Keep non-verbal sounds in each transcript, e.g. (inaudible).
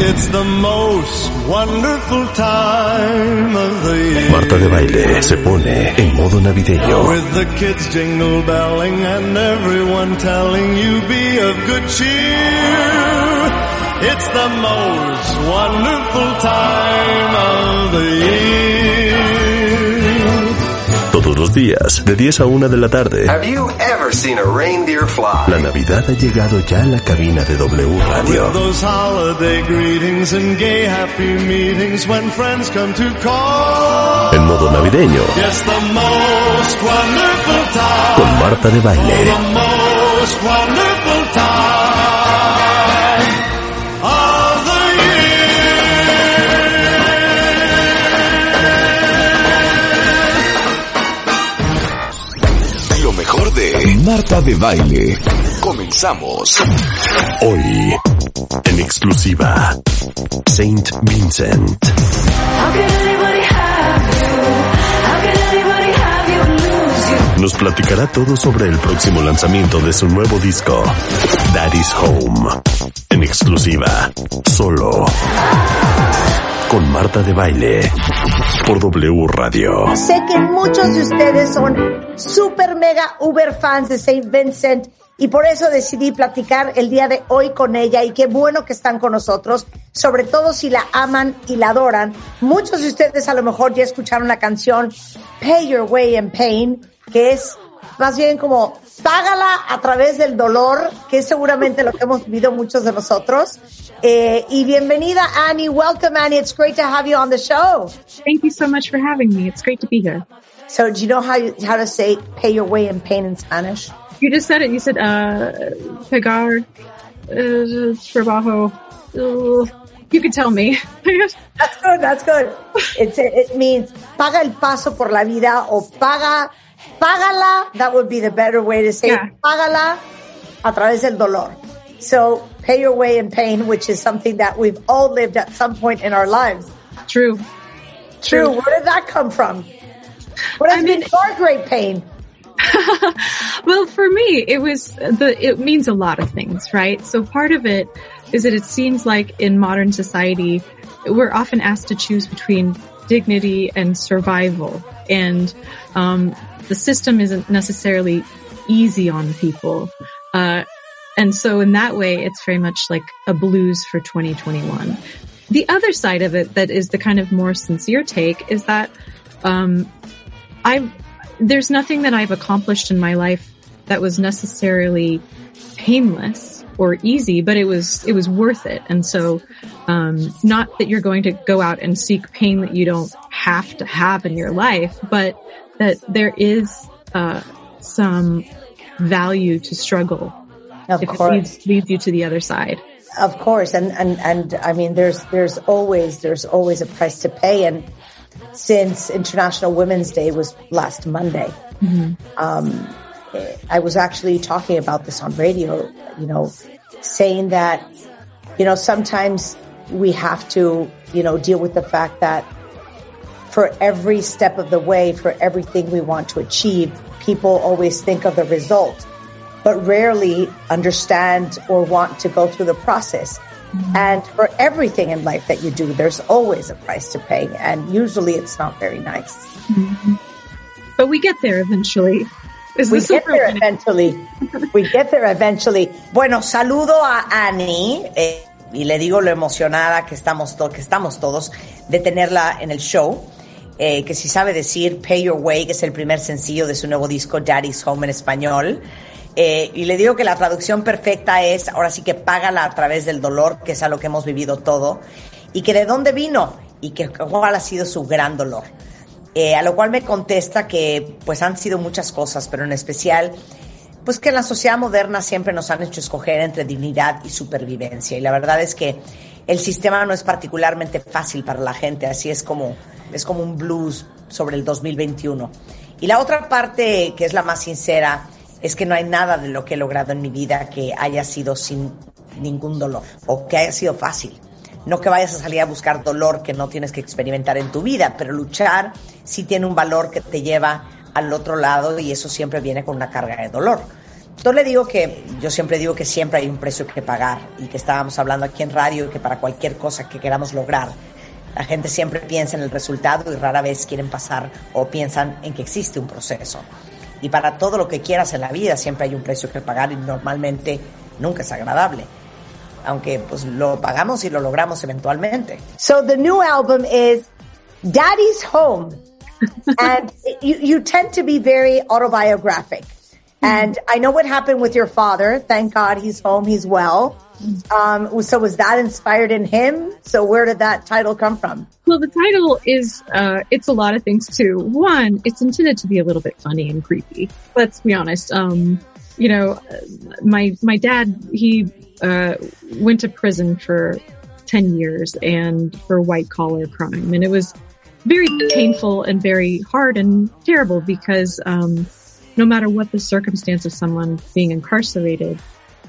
It's the most wonderful time of the year. Marta de baile se pone en modo navideño. With the kids jingle belling and everyone telling you be of good cheer. It's the most wonderful time of the year. Todos los días, de 10 a 1 de la tarde. Have you ever seen a reindeer fly? La Navidad ha llegado ya a la cabina de W Radio. Those holiday greetings and gay happy meetings when friends come to call. En modo navideño, Yes, the most wonderful time. con Marta de baile. Marta de Baile. Comenzamos. Hoy, en exclusiva, Saint Vincent. Nos platicará todo sobre el próximo lanzamiento de su nuevo disco, Daddy's Home. En exclusiva, solo. Con Marta de Baile. Por W Radio. Sé que muchos de ustedes son super mega uber fans de Saint Vincent y por eso decidí platicar el día de hoy con ella y qué bueno que están con nosotros, sobre todo si la aman y la adoran. Muchos de ustedes a lo mejor ya escucharon la canción Pay Your Way in Pain, que es más bien como págala a través del dolor, que es seguramente lo que hemos vivido muchos de nosotros. Eh, y bienvenida Annie, welcome Annie, it's great to have you on the show. Thank you so much for having me. It's great to be here. So do you know how you, how to say pay your way in pain in Spanish? You just said it. You said, uh, pegar, uh, trabajo. Uh, you could tell me. (laughs) That's good, that's good. It's, it means paga el paso por la vida o paga, págala, that would be the better way to say Yeah. it. Págala a través del dolor. So pay your way in pain, which is something that we've all lived at some point in our lives. True. True. Where did that come from? What has I mean- been your great pain? (laughs) Well, for me, it was the, it means a lot of things, right? So part of it is that it seems like in modern society, we're often asked to choose between dignity and survival. And, um, the system isn't necessarily easy on people. Uh, and so in that way, it's very much like a blues for 2021. The other side of it that is the kind of more sincere take is that, um, I've, there's nothing that I've accomplished in my life that was necessarily painless or easy, but it was, it was worth it. And so, um, not that you're going to go out and seek pain that you don't have to have in your life, but that there is, uh, some value to struggle Of if it leads, leads you to the other side. Of course, and and and I mean, there's there's always there's always a price to pay, and since International Women's Day was last Monday, um, eh, I was actually talking about this on radio. You know, saying that you know sometimes we have to you know deal with the fact that for every step of the way, for everything we want to achieve, people always think of the result but rarely understand or want to go through the process. And for everything in life that you do, there's always a price to pay. And usually it's not very nice. But we get there eventually. Is We get there eventually. (laughs) We get there eventually. Bueno, saludo a Annie eh, y le digo lo emocionada que estamos, to- que estamos todos de tenerla en el show. Eh, que si sabe decir Pay Your Way, que es el primer sencillo de su nuevo disco Daddy's Home en español. Eh, y le digo que la traducción perfecta es, ahora sí que págala a través del dolor, que es a lo que hemos vivido todo, y que de dónde vino, y que cuál ha sido su gran dolor. Eh, a lo cual me contesta que pues han sido muchas cosas, pero en especial pues que en la sociedad moderna siempre nos han hecho escoger entre dignidad y supervivencia. Y la verdad es que el sistema no es particularmente fácil para la gente, así es como, es como un blues sobre el 2021. Y la otra parte, que es la más sincera, es que no hay nada de lo que he logrado en mi vida que haya sido sin ningún dolor o que haya sido fácil. No que vayas a salir a buscar dolor que no tienes que experimentar en tu vida, pero luchar sí tiene un valor que te lleva al otro lado y eso siempre viene con una carga de dolor. Entonces le digo que, yo siempre digo que siempre hay un precio que pagar y que estábamos hablando aquí en radio y que para cualquier cosa que queramos lograr, la gente siempre piensa en el resultado y rara vez quieren pasar o piensan en que existe un proceso. Y para todo lo que quieras en la vida siempre hay un precio que pagar y normalmente nunca es agradable. Aunque pues lo pagamos y lo logramos eventualmente. So the new album is Daddy's Home. (laughs) and you, you tend to be very autobiographic. And I know what happened with your father. Thank God he's home. He's well. Um, so was that inspired in him? So where did that title come from? Well, the title is, uh, it's a lot of things too. One, it's intended to be a little bit funny and creepy. Let's be honest. Um, you know, my, my dad, he, uh, went to prison for 10 years and for white collar crime. And it was very painful and very hard and terrible because, um, no matter what the circumstance of someone being incarcerated,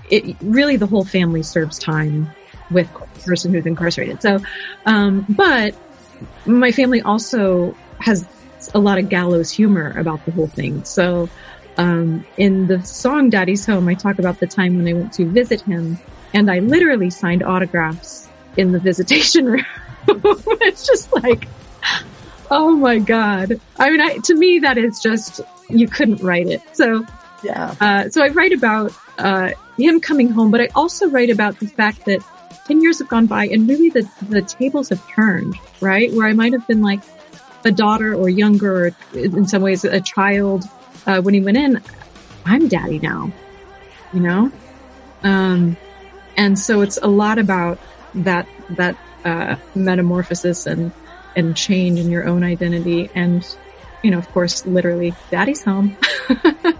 it really the whole family serves time with the person who's incarcerated. So, um, but my family also has a lot of gallows humor about the whole thing. So, um, in the song Daddy's Home, I talk about the time when I went to visit him and I literally signed autographs in the visitation (laughs) room. it's just like, oh my God. I mean, I, to me, that is just, you couldn't write it. So, Yeah. uh, so I write about uh, him coming home, but I also write about the fact that 10 years have gone by and really the, the tables have turned, right? Where I might have been like a daughter or younger, or in some ways a child, uh, when he went in, I'm daddy now, you know? Um, and so it's a lot about that, that, uh, metamorphosis and, and change in your own identity. And, you know, of course, literally daddy's home. (laughs)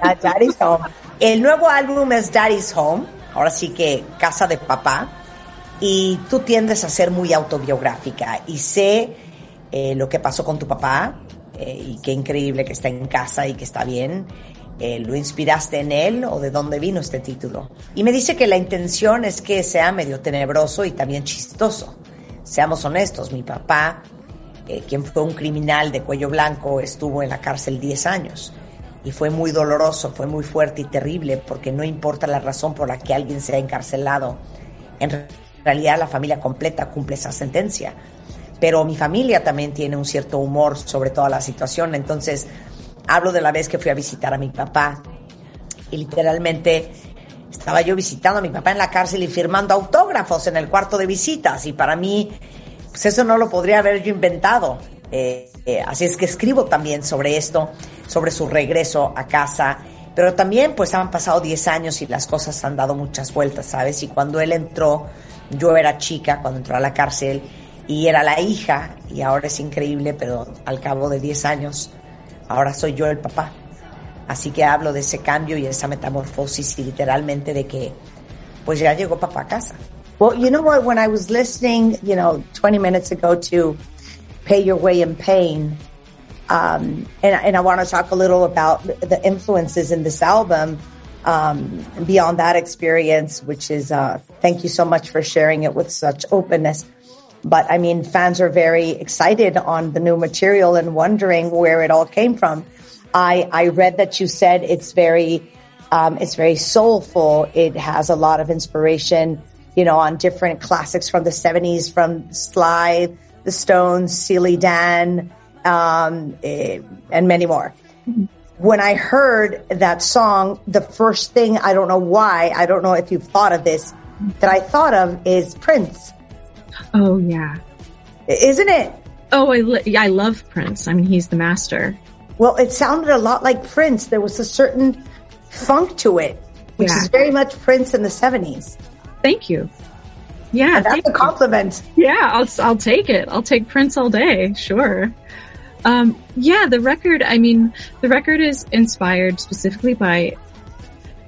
Ah, Daddy's Home. El nuevo álbum es Daddy's Home, ahora sí que casa de papá, y tú tiendes a ser muy autobiográfica y sé eh, lo que pasó con tu papá eh, y qué increíble que está en casa y que está bien. Eh, ¿Lo inspiraste en él o de dónde vino este título? Y me dice que la intención es que sea medio tenebroso y también chistoso. Seamos honestos, mi papá, eh, quien fue un criminal de cuello blanco, estuvo en la cárcel 10 años. Y fue muy doloroso, fue muy fuerte y terrible porque no importa la razón por la que alguien sea encarcelado, en realidad la familia completa cumple esa sentencia. Pero mi familia también tiene un cierto humor sobre toda la situación, entonces hablo de la vez que fui a visitar a mi papá. Y literalmente estaba yo visitando a mi papá en la cárcel y firmando autógrafos en el cuarto de visitas. Y para mí pues eso no lo podría haber yo inventado. Eh, eh, así es que escribo también sobre esto, sobre su regreso a casa. Pero también pues han pasado 10 años y las cosas han dado muchas vueltas, ¿sabes? Y cuando él entró, yo era chica cuando entró a la cárcel y era la hija y ahora es increíble, pero al cabo de 10 años, ahora soy yo el papá. Así que hablo de ese cambio y esa metamorfosis y literalmente de que pues ya llegó papá a casa. Well, you know what? When I was listening, you know, 20 minutes ago to Pay Your Way in Pain, um, and, and I want to talk a little about the influences in this album um, beyond that experience, which is, uh, thank you so much for sharing it with such openness. But I mean, fans are very excited on the new material and wondering where it all came from. I, I read that you said it's very, um, it's very soulful. It has a lot of inspiration, you know, on different classics from the 70s, from Sly, The Stones, Steely Dan, um, eh, and many more. When I heard that song, the first thing, I don't know why, I don't know if you've thought of this, that I thought of is Prince. oh yeah. Isn't it? Oh, I, li- I love Prince. I mean, he's the master. Well, it sounded a lot like Prince. There was a certain funk to it, which Yeah. is very much Prince in the 70s. Thank you. Yeah. That's a you. compliment. Yeah, I'll I'll take it. I'll take Prince all day. Sure. Um, yeah, the record. I mean, the record is inspired specifically by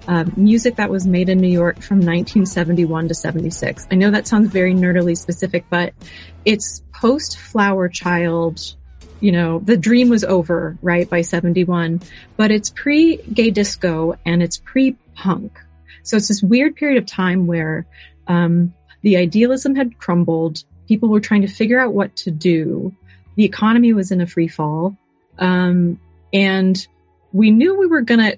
um, music that was made in New York from 1971 to 76. I know that sounds very nerdily specific, but it's post Flower Child. You know, the dream was over, right, by 71, but it's pre gay disco and it's pre punk. So it's this weird period of time where, um, the idealism had crumbled. People were trying to figure out what to do. The economy was in a free fall. Um, and we knew we were going to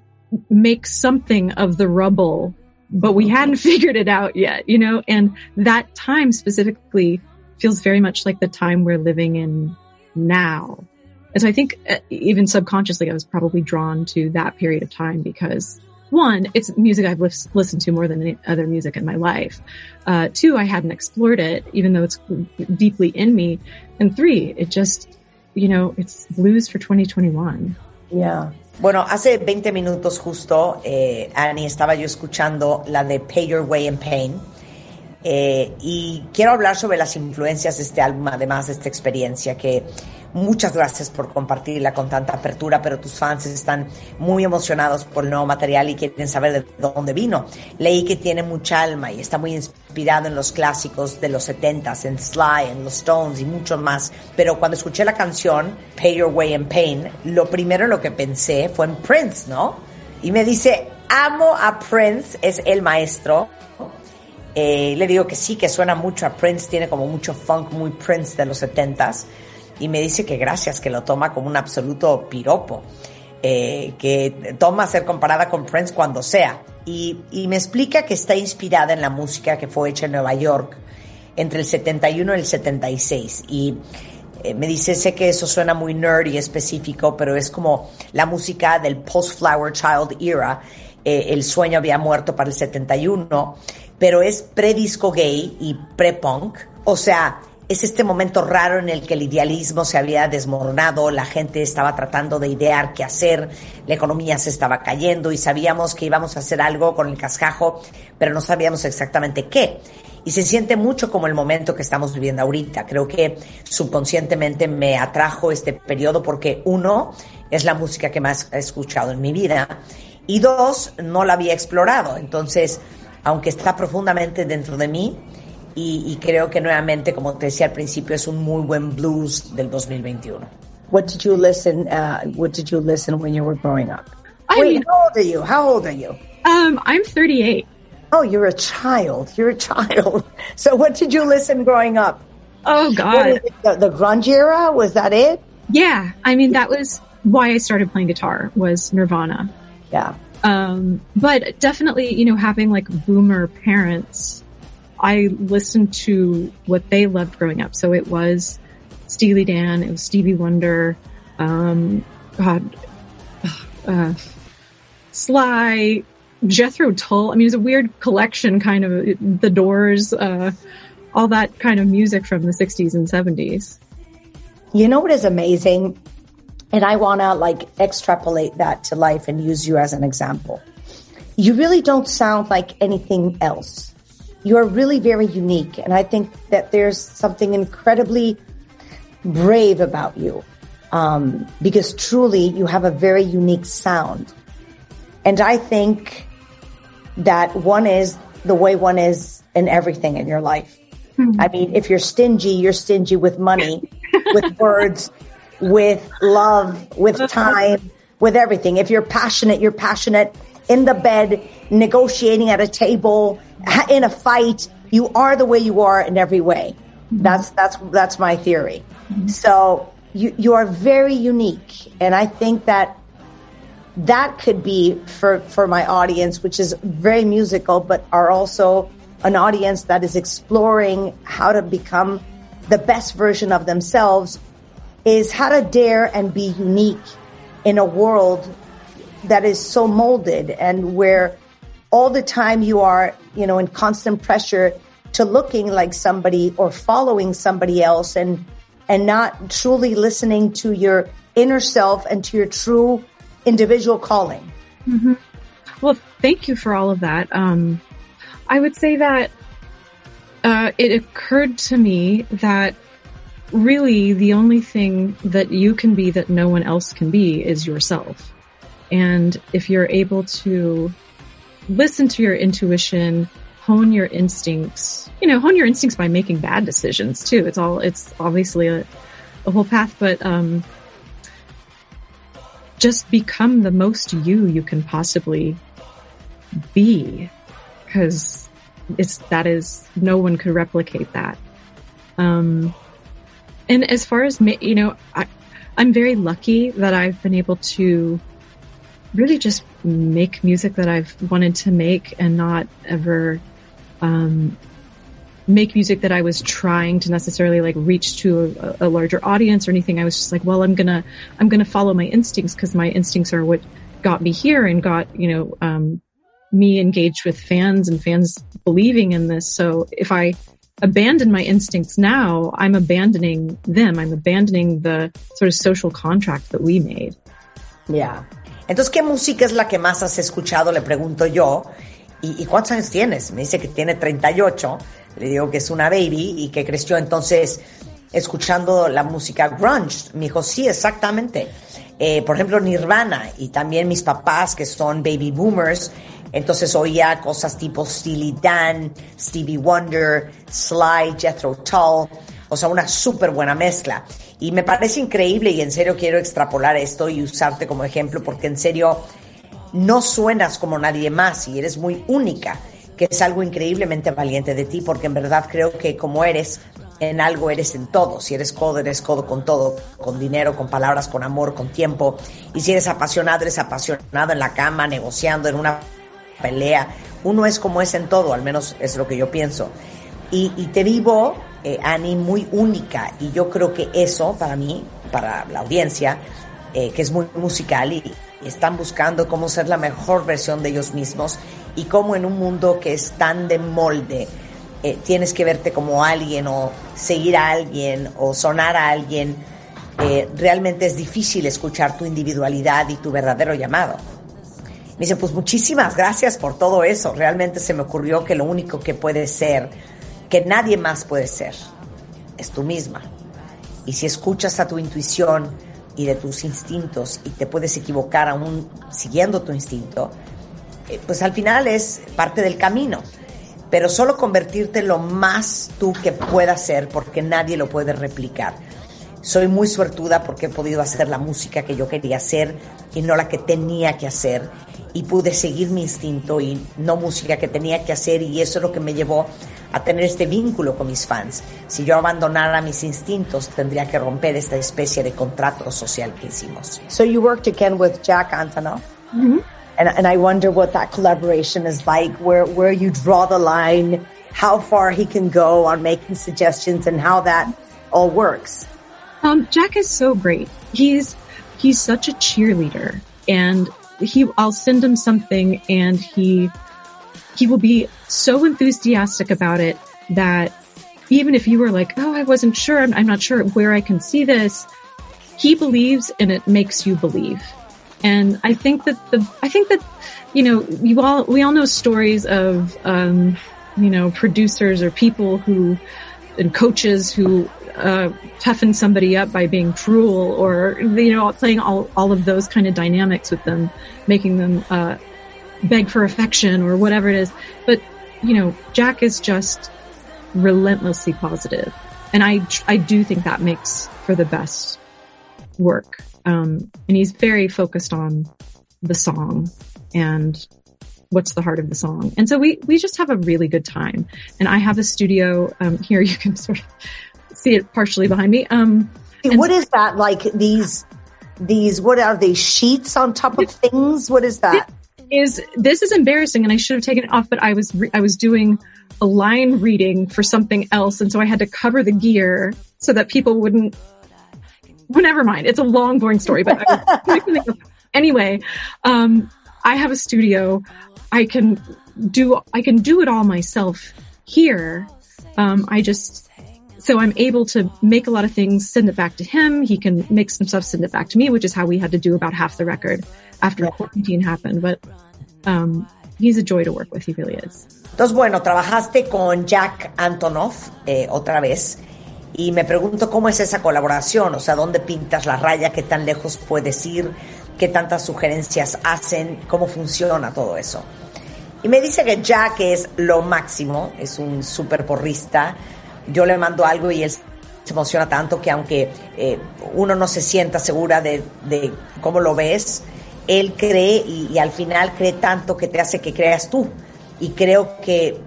make something of the rubble, but we hadn't (laughs) figured it out yet, you know, and that time specifically feels very much like the time we're living in now. And so I think uh, even subconsciously, I was probably drawn to that period of time because one, it's music I've lis- listened to more than any other music in my life. Uh, two, I hadn't explored it, even though it's deeply in me. And three, it just, you know, it's blues for 2021. Yeah. Bueno, hace 20 minutos justo, eh, Annie, estaba yo escuchando la de Pay Your Way in Pain. Eh, y quiero hablar sobre las influencias de este álbum, además de esta experiencia, que muchas gracias por compartirla con tanta apertura, pero tus fans están muy emocionados por el nuevo material y quieren saber de dónde vino. Leí que tiene mucha alma y está muy inspirado en los clásicos de los 70s, en Sly, en los Stones y muchos más. Pero cuando escuché la canción Pay Your Way in Pain, lo primero lo que pensé fue en Prince, ¿no? Y me dice, amo a Prince, es el maestro. Eh, le digo que sí, que suena mucho a Prince, tiene como mucho funk, muy Prince de los 70s. Y me dice que gracias, que lo toma como un absoluto piropo, eh, que toma ser comparada con Prince cuando sea. Y, y me explica que está inspirada en la música que fue hecha en Nueva York entre el 71 y el 76. Y eh, me dice, sé que eso suena muy nerd y específico, pero es como la música del post-Flower Child era. Eh, el sueño había muerto para el 71, pero es pre-disco gay y pre-punk. O sea, es este momento raro en el que el idealismo se había desmoronado, la gente estaba tratando de idear qué hacer, la economía se estaba cayendo y sabíamos que íbamos a hacer algo con el cascajo, pero no sabíamos exactamente qué. Y se siente mucho como el momento que estamos viviendo ahorita. Creo que subconscientemente me atrajo este periodo porque uno, es la música que más he escuchado en mi vida y dos, no la había explorado. Entonces, aunque está profundamente dentro de mí, y, y, creo que nuevamente, como te decía al principio, es un muy buen blues del 2021. What did you listen? Uh, what did you listen when you were growing up? I Wait, mean- how old are you? How old are you? Um, I'm 38. Oh, you're a child. You're a child. (laughs) So, what did you listen growing up? Oh God. the, the grunge era? Was that it? Yeah. I mean, that was why I started playing guitar was Nirvana. Yeah. Um, but definitely, you know, having like boomer parents, I listened to what they loved growing up. So it was Steely Dan, it was Stevie Wonder, um, God, (sighs) uh, Sly, Jethro Tull. I mean, it's a weird collection, kind of the Doors, uh, all that kind of music from the 60s and 70s. You know what is amazing? And I want to like extrapolate that to life and use you as an example. You really don't sound like anything else. You're really very unique. And I think that there's something incredibly brave about you. Um, because truly you have a very unique sound. And I think that one is the way one is in everything in your life. I mean, if you're stingy, you're stingy with money, with (laughs) words, with love, with time, with everything. If you're passionate, you're passionate in the bed, negotiating at a table, in a fight. You are the way you are in every way. Mm-hmm. That's, that's, that's my theory. Mm-hmm. So you, you are very unique. And I think that that could be for, for my audience, which is very musical, but are also an audience that is exploring how to become the best version of themselves is how to dare and be unique in a world that is so molded and where all the time you are, you know, in constant pressure to looking like somebody or following somebody else and, and not truly listening to your inner self and to your true individual calling. Well, thank you for all of that. Um, I would say that uh, it occurred to me that really the only thing that you can be that no one else can be is yourself. And if you're able to listen to your intuition, hone your instincts, you know, hone your instincts by making bad decisions too. It's all, it's obviously a, a whole path, but, um, just become the most you you can possibly be because it's that is no one could replicate that Um, and as far as you know, I, I'm very lucky that I've been able to really just make music that I've wanted to make and not ever um, make music that I was trying to necessarily like reach to a, a larger audience or anything. I was just like, well, I'm gonna I'm gonna follow my instincts because my instincts are what got me here and got you know um, me engaged with fans and fans believing in this. So if I abandon my instincts now, I'm abandoning them. I'm abandoning the sort of social contract that we made. Ya. Entonces, ¿qué música es la que más has escuchado? Le pregunto yo. ¿Y, y cuántos años tienes? Me dice que tiene 38. Le digo que es una baby y que creció entonces escuchando la música grunge. Me dijo, sí, exactamente. Eh, por ejemplo, Nirvana y también mis papás que son baby boomers. Entonces oía cosas tipo Steely Dan, Stevie Wonder, Sly, Jethro Tull. O sea, una súper buena mezcla. Y me parece increíble y en serio quiero extrapolar esto y usarte como ejemplo porque en serio no suenas como nadie más y eres muy única, que es algo increíblemente valiente de ti porque en verdad creo que como eres, en algo eres en todo. Si eres codo, eres codo con todo, con dinero, con palabras, con amor, con tiempo. Y si eres apasionado, eres apasionado en la cama, negociando, en una pelea. Uno es como es en todo, al menos es lo que yo pienso. Y, y te vivo, eh, muy única. Y yo creo que eso, para mí, para la audiencia, eh, que es muy musical y, y están buscando cómo ser la mejor versión de ellos mismos y cómo en un mundo que es tan de molde, eh, tienes que verte como alguien o seguir a alguien o sonar a alguien, eh, realmente es difícil escuchar tu individualidad y tu verdadero llamado. Me dice, pues muchísimas gracias por todo eso. Realmente se me ocurrió que lo único que puede ser, que nadie más puede ser, es tú misma. Y si escuchas a tu intuición y de tus instintos y te puedes equivocar aún siguiendo tu instinto, eh, pues al final es parte del camino. Pero solo convertirte lo más tú que puedas ser, porque nadie lo puede replicar. Soy muy suertuda porque he podido hacer la música que yo quería hacer y no la que tenía que hacer. Y pude seguir mi instinto y no música que tenía que hacer. Y eso es lo que me llevó a tener este vínculo con mis fans. Si yo abandonara mis instintos, tendría que romper esta especie de contrato social que hicimos. So you worked again with Jack Antonoff? And, and I wonder what that collaboration is like, where, where you draw the line, how far he can go on making suggestions and how that all works. Um, Jack is so great. He's he's such a cheerleader, and he I'll send him something, and he he will be so enthusiastic about it that even if you were like, oh, I wasn't sure, I'm, I'm not sure where I can see this, he believes, and it makes you believe. And I think that the I think that you know you all we all know stories of um, you know producers or people who and coaches who uh, toughen somebody up by being cruel or you know playing all all of those kind of dynamics with them, making them uh, beg for affection or whatever it is. But you know, Jack is just relentlessly positive, and I I do think that makes for the best work. Um, and he's very focused on the song and what's the heart of the song. And so we, we just have a really good time. And I have a studio, um, here (laughs) you can sort of see it partially behind me. Um, what is that like? These, these, what are they sheets on top of things? What is that? Is this is embarrassing and I should have taken it off, but I was, re- I was doing a line reading for something else. And so I had to cover the gear so that people wouldn't, well, never mind. It's a long, boring story, but anyway, um, I have a studio. I can do, I can do it all myself here. Um, I just, so I'm able to make a lot of things, send it back to him. He can make some stuff, send it back to me, which is how we had to do about half the record after quarantine happened. But, um, he's a joy to work with. He really is. Entonces, bueno, trabajaste con Jack Antonoff eh, otra vez y me pregunto cómo es esa colaboración, o sea, dónde pintas la raya, qué tan lejos puedes ir, qué tantas sugerencias hacen, cómo funciona todo eso. Y me dice que Jack es lo máximo, es un súper porrista. Yo le mando algo y él se emociona tanto que aunque eh, uno no se sienta segura de, de cómo lo ves, él cree y, al final cree tanto que te hace que creas tú. Y creo que eh,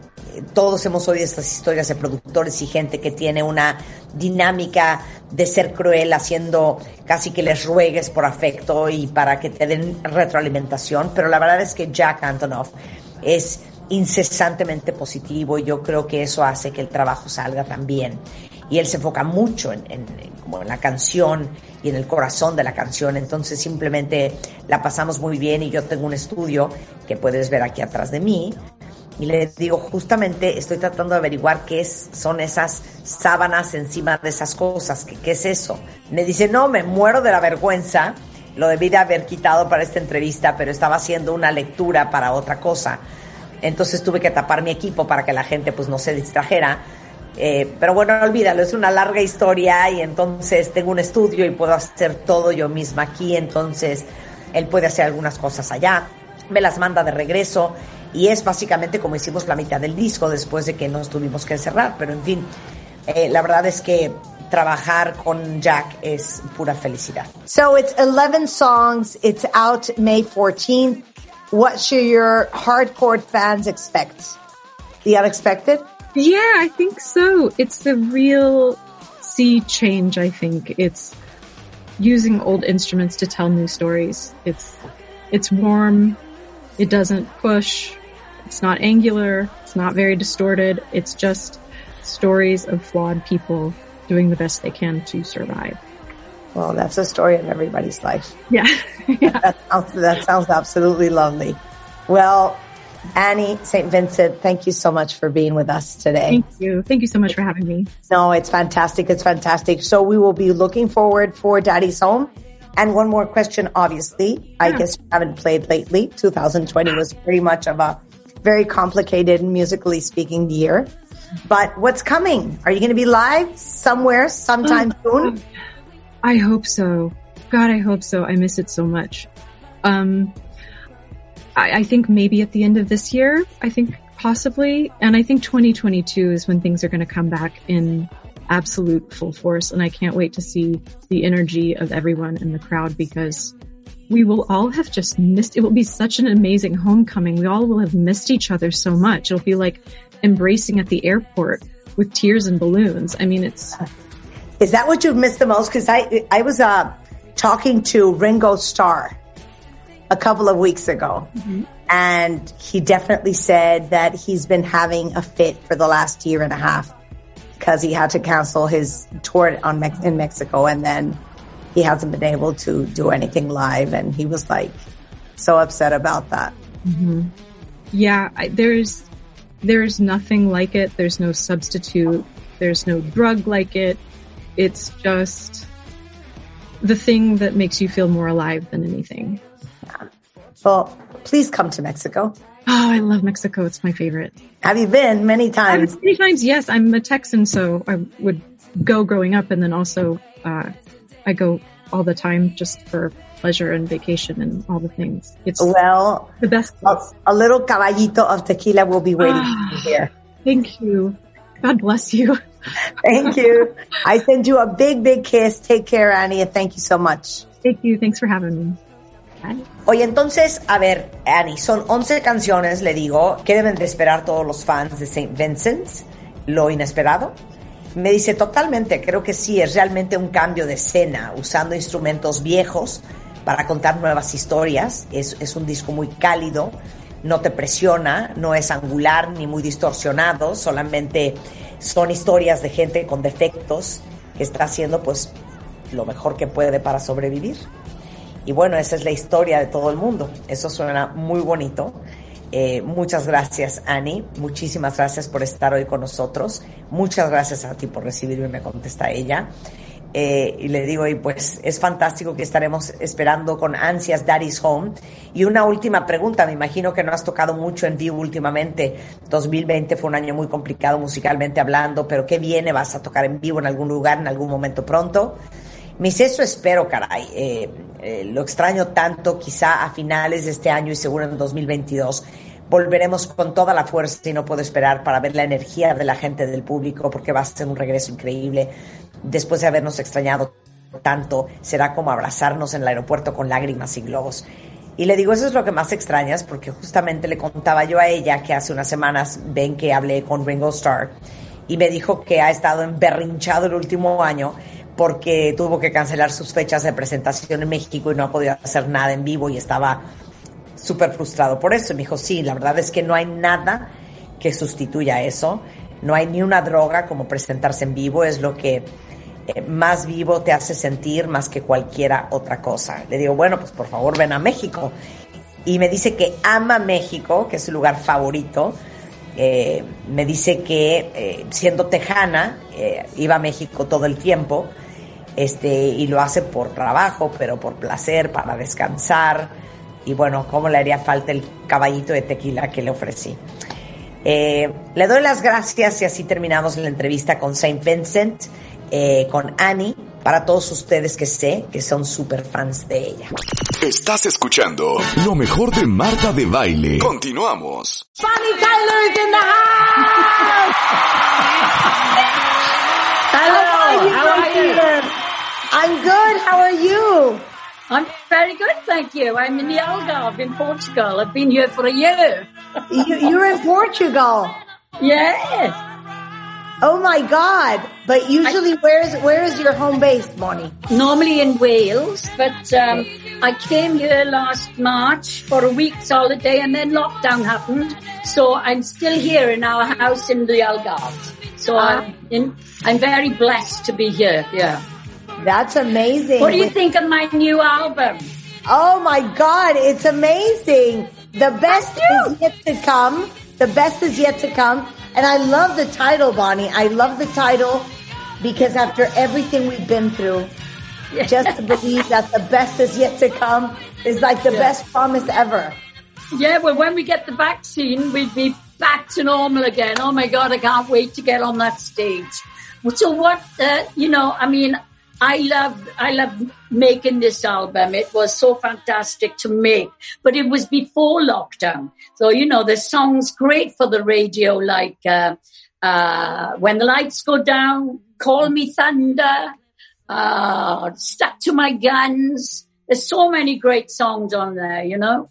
todos hemos oído estas historias de productores y gente que tiene una dinámica de ser cruel haciendo casi que les ruegues por afecto y para que te den retroalimentación, pero la verdad es que Jack Antonoff es incesantemente positivo y yo creo que eso hace que el trabajo salga también. Y él se enfoca mucho en la canción y en el corazón de la canción, entonces simplemente la pasamos muy bien y yo tengo un estudio que puedes ver aquí atrás de mí y le digo justamente estoy tratando de averiguar qué es, son esas sábanas encima de esas cosas, que, qué es eso. Me dice, no, me muero de la vergüenza, lo debí de haber quitado para esta entrevista, pero estaba haciendo una lectura para otra cosa. Entonces tuve que tapar mi equipo para que la gente pues no se distrajera. Eh, pero bueno, olvídalo, es una larga historia y entonces tengo un estudio y puedo hacer todo yo misma aquí, entonces él puede hacer algunas cosas allá, me las manda de regreso y es básicamente como hicimos la mitad del disco después de que nos tuvimos que encerrar, pero en fin, eh, la verdad es que trabajar con Jack es pura felicidad. So it's 11 songs, it's out May 14th. What should your hardcore fans expect? The unexpected? Yeah, I think so. It's a real sea change, I think. It's using old instruments to tell new stories. It's, it's warm. It doesn't push. It's not angular. It's not very distorted. It's just stories of flawed people doing the best they can to survive. Well, that's a story of everybody's life. Yeah. (laughs) yeah. That sounds, that sounds absolutely lovely. Well, Annie St. Vincent, thank you so much for being with us today. Thank you. Thank you so much for having me. No, it's fantastic. It's fantastic. So we will be looking forward for Daddy's Home. And one more question, obviously. I guess you haven't played lately. 2020 was pretty much of a very complicated, musically speaking year. But what's coming? Are you going to be live somewhere sometime soon? I hope so. God, I hope so. I miss it so much. Um, I, I think maybe at the end of this year, I think possibly. And I think 2022 is when things are going to come back in absolute full force. And I can't wait to see the energy of everyone in the crowd because we will all have just missed, it will be such an amazing homecoming. We all will have missed each other so much. It'll be like embracing at the airport with tears and balloons. I mean, it's, Is that what you've missed the most? Because I I was uh, talking to Ringo Starr a couple of weeks ago, and he definitely said that he's been having a fit for the last year and a half because he had to cancel his tour on Mex- in Mexico, and then he hasn't been able to do anything live, and he was like so upset about that. Mm-hmm. yeah, I, there's there's nothing like it. There's no substitute. There's no drug like it. It's just the thing that makes you feel more alive than anything. Well, please come to Mexico. Oh, I love Mexico. It's my favorite. Have you been many times? many times, yes. I'm a Texan, so I would go growing up, and then also uh, I go all the time just for pleasure and vacation and all the things. It's Well, the best a, place. a little caballito of tequila will be waiting for you here. Thank you. God bless you. (laughs) Thank you. I send you a big, big kiss. Take care, Annie, thank you so much. Thank you. Thanks for having me. Oye, entonces, a ver, Annie, son 11 canciones, le digo, que deben de esperar todos los fans de St. Vincent, lo inesperado. Me dice totalmente, creo que sí, es realmente un cambio de escena, usando instrumentos viejos para contar nuevas historias. Es, es un disco muy cálido, no te presiona, no es angular ni muy distorsionado, solamente son historias de gente con defectos que está haciendo pues lo mejor que puede para sobrevivir. Y bueno, esa es la historia de todo el mundo. Eso suena muy bonito. Eh, muchas gracias, Annie. Muchísimas gracias por estar hoy con nosotros. Muchas gracias a ti por recibirme, me contesta ella. Eh, y le digo, y pues es fantástico que estaremos esperando con ansias Daddy's Home. Y una última pregunta, me imagino que no has tocado mucho en vivo últimamente. 2020 fue un año muy complicado musicalmente hablando, pero ¿qué viene? ¿Vas a tocar en vivo en algún lugar, en algún momento pronto? Me dice, eso espero, caray. Eh, eh, lo extraño tanto, quizá a finales de este año y seguro en 2022 volveremos con toda la fuerza y no puedo esperar para ver la energía de la gente del público porque va a ser un regreso increíble. Después de habernos extrañado tanto, será como abrazarnos en el aeropuerto con lágrimas y globos. Y le digo, eso es lo que más extrañas, porque justamente le contaba yo a ella que hace unas semanas ven que hablé con Ringo Starr y me dijo que ha estado emberrinchado el último año porque tuvo que cancelar sus fechas de presentación en México y no ha podido hacer nada en vivo y estaba súper frustrado por eso. Y me dijo, sí, la verdad es que no hay nada que sustituya eso. No hay ni una droga como presentarse en vivo, es lo que eh, más vivo te hace sentir más que cualquiera otra cosa. Le digo, bueno, pues por favor ven a México. Y me dice que ama México, que es su lugar favorito. Eh, me dice que eh, siendo tejana, eh, iba a México todo el tiempo, este, y lo hace por trabajo, pero por placer, para descansar. Y bueno, cómo le haría falta el caballito de tequila que le ofrecí. Eh, le doy las gracias y así terminamos la entrevista con Saint Vincent, eh, con Annie, para todos ustedes que sé que son super fans de ella. Estás escuchando lo mejor de Marta de Baile. Continuamos. Bonnie Tyler is in the house! Hello, how are you? I'm good, how are you? I'm very good, thank you. I'm in the Algarve in Portugal. I've been here for a year. you you're in Portugal. Yes. Oh my God! But usually, where is where is your home base, Bonnie? Normally in Wales, but um, I came here last March for a week's holiday and then lockdown happened. So I'm still here in our house in the Algarve. So I'm, in, I'm very blessed to be here. Yeah. That's amazing. What do you think of my new album? Oh my God, it's amazing. The best is yet to come. The best is yet to come. And I love the title, Bonnie. I love the title because after everything we've been through, just to believe that the best is yet to come is like the best promise ever. Yeah, well, when we get the vaccine, we'd be back to normal again. Oh my God, I can't wait to get on that stage. So what, uh, you know, I mean, I love, I love making this album. It was so fantastic to make, but it was before lockdown. So, you know, the song's great for the radio, like, uh, uh, when the lights go down, call me thunder, uh, stuck to my guns. There's so many great songs on there, you know.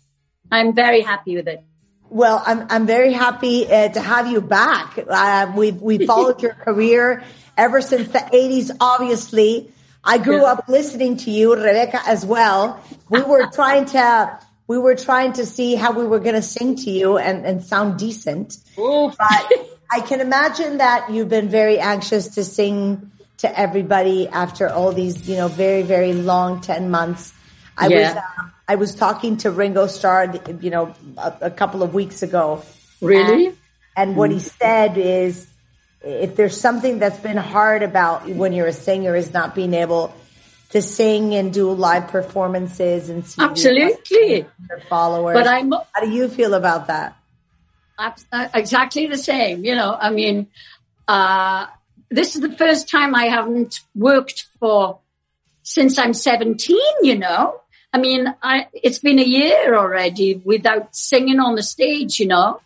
I'm very happy with it. Well, I'm I'm very happy uh, to have you back. Uh, we've we (laughs) followed your career ever since the '80s. Obviously, I grew Yeah. up listening to you, Rebecca, as well. We were (laughs) trying to we were trying to see how we were going to sing to you and and sound decent. But (laughs) I can imagine that you've been very anxious to sing to everybody after all these, you know, very very long ten months. I was uh, I was talking to Ringo Starr, you know, a, a couple of weeks ago. Really? And, and what he said is, if there's something that's been hard about when you're a singer is not being able to sing and do live performances and see Absolutely. your followers. But I'm How do you feel about that? uh, exactly the same. You know, I mean, uh, this is the first time I haven't worked for since I'm 17, you know. I mean, I, it's been a year already without singing on the stage, you know.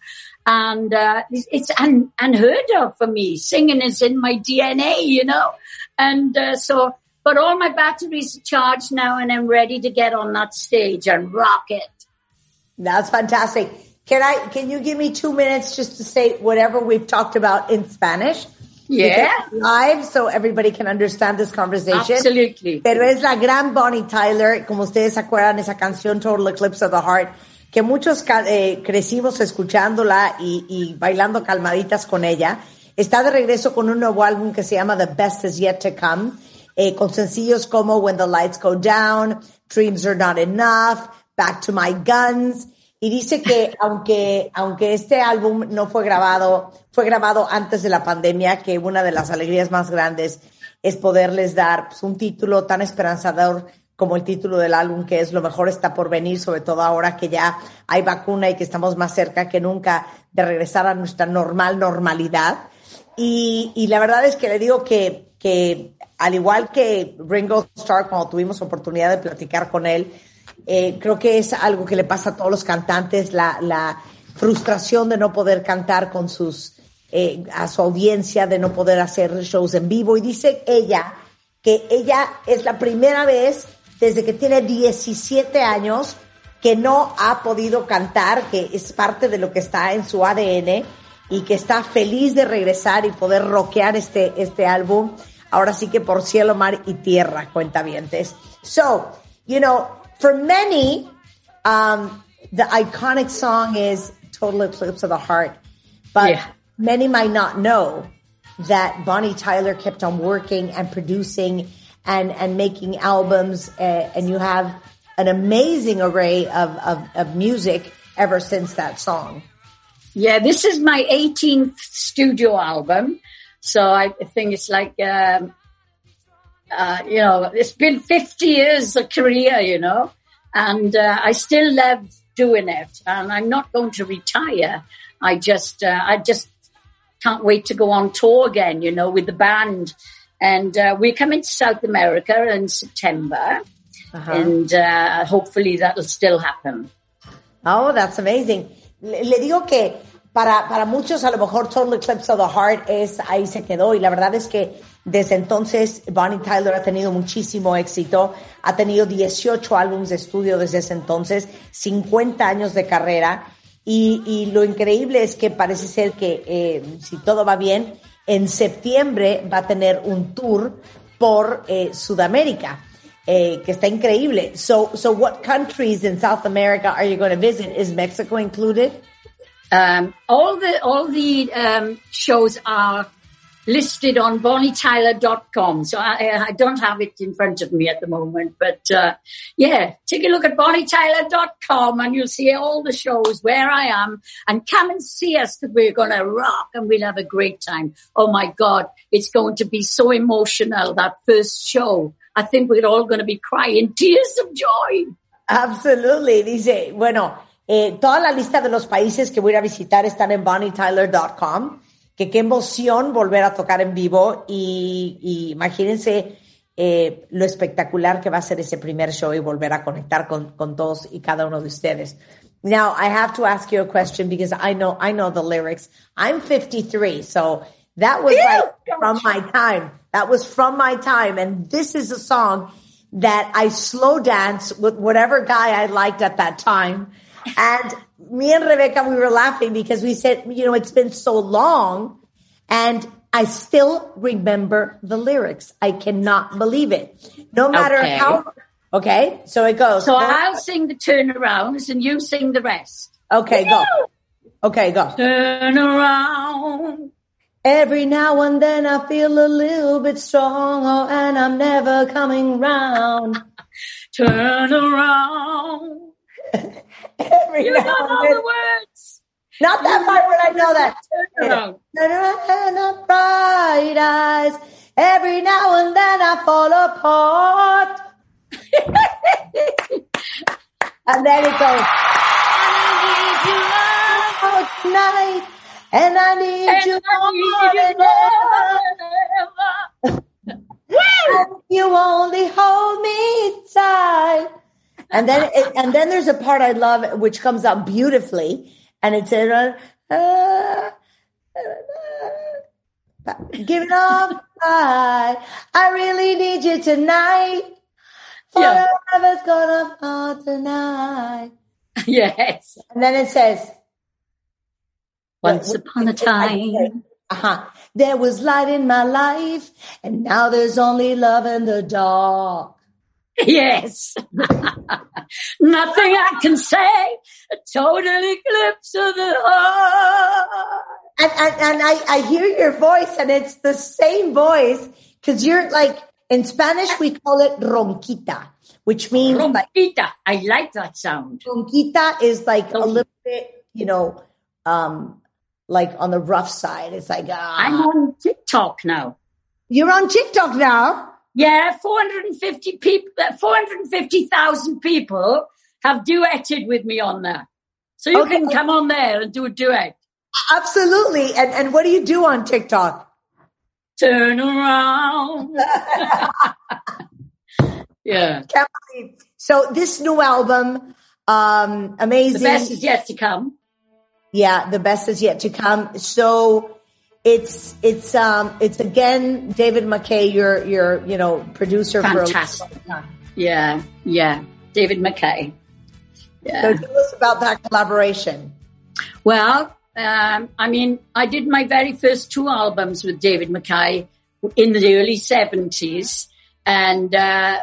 And, uh, it's, it's un, unheard of for me. Singing is in my DNA, you know. And, uh, so, but all my batteries are charged now and I'm ready to get on that stage and rock it. That's fantastic. Can I? Can you give me two minutes just to say whatever we've talked about in Spanish? Yeah. Live, so everybody can understand this conversation. Absolutely. Pero es la gran Bonnie Tyler, como ustedes se acuerdan, esa canción Total Eclipse of the Heart, que muchos eh, crecimos escuchándola y, y bailando calmaditas con ella. Está de regreso con un nuevo álbum que se llama The Best Is Yet to Come, eh, con sencillos como When the Lights Go Down, Dreams Are Not Enough, Back to My Guns. Y dice que (laughs) aunque, aunque este álbum no fue grabado, fue grabado antes de la pandemia, que una de las alegrías más grandes es poderles dar pues, un título tan esperanzador como el título del álbum, que es Lo mejor está por venir, sobre todo ahora que ya hay vacuna y que estamos más cerca que nunca de regresar a nuestra normal normalidad. Y, la verdad es que le digo que, que al igual que Ringo Starr, cuando tuvimos oportunidad de platicar con él, eh, creo que es algo que le pasa a todos los cantantes, la, la frustración de no poder cantar con sus, eh, a su audiencia, de no poder hacer shows en vivo. Y dice ella que ella es la primera vez desde que tiene 17 años que no ha podido cantar, que es parte de lo que está en su ADN y que está feliz de regresar y poder rockear este, este álbum. Ahora sí que por cielo, mar y tierra, cuentavientes. So, you know, for many, um, the iconic song is Total Eclipse of the Heart. But Yeah. many might not know that Bonnie Tyler kept on working and producing and, and making albums, uh, and you have an amazing array of, of, of music ever since that song. Yeah, this is my 18th studio album. So I think it's like, um, uh, you know, it's been 50 years of career, you know, and uh, I still love doing it. And I'm not going to retire. I just, uh, I just can't wait to go on tour again, you know, with the band. And uh, we're coming to South America in September. And uh, hopefully that'll still happen. Oh, that's amazing. Le, le digo que para, para muchos a lo mejor Total Eclipse of the Heart es ahí se quedó y la verdad es que desde entonces Bonnie Tyler ha tenido muchísimo éxito, ha tenido 18 álbumes de estudio desde ese entonces, 50 años de carrera y, y lo increíble es que parece ser que eh, si todo va bien, en septiembre va a tener un tour por eh, Sudamérica. eh, que está increíble. So, so what countries in South America are you going to visit? Is Mexico included? Um, all the all the um, shows are listed on bonnietyler.com. So I, I don't have it in front of me at the moment, but uh, yeah, take a look at bonnietyler.com and you'll see all the shows where I am and come and see us because we're going to rock and we'll have a great time. Oh my God, it's going to be so emotional that first show. I think we're all going to be crying tears of joy. Absolutely. Dice, bueno, eh, toda la lista de los países que voy a visitar están en bonnietyler.com. Que qué emoción volver a tocar en vivo y, y imagínense eh, lo espectacular que va a ser ese primer show y volver a conectar con, con todos y cada uno de ustedes. Now, I have to ask you a question because I know, I know the lyrics. I'm 53, so that was like from my time. That was from my time. And this is a song that I slow dance with whatever guy I liked at that time. And me and Rebecca, we were laughing because we said, you know, it's been so long and I still remember the lyrics. I cannot believe it. No matter Okay. how, okay, so it goes. So I'll sing the turnarounds and you sing the rest. okay, go. Okay, go. Turn around. Every now and then I feel a little bit stronger oh, and I'm never coming round. (laughs) Turn around. Every You now don't and know then. the words. Not that part, but I know that. Turn around. Turn around up bright eyes. Every now and then I fall apart. (laughs) and then it goes. Oh, tonight, and I need And you I more need than you ever. (laughs) more And you only hold me tight. And then, it, and then there's a part I love, which comes out beautifully, and it's in, uh, uh, uh, give it up, I, I really need you tonight. Yeah. Forever's gonna fall tonight. (laughs) Yes. And then it says, Once upon a time. uh-huh, there was light in my life, and now there's only love in the dark. Yes. (laughs) Nothing I can say. A total eclipse of the heart. And, and, and I, I hear your voice and it's the same voice because you're like, in Spanish, we call it ronquita, which means like I like that sound. ronquita is like a little bit, you know, um, like on the rough side. It's like, I'm ah. on TikTok now. you're on TikTok now. Yeah, 450 people, 450,000 people have duetted with me on there. So you Okay. can come on there and do a duet. Absolutely. And, and what do you do on TikTok? Turn around. (laughs) yeah. So this new album, um, The amazing. best is yet to come. Yeah, the best is yet to come. So it's it's um it's again David McKay, your your you know producer Fantastic. for Yeah, yeah. David McKay. Yeah. So tell us about that collaboration. Well, um, I mean, I did my very first two albums with David McKay in the early 70s. And uh,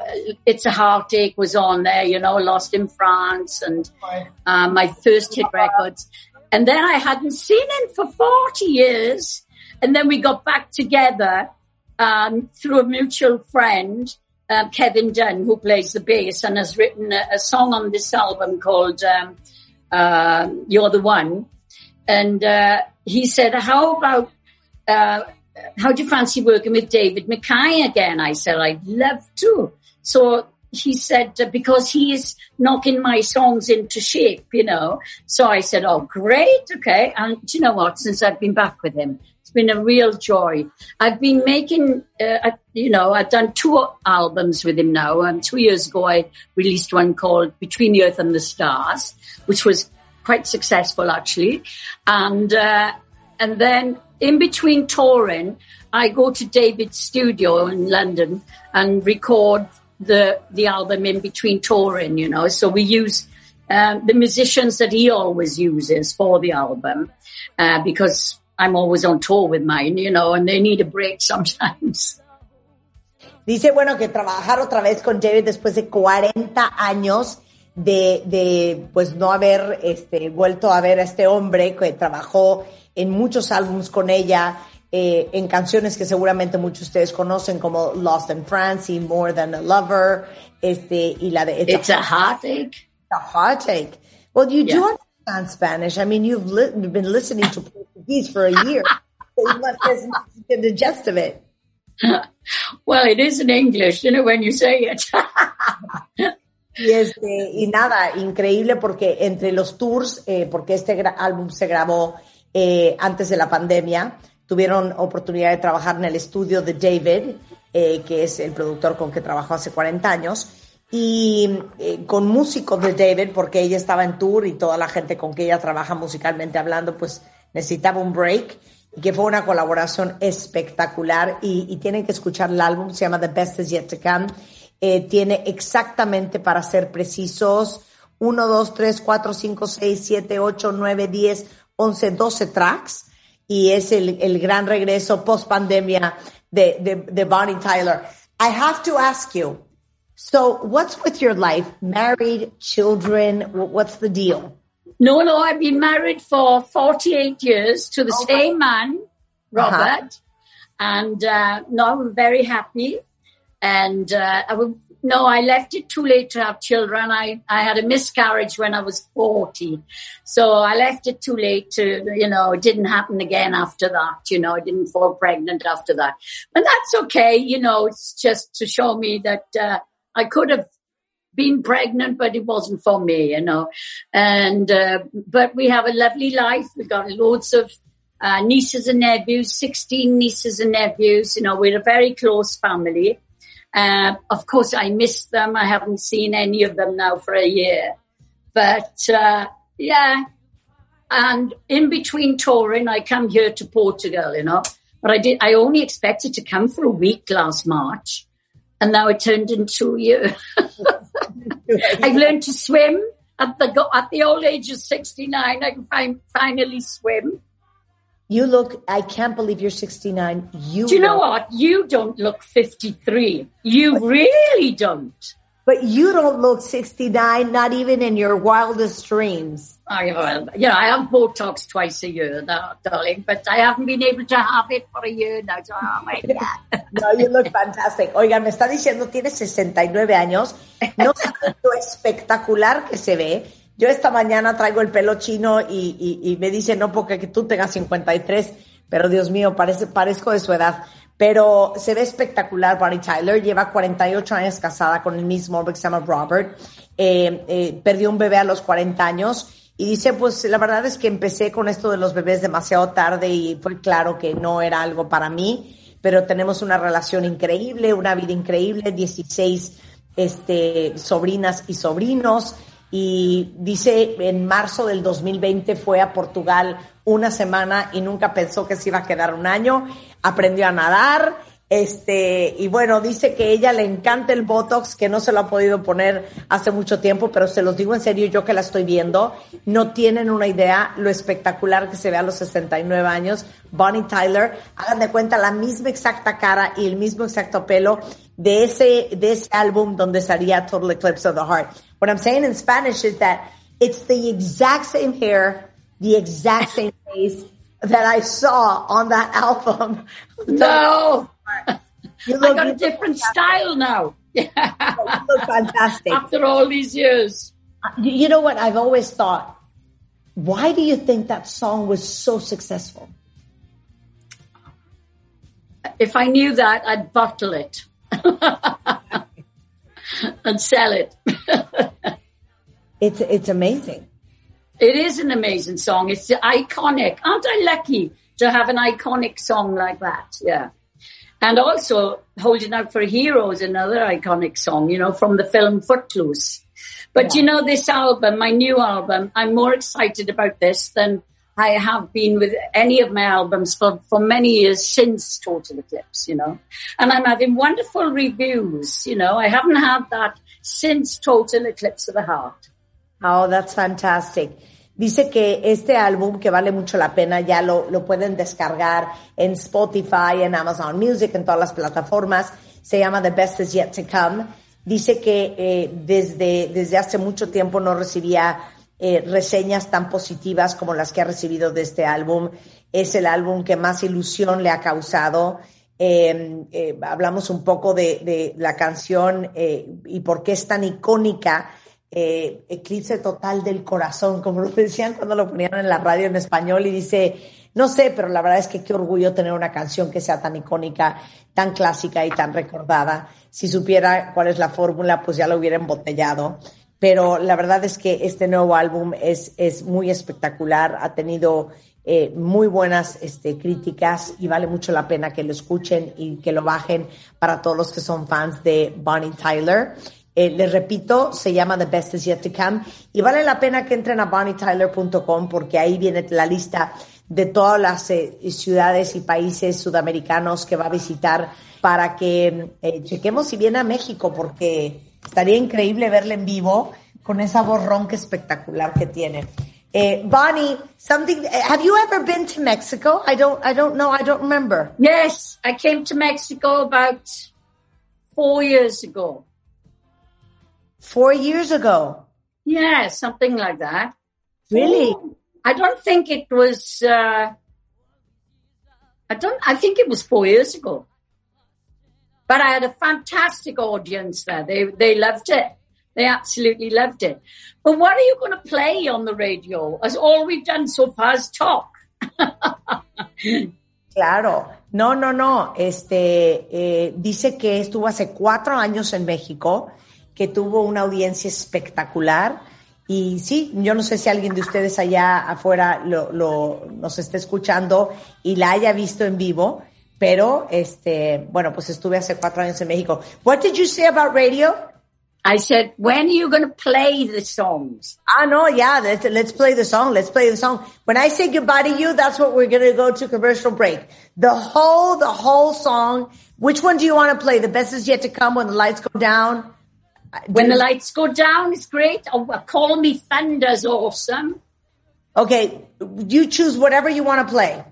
It's a Heartache was on there, you know, Lost in France and uh, my first hit records. And then I hadn't seen him for 40 years. And then we got back together um, through a mutual friend, uh, Kevin Dunn, who plays the bass and has written a, a song on this album called um, uh, You're the One. And uh, he said, how about, uh, how do you fancy working with David Mackay again? I said, I'd love to. So he said, uh, because he is knocking my songs into shape, you know. So I said, oh, great. Okay. And you know what? Since I've been back with him, been a real joy. I've been making, uh, I- you know, I've done two albums with him now. And two years ago, I released one called Between the Earth and the Stars, which was quite successful actually. And, uh, and then in between touring, I go to David's studio in London and record the, the album in between touring, you know, so we use, um, the musicians that he always uses for the album, uh, because I'm always on tour with mine, you know, and they need a break (laughs) sometimes. Dice, bueno, que trabajar otra vez con David después de 40 años de, de pues no haber este, vuelto a ver a este hombre que trabajó en muchos álbumes con ella, eh, en canciones que seguramente muchos de ustedes conocen como Lost in France y More Than a Lover, este, y la de It's a heartache. a heartache. Well, you do Yeah. understand Spanish. I mean, you've, li- you've been listening to For a year. so you must the gist of it. (laughs) Well, it is in English, you know, when you say it. (laughs) Y, este, y nada, increíble porque entre los tours, eh, porque este álbum se grabó eh, antes de la pandemia, tuvieron oportunidad de trabajar en el estudio de David, eh, que es el productor con que trabajó hace 40 años, y con músicos de David, porque ella estaba en tour y toda la gente con que ella trabaja musicalmente hablando, pues necesitaba un break, y que fue una colaboración espectacular, y, y tienen que escuchar el álbum, se llama The Best Is Yet to Come, eh, tiene exactamente, para ser precisos, 1, 2, 3, 4, 5, 6, 7, 8, 9, 10, 11, 12 tracks. Y es el, el gran regreso post pandemia de, de, de Bonnie Tyler. I have to ask you, so what's with your life? Married, children, wh- what's the deal? No, no, I've been married for 48 years to the same man, Robert. And uh, no, we're very happy. And uh, I would, no, I left it too late to have children. I, I had a miscarriage when I was 40. So I left it too late to, you know, it didn't happen again after that. You know, I didn't fall pregnant after that. But that's okay. You know, it's just to show me that uh, I could have been pregnant, but it wasn't for me, you know. And uh, but we have a lovely life. We've got loads of uh, nieces and nephews, sixteen nieces and nephews. You know, we're a very close family. Uh, of course, I miss them. I haven't seen any of them now for a year, but uh, yeah. And in between touring, I come here to Portugal, you know. But I did. I only expected to come for a week last March, and now it turned into a year. (laughs) (laughs) I've learned to swim at the at the old age of sixty nine. I can find, finally swim. You look, I can't believe you're 69. You Do you know what? You don't look fifty three. You really don't. But you don't look 69, not even in your wildest dreams. I well, you know, I have Botox twice a year, now, darling, but I haven't been able to have it for a year now. So, oh my god. No, you look fantastic. Oigan, me está diciendo, tiene 69 años. No sabe lo espectacular que se ve. Yo esta mañana traigo el pelo chino y, y, y me dice, no porque que tú tengas 53, pero Dios mío, parece, parezco de su edad. Pero se ve espectacular Bonnie Tyler. Lleva 48 años casada con el mismo hombre Robert. Eh, eh, perdió un bebé a los 40 años. Y dice, pues la verdad es que empecé con esto de los bebés demasiado tarde y fue claro que no era algo para mí, pero tenemos una relación increíble, una vida increíble, 16 este, sobrinas y sobrinos. Y dice, en marzo del 2020 fue a Portugal una semana y nunca pensó que se iba a quedar un año. Aprendió a nadar Este, y bueno, dice que ella le encanta el Botox, que no se lo ha podido poner hace mucho tiempo, pero se los digo en serio, yo que la estoy viendo, no tienen una idea lo espectacular que se ve a los 69 años. Bonnie Tyler, hagan de cuenta la misma exacta cara y el mismo exacto pelo de ese, de ese álbum donde salía Total Eclipse of the Heart. What I'm saying in Spanish is that it's the exact same hair, the exact same face that I saw on that album. (laughs) No, You look, I got a different style now. Yeah. (laughs) you look fantastic. After all these years. You you know what? I've always thought, why do you think that song was so successful? If I knew that, I'd bottle it (laughs) and sell it. It's it's amazing. It is an amazing song. It's iconic. Aren't I lucky to have an iconic song like that? Yeah. And also, Holding Out for a Hero is another iconic song, you know, from the film Footloose. But you know, this album, my new album, I'm more excited about this than I have been with any of my albums for, for many years since Total Eclipse, you know. And I'm having wonderful reviews, you know. I haven't had that since Total Eclipse of the Heart. Oh, that's fantastic. Dice que este álbum, que vale mucho la pena, ya lo, lo pueden descargar en Spotify, en Amazon Music, en todas las plataformas. Se llama The Best Is Yet to Come. Dice que eh, desde, desde hace mucho tiempo no recibía eh, reseñas tan positivas como las que ha recibido de este álbum. Es el álbum que más ilusión le ha causado. Eh, eh, hablamos un poco de, de la canción y por qué es tan icónica eh, eclipse total del corazón, como lo decían cuando lo ponían en la radio en español y dice, no sé, pero la verdad es que qué orgullo tener una canción que sea tan icónica, tan clásica y tan recordada. Si supiera cuál es la fórmula, pues ya lo hubiera embotellado. Pero la verdad es que este nuevo álbum es, es muy espectacular, ha tenido eh, muy buenas este, críticas y vale mucho la pena que lo escuchen y que lo bajen para todos los que son fans de Bonnie Tyler. Eh, les repito, se llama The Best Is Yet to Come y vale la pena que entren a bonnietyler.com porque ahí viene la lista de todas las eh, ciudades y países sudamericanos que va a visitar para que eh, chequemos si viene a México porque estaría increíble verle en vivo con esa voz ronca espectacular que tiene. Eh, Bonnie, something. Have you ever been to Mexico? I don't. I don't know. I don't remember. Yes, I came to Mexico about four years ago. Four years ago. Yeah, something like that. Really? I don't think it was. Uh, I don't. I think it was four years ago. But I had a fantastic audience there. They they loved it. They absolutely loved it. But what are you going to play on the radio? As all we've done so far is talk. (laughs) Claro, no, no, no. Este eh, dice que estuvo hace cuatro años en México, que tuvo una audiencia espectacular. Y sí, yo no sé si alguien de ustedes allá afuera lo, lo- nos esté escuchando y la haya visto en vivo, pero este, bueno, pues estuve hace cuatro años en México. What did you say about radio? I said, when are you going to play the songs? Ah, no, yeah, let's, let's play the song. Let's play the song. When I say goodbye to you, that's what we're going to go to commercial break. The whole, the whole song. Which one do you want to play? The best is yet to come when the lights go down. When the lights go down, it's great. Oh, Call Me Thunder's awesome. Okay, you choose whatever you want to play.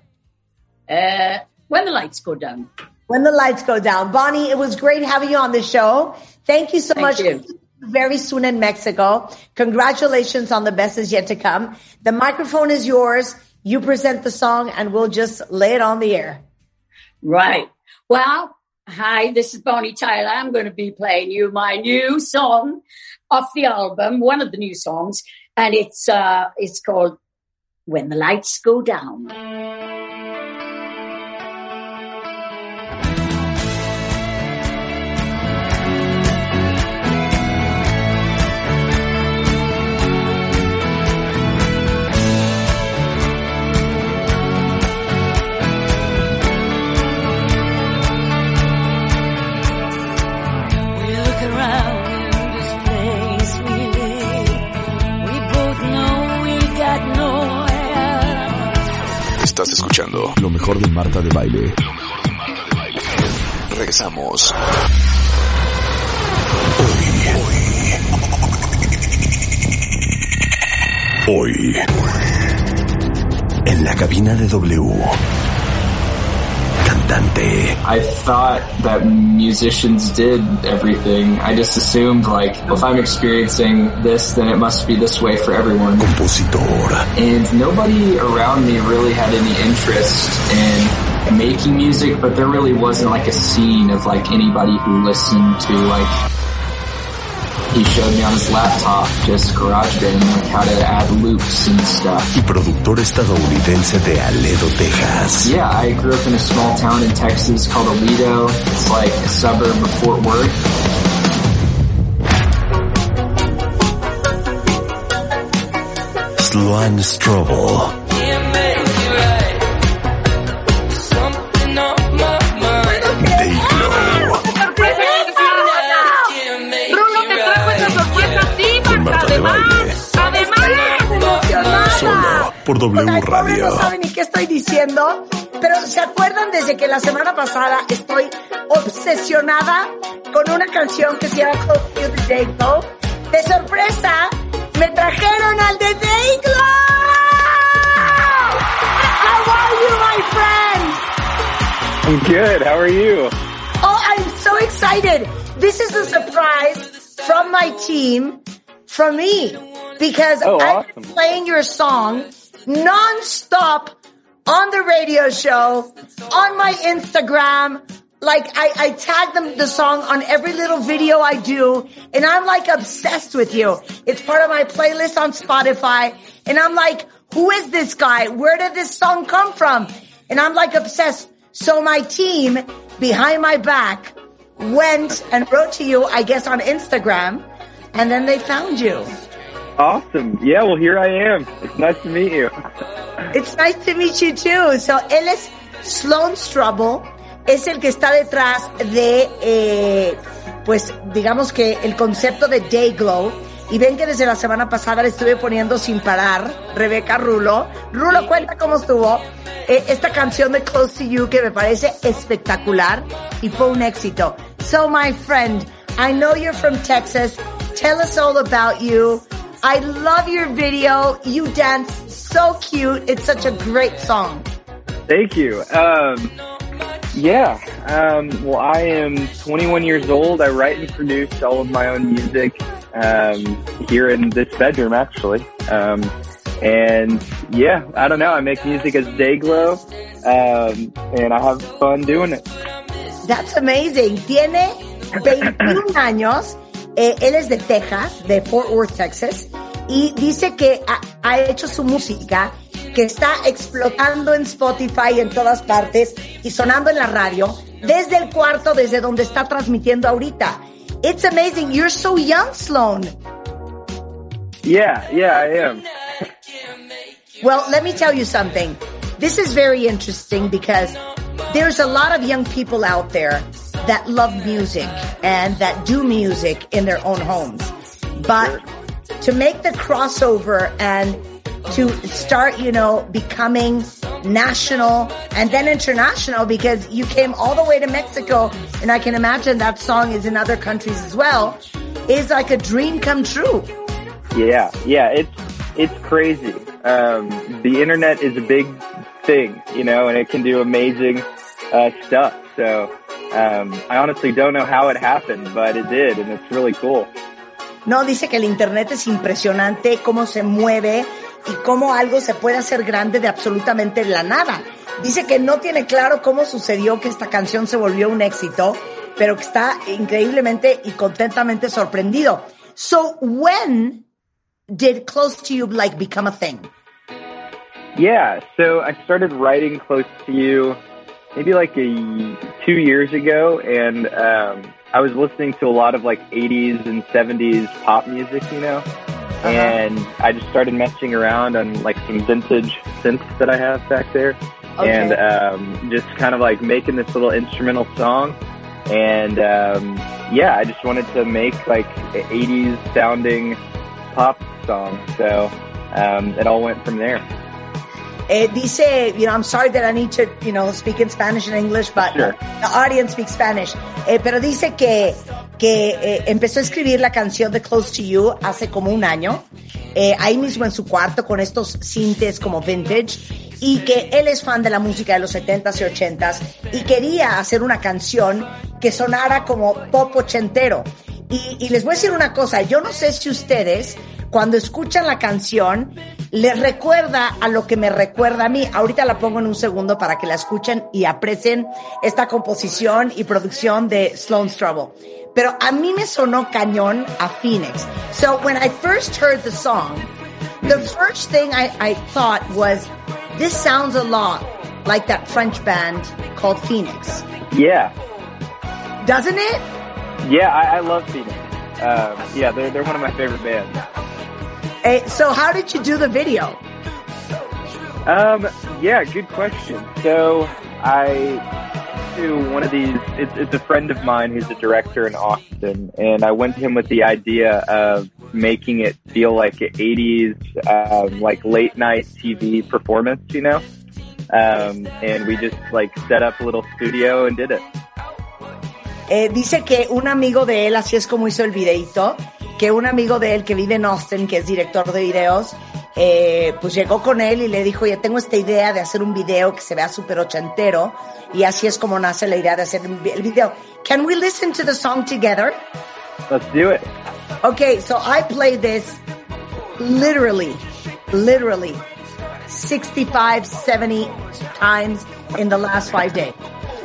Uh, when the lights go down. When the lights go down. Bonnie, it was great having you on the show. Thank you so Thank much. you. Very soon in Mexico. Congratulations on the best is yet to come. The microphone is yours. You present the song and we'll just lay it on the air. Right. Well, hi, this is Bonnie Tyler. I'm going to be playing you my new song off the album, one of the new songs, and it's uh it's called When the Lights Go Down. Estás escuchando. Lo mejor de Marta de Baile. Regresamos. Hoy, en la cabina de W, cantante, I thought that musicians did everything. I just assumed like, if I'm experiencing this, then it must be this way for everyone. compositor, And nobody around me really had any interest in making music, but there really wasn't like a scene of like anybody who listened to like y productor estadounidense de Aledo, Texas. Yeah, I grew up in a small town in Texas called Aledo. It's like a suburb of Fort Worth. Sloan Strobel, por W Ay, pobre, Radio. No saben ni qué estoy diciendo, pero ¿se acuerdan desde que la semana pasada estoy obsesionada con una canción que se llama You the Day Glow? De sorpresa, me trajeron al de Day Glow. How are you, my friend? I'm good. How are you? Oh, I'm so excited. This is a surprise from my team, from me, because Oh, I've been awesome. playing your song non-stop on the radio show, on my Instagram. Like I, I tag them the song on every little video I do, and I'm like obsessed with you. It's part of my playlist on Spotify, and I'm like, who is this guy? Where did this song come from? And I'm like obsessed. So my team behind my back went and wrote to you, I guess on Instagram, and then they found you. Awesome. Yeah, well, here I am. It's nice to meet you. It's nice to meet you too. So él es Sloan Strubble, es el que está detrás de, eh, pues digamos que el concepto de Day Glow. Y ven que desde la semana pasada le estuve poniendo sin parar, Rebeca Rulo. Rulo, cuenta cómo estuvo eh, esta canción de Close to You que me parece espectacular y fue un éxito. So my friend, I know you're from Texas. Tell us all about you. I love your video. You dance so cute. It's such a great song. Thank you. Um, yeah. Um, well, I am 21 years old. I write and produce all of my own music um, here in this bedroom, actually. Um, and yeah, I don't know. I make music as Dayglow, um, and I have fun doing it. That's amazing. Tiene (laughs) 21 años. Eh, él es de Texas, de Fort Worth, Texas. Y dice que ha, ha hecho su música que está explotando en Spotify en todas partes y sonando en la radio desde el cuarto, desde donde está transmitiendo ahorita. It's amazing. You're so young, Sloan. Yeah, yeah, I am. Well, let me tell you something. This is very interesting because there's a lot of young people out there that love music and that do music in their own homes. But to make the crossover and to start, you know, becoming national and then international because you came all the way to Mexico and I can imagine that song is in other countries as well is like a dream come true. Yeah, yeah, it's it's crazy. Um, the internet is a big thing, you know, and it can do amazing uh, stuff. So um, I honestly don't know how it happened, but it did, and it's really cool. No, dice que el Internet es impresionante, cómo se mueve y cómo algo se puede hacer grande de absolutamente la nada. Dice que no tiene claro cómo sucedió que esta canción se volvió un éxito, pero que está increíblemente y contentamente sorprendido. So, when did Close to You like become a thing? Yeah, so I started writing close to you maybe like a two years ago, and um, I was listening to a lot of like 80s and 70s pop music, you know, and I just started messing around on like some vintage synths that I have back there, Okay. and um, just kind of like making this little instrumental song. And um, yeah, I just wanted to make like a 80s sounding pop song, so um, it all went from there. Eh, dice, you know, I'm sorry that I need to, you know, speak in Spanish and English, but Sure. the audience speaks Spanish. Eh, pero dice que, que eh, empezó a escribir la canción de Close to You hace como un año, eh, ahí mismo en su cuarto con estos sintes como vintage, y que él es fan de la música de los 70s y 80s y quería hacer una canción que sonara como pop ochentero. Y, y les voy a decir una cosa, yo no sé si ustedes cuando escuchan la canción les recuerda a lo que me recuerda a mí. Ahorita la pongo en un segundo para que la escuchen y aprecien esta composición y producción de Sloan's Trouble. Pero a mí me sonó cañón a Phoenix. So when I first heard the song, the first thing I, I thought was, this sounds a lot like that French band called Phoenix. Yeah. Doesn't it? Yeah, I, I love Phoenix. Um, yeah, they're, they're one of my favorite bands. Eh, so how did you do the video? Um, yeah, good question. So I to one of these. It's, it's a friend of mine who's a director in Austin, and I went to him with the idea of making it feel like an '80s, um, like late night TV performance, you know. Um, and we just like set up a little studio and did it. Eh, dice que un amigo de él, así es como hizo el videito, que un amigo de él que vive en Austin, que es director de videos, eh, pues llegó con él y le dijo, ya tengo esta idea de hacer un video que se vea súper ochentero, y así es como nace la idea de hacer el video. Can we listen to the song together? Let's do it. Okay, so I played this literally, literally 65, 70 times in the last five days.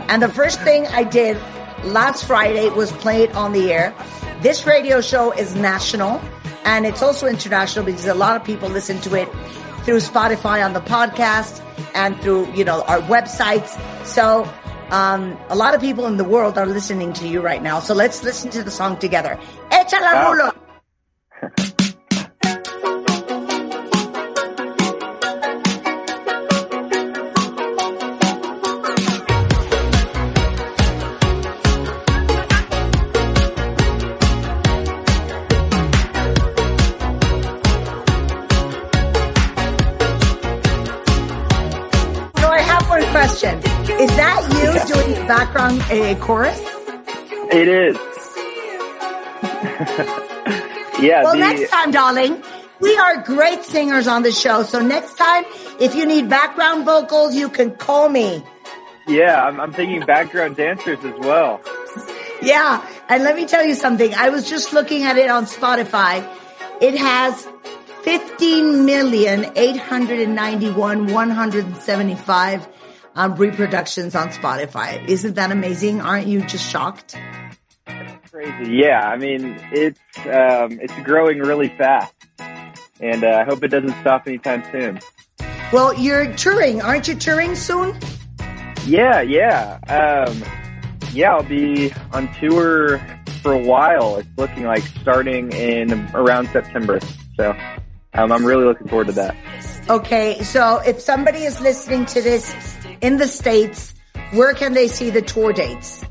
And the first thing I did last Friday was played on the air. This radio show is national and it's also international because a lot of people listen to it through Spotify on the podcast and through, you know, our websites. So, um, a lot of people in the world are listening to you right now. So let's listen to the song together. Échala, Wow. Rulo. (laughs) background a chorus? It is. (laughs) yeah. Well, the, next time, darling, we are great singers on the show. So next time, if you need background vocals, you can call me. yeah, I'm, I'm thinking background dancers as well. Yeah. And let me tell you something. I was just looking at it on Spotify. It has 15,891,175 um, reproductions on Spotify. Isn't that amazing? Aren't you just shocked? Crazy. Yeah, I mean it's um, it's growing really fast, and uh, I hope it doesn't stop anytime soon. Well, you're touring. Aren't you touring soon? Yeah, yeah, um, yeah. I'll be on tour for a while. It's looking like starting in around September. So um, I'm really looking forward to that. Okay, so if somebody is listening to this in the States, where can they see the tour dates?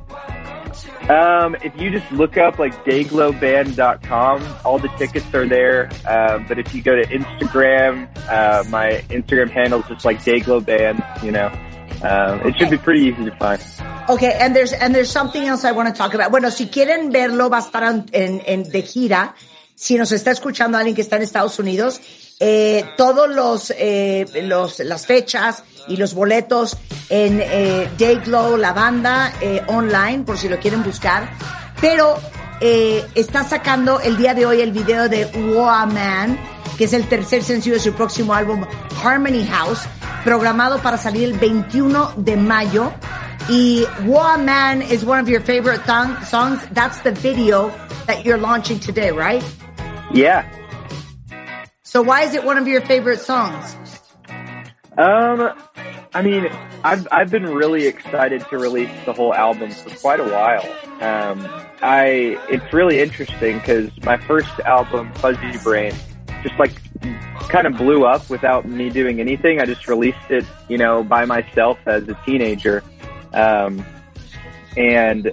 Um, if you just look up like dayglowband.com, all the tickets are there. Um, but if you go to Instagram, uh, my Instagram handle is just like dayglow.band, you know. Um, it should be pretty easy to find. Okay, and there's and there's something else I want to talk about. Bueno, si quieren verlo, va a estar en, en- en- de gira. Si nos está escuchando alguien que está en Estados Unidos, eh, todos los, eh, los las fechas y los boletos en eh, Dayglow, la banda eh, online, por si lo quieren buscar. Pero eh, está sacando el día de hoy el video de Woa Man, que es el tercer sencillo de su próximo álbum Harmony House, programado para salir el 21 de mayo. Y Woa Man is one of your favorite thong- songs. That's the video that you're launching today, right? Yeah. So why is it one of your favorite songs? Um, I mean, I've I've been really excited to release the whole album for quite a while. Um, I it's really interesting because my first album, Fuzzy Brain, just like kind of blew up without me doing anything. I just released it, you know, by myself as a teenager. Um, and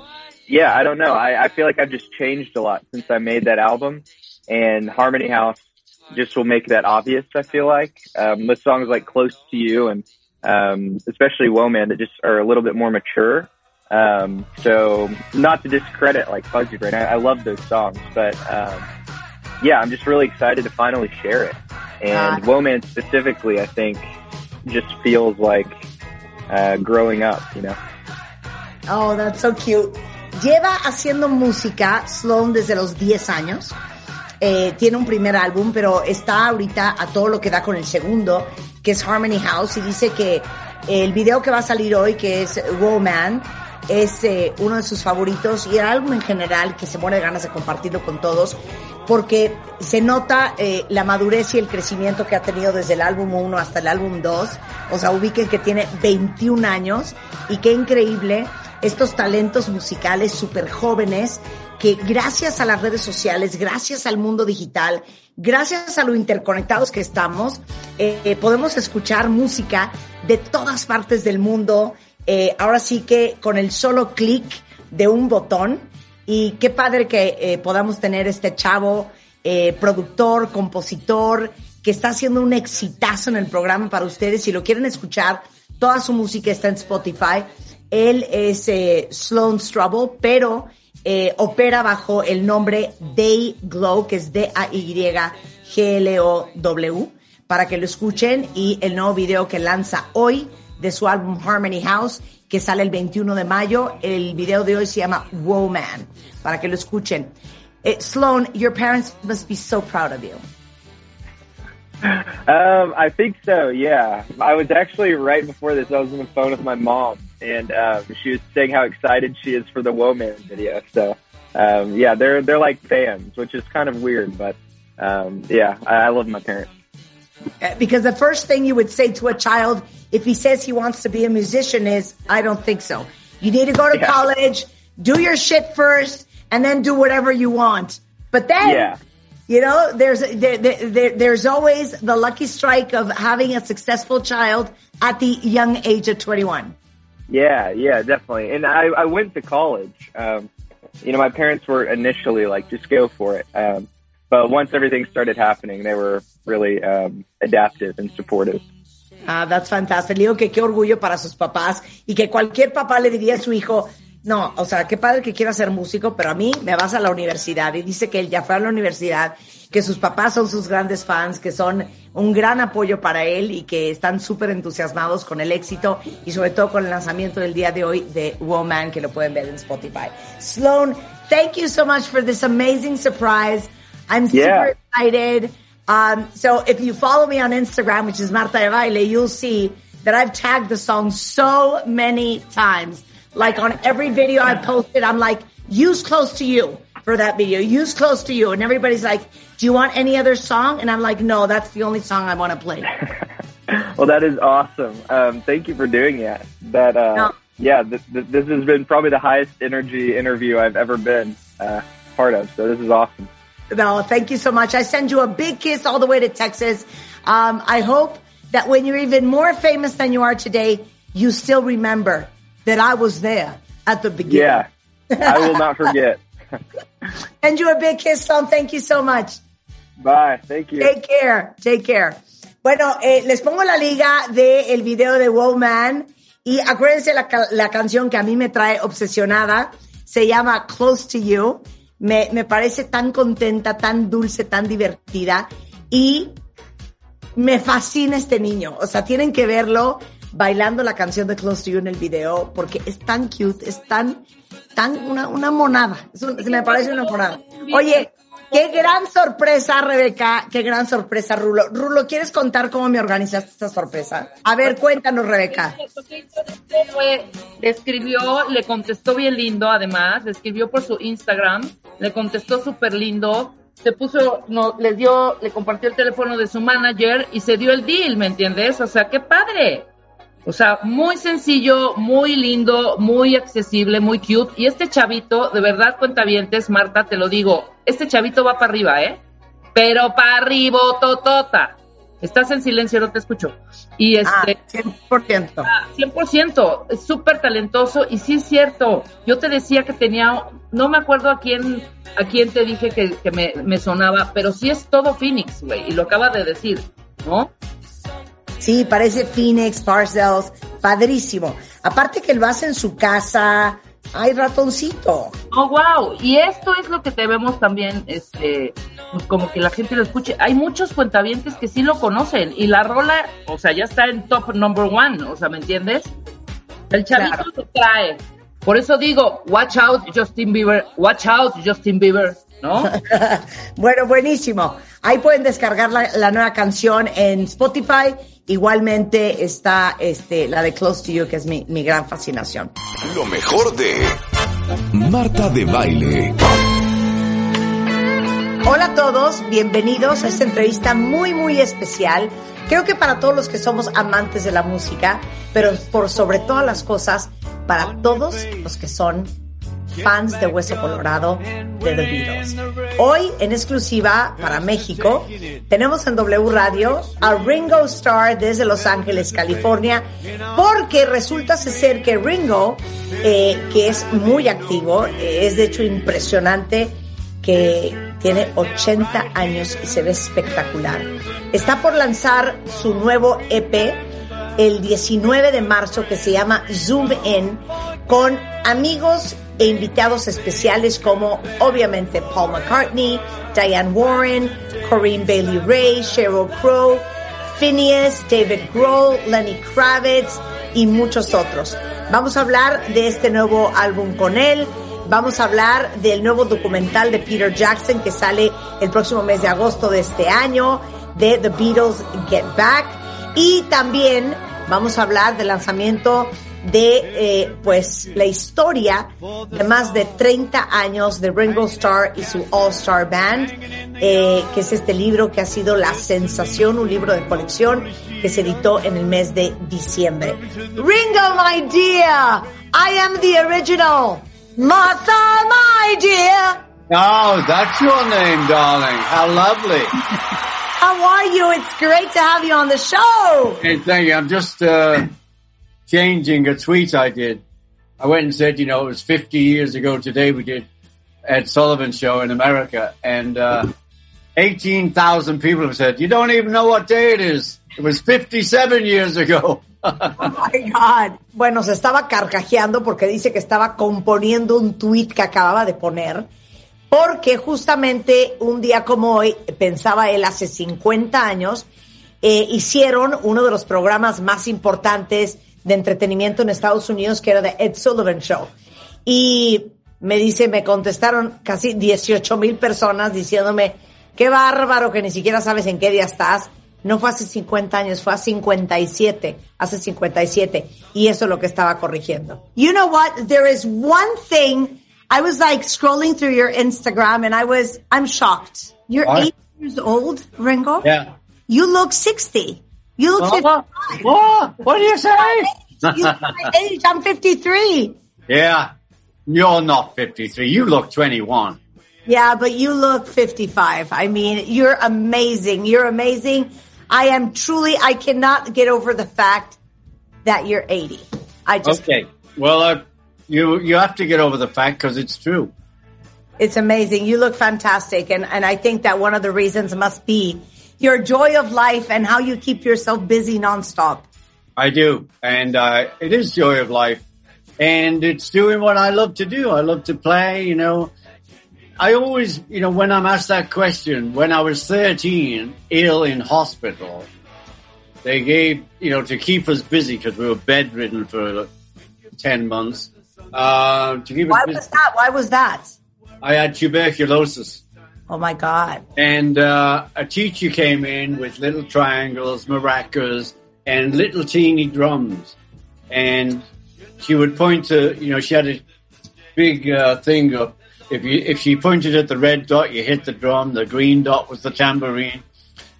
yeah, I don't know. I, I feel like I've just changed a lot since I made that album. And Harmony House just will make that obvious. I feel like um, with songs like "Close to You" and um, especially "Woman" that just are a little bit more mature. Um, so not to discredit like Fuzzy Brain, I, I love those songs, but um, yeah, I'm just really excited to finally share it. And Ah. Woman specifically, I think, just feels like uh, growing up. You know. Oh, that's so cute. Lleva haciendo música Sloan desde los 10 años. Eh, tiene un primer álbum, pero está ahorita a todo lo que da con el segundo, que es Harmony House, y dice que el video que va a salir hoy, que es Woman, es eh, uno de sus favoritos y el álbum en general, que se muere de ganas de compartirlo con todos, porque se nota eh, la madurez y el crecimiento que ha tenido desde el álbum 1 hasta el álbum 2. O sea, ubiquen que tiene 21 años y qué increíble estos talentos musicales súper jóvenes que gracias a las redes sociales, gracias al mundo digital, gracias a lo interconectados que estamos, eh, eh, podemos escuchar música de todas partes del mundo. Eh, ahora sí que con el solo clic de un botón y qué padre que podamos tener este chavo, productor, compositor, que está haciendo un exitazo en el programa para ustedes. Si lo quieren escuchar, toda su música está en Spotify. Él es Sloan Strubble, pero eh, opera bajo el nombre Day Glow, que es D-A-Y-G-L-O-W, para que lo escuchen. Y el nuevo video que lanza hoy de su álbum Harmony House, que sale el 21 de mayo. El video de hoy se llama Woman, para que lo escuchen. Eh, Sloan, your parents must be so proud of you. Um, I think so. Yeah, I was actually right before this. I was on the phone with my mom, and um, she was saying how excited she is for the Woman video. So, um, yeah, they're they're like fans, which is kind of weird, but um, yeah, I, I love my parents. Uh, Because the first thing you would say to a child if he says he wants to be a musician is, I don't think so. You need to go to Yeah. college, do your shit first, and then do whatever you want. But then, Yeah. you know, there's there, there, there, there's always the lucky strike of having a successful child at the young age of 21. Yeah, yeah, definitely. And I, I went to college. Um, you know, my parents were initially like, just go for it. Um, but once everything started happening, they were really um, adaptive and supportive. Ah, that's fantastic. Le digo que qué orgullo para sus papás y que cualquier papá le diría a su hijo, no, o sea, qué padre que quiera ser músico, pero a mí me vas a la universidad. Y dice que él ya fue a la universidad, que sus papás son sus grandes fans, que son un gran apoyo para él y que están súper entusiasmados con el éxito y sobre todo con el lanzamiento del día de hoy de Woman, que lo pueden ver en Spotify. Sloan, thank you so much for this amazing surprise. I'm Yeah. super excited. Um, so if you follow me on Instagram, which is Marta de Baile, you'll see that I've tagged the song so many times. Like on every video I posted, I'm like, use close to you for that video, use close to you. And everybody's like, do you want any other song? And I'm like, no, that's the only song I want to play. (laughs) Well, that is awesome. Um, thank you for doing that. That, uh, No. yeah, th- th- this has been probably the highest energy interview I've ever been uh, part of. So this is awesome. No, thank you so much. I send you a big kiss all the way to Texas. Um, I hope that when you're even more famous than you are today, you still remember that I was there at the beginning. Yeah, I will not forget. (laughs) Send you a big kiss, Tom. Thank you so much. Bye. Thank you. Take care. Take care. Bueno, eh, les pongo la liga del video de Woman y acuérdense la, la canción que a mí me trae obsesionada. Se llama Close to You. Me, me parece tan contenta, tan dulce, tan divertida y me fascina este niño. O sea, tienen que verlo bailando la canción de Close to You en el video porque es tan cute, es tan, tan una, una monada. Un- me parece una monada. Oye, qué gran sorpresa, Rebeca. Qué gran sorpresa, Rulo. Rulo, ¿quieres contar cómo me organizaste esta sorpresa? A ver, cuéntanos, Rebeca. escribió, le contestó bien lindo, además, escribió por su Instagram, le contestó súper lindo, se puso, no, les dio, le compartió el teléfono de su manager y se dio el deal, ¿me entiendes? O sea, qué padre. O sea, muy sencillo, muy lindo, muy accesible, muy cute. Y este chavito, de verdad, cuentavientes, Marta, te lo digo, este chavito va para arriba, ¿eh? Pero para arriba, totota. Estás en silencio, no te escucho. Y este. Ah, 100%. Ah, 100%. Es súper talentoso. Y sí es cierto. Yo te decía que tenía. No me acuerdo a quién, a quién te dije que, que me, me sonaba, pero sí es todo Phoenix, güey. Y lo acaba de decir, ¿no? Sí, parece Phoenix, Parcells, padrísimo. Aparte que lo hace en su casa, hay ratoncito. Oh, wow. Y esto es lo que debemos también, este, pues como que la gente lo escuche. Hay muchos cuentavientes que sí lo conocen y la rola, o sea, ya está en top number one, o sea, ¿me entiendes? El chavito Claro. se trae. Por eso digo, watch out Justin Bieber, watch out Justin Bieber, ¿no? (laughs) bueno, buenísimo. Ahí pueden descargar la, la nueva canción en Spotify. Igualmente está este, la de Close to You, que es mi, mi gran fascinación. Lo mejor de Marta de Baile. Hola a todos, bienvenidos a esta entrevista muy, muy especial. Creo que para todos los que somos amantes de la música, pero por sobre todas las cosas, para todos los que son fans de Hueso Colorado de The Beatles. Hoy, en exclusiva para México, tenemos en W Radio a Ringo Starr desde Los Ángeles, California, porque resulta ser que Ringo, eh, que es muy activo, eh, es de hecho impresionante, que tiene 80 años y se ve espectacular. Está por lanzar su nuevo EP el 19 de marzo que se llama Zoom In con amigos e invitados especiales como obviamente Paul McCartney, Diane Warren, Corinne Bailey Ray, Sheryl Crow, Phineas, David Grohl, Lenny Kravitz y muchos otros. Vamos a hablar de este nuevo álbum con él. Vamos a hablar del nuevo documental de Peter Jackson que sale el próximo mes de agosto de este año, de The Beatles Get Back. Y también vamos a hablar del lanzamiento de eh, pues la historia de más de 30 años de Ringo Starr y su All Star Band, eh, que es este libro que ha sido la sensación, un libro de colección que se editó en el mes de diciembre. Ringo, my dear, I am the original. Martha, my dear. Oh, that's your name, darling. How lovely. How are you? It's great to have you on the show. Hey, thank you. I'm just uh, changing a tweet I did. I went and said, you know, it was 50 years ago today we did Ed Sullivan show in America, and uh, 18,000 people have said, you don't even know what day it is. It was 57 years ago. (laughs) Oh my God. Bueno, se estaba carcajeando porque dice que estaba componiendo un tweet que acababa de poner. Porque justamente un día como hoy, pensaba él hace 50 años, eh, hicieron uno de los programas más importantes de entretenimiento en Estados Unidos, que era The Ed Sullivan Show. Y me dice, me contestaron casi 18 mil personas diciéndome, qué bárbaro que ni siquiera sabes en qué día estás. No fue hace 50 años, fue hace 57, hace 57. Y eso es lo que estaba corrigiendo. You know what? There is one thing. I was like scrolling through your Instagram and I was, I'm shocked. You're What? eight years old, Ringo? Yeah. You look 60. You look What? 55. What? What do you say? You look my age. I'm 53. yeah. You're not 53. You look 21. Yeah, but you look 55. I mean, you're amazing. You're amazing. I am truly, I cannot get over the fact that you're 80. I just, Okay. Well, uh, you you have to get over the fact because it's true. it's amazing. You look fantastic. And, and I think that one of the reasons must be your joy of life and how you keep yourself busy nonstop. I do, and uh, it is joy of life, and it's doing what I love to do. I love to play. You know, I always, you know, when I'm asked that question, when I was 13, ill in hospital, they gave, you know, to keep us busy because we were bedridden for 10 months. Uh, to keep us Why was that? Why was that? I had tuberculosis. Oh my God. And uh, a teacher came in with little triangles, maracas, and little teeny drums. And she would point to, you know, she had a big uh, thing up. If you if she pointed at the red dot, you hit the drum. The green dot was the tambourine.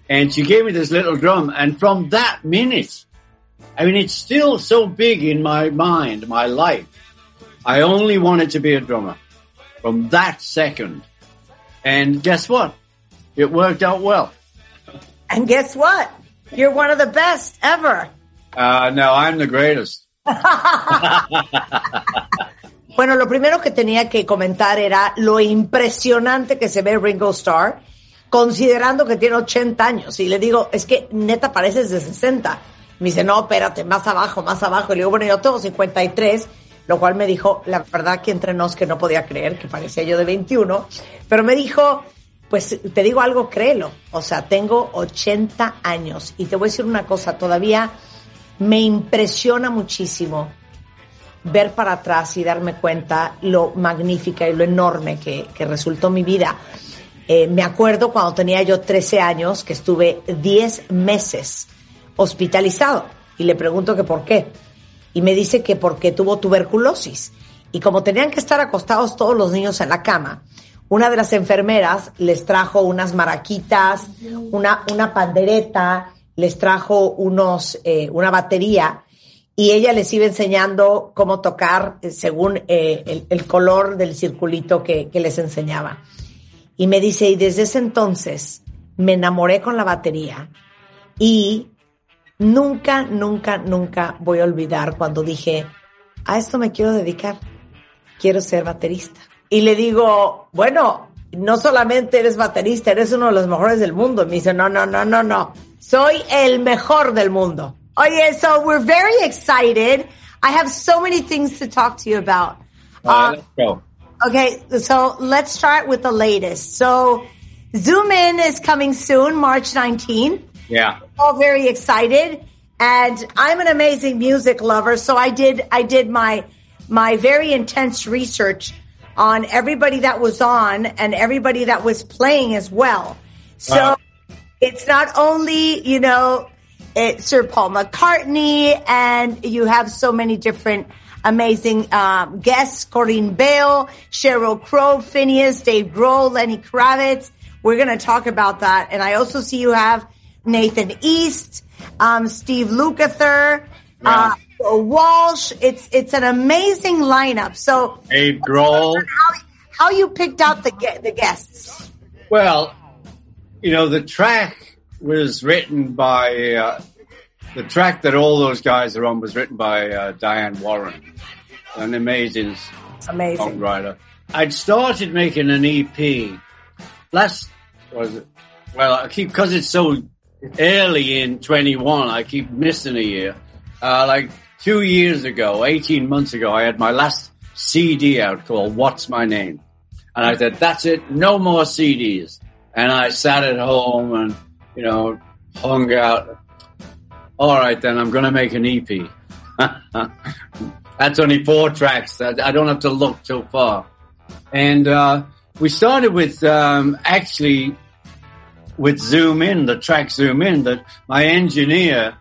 And she gave me this little drum. And from that minute, I mean, it's still so big in my mind, my life. I only wanted to be a drummer from that second. And guess what? It worked out well. And guess what? You're one of the best ever. Uh, no, I'm the greatest. (laughs) Bueno, lo primero que tenía que comentar era lo impresionante que se ve Ringo Starr, considerando que tiene 80 años. Y le digo, es que neta pareces de 60. Me dice, no, espérate, más abajo, más abajo. Y le digo, bueno, yo tengo 53, lo cual me dijo, la verdad que entre nos que no podía creer, que parecía yo de 21. Pero me dijo, pues te digo algo, créelo. O sea, tengo 80 años. Y te voy a decir una cosa, todavía me impresiona muchísimo ver para atrás y darme cuenta lo magnífica y lo enorme que, resultó mi vida. Eh, me acuerdo cuando tenía yo 13 años que estuve 10 meses hospitalizado y le pregunto que por qué. Y me dice que porque tuvo tuberculosis. Y como tenían que estar acostados todos los niños en la cama, una de las enfermeras les trajo unas maraquitas, una, una pandereta, les trajo unos, eh, una batería y ella les iba enseñando cómo tocar eh, según eh, el, color del circulito que, que les enseñaba. Y me dice, y desde ese entonces me enamoré con la batería y nunca, nunca, nunca voy a olvidar cuando dije, a esto me quiero dedicar, quiero ser baterista. Y le digo, bueno, no solamente eres baterista, eres uno de los mejores del mundo. Y me dice, no, no, no, no, no, soy el mejor del mundo. Oye, so we're very excited. I have so many things to talk to you about. Uh, let's go. Okay, so let's start with the latest. So Zoom In is coming soon, March 19th. Yeah. All very excited. And I'm an amazing music lover, so I did I did my my very intense research on everybody that was on and everybody that was playing as well. So Wow. it's not only, you know, Sir Paul McCartney and you have so many different amazing um, guests, Corinne Bale, Cheryl Crow, Phineas, Dave Grohl, Lenny Kravitz. We're going to talk about that. And I also see you have Nathan East, um, Steve Lukather, uh, Walsh. It's, it's an amazing lineup. So Dave Grohl. how, how you picked out the, the guests. Well, you know, the track was written by, uh, the track that all those guys are on was written by uh, Diane Warren, an amazing amazing. songwriter. I'd started making an EP last, was it? Well, I keep, cause it's so early in 21, I keep missing a year. Uh, like two years ago, 18 months ago, I had my last CD out called What's My Name? And I said, that's it, no more CDs. And I sat at home and, you know, hung out. All right, then I'm going to make an EP. (laughs) That's only four tracks. I, don't have to look too far. And, uh, we started with, um, actually with Zoom In, the track Zoom In that my engineer,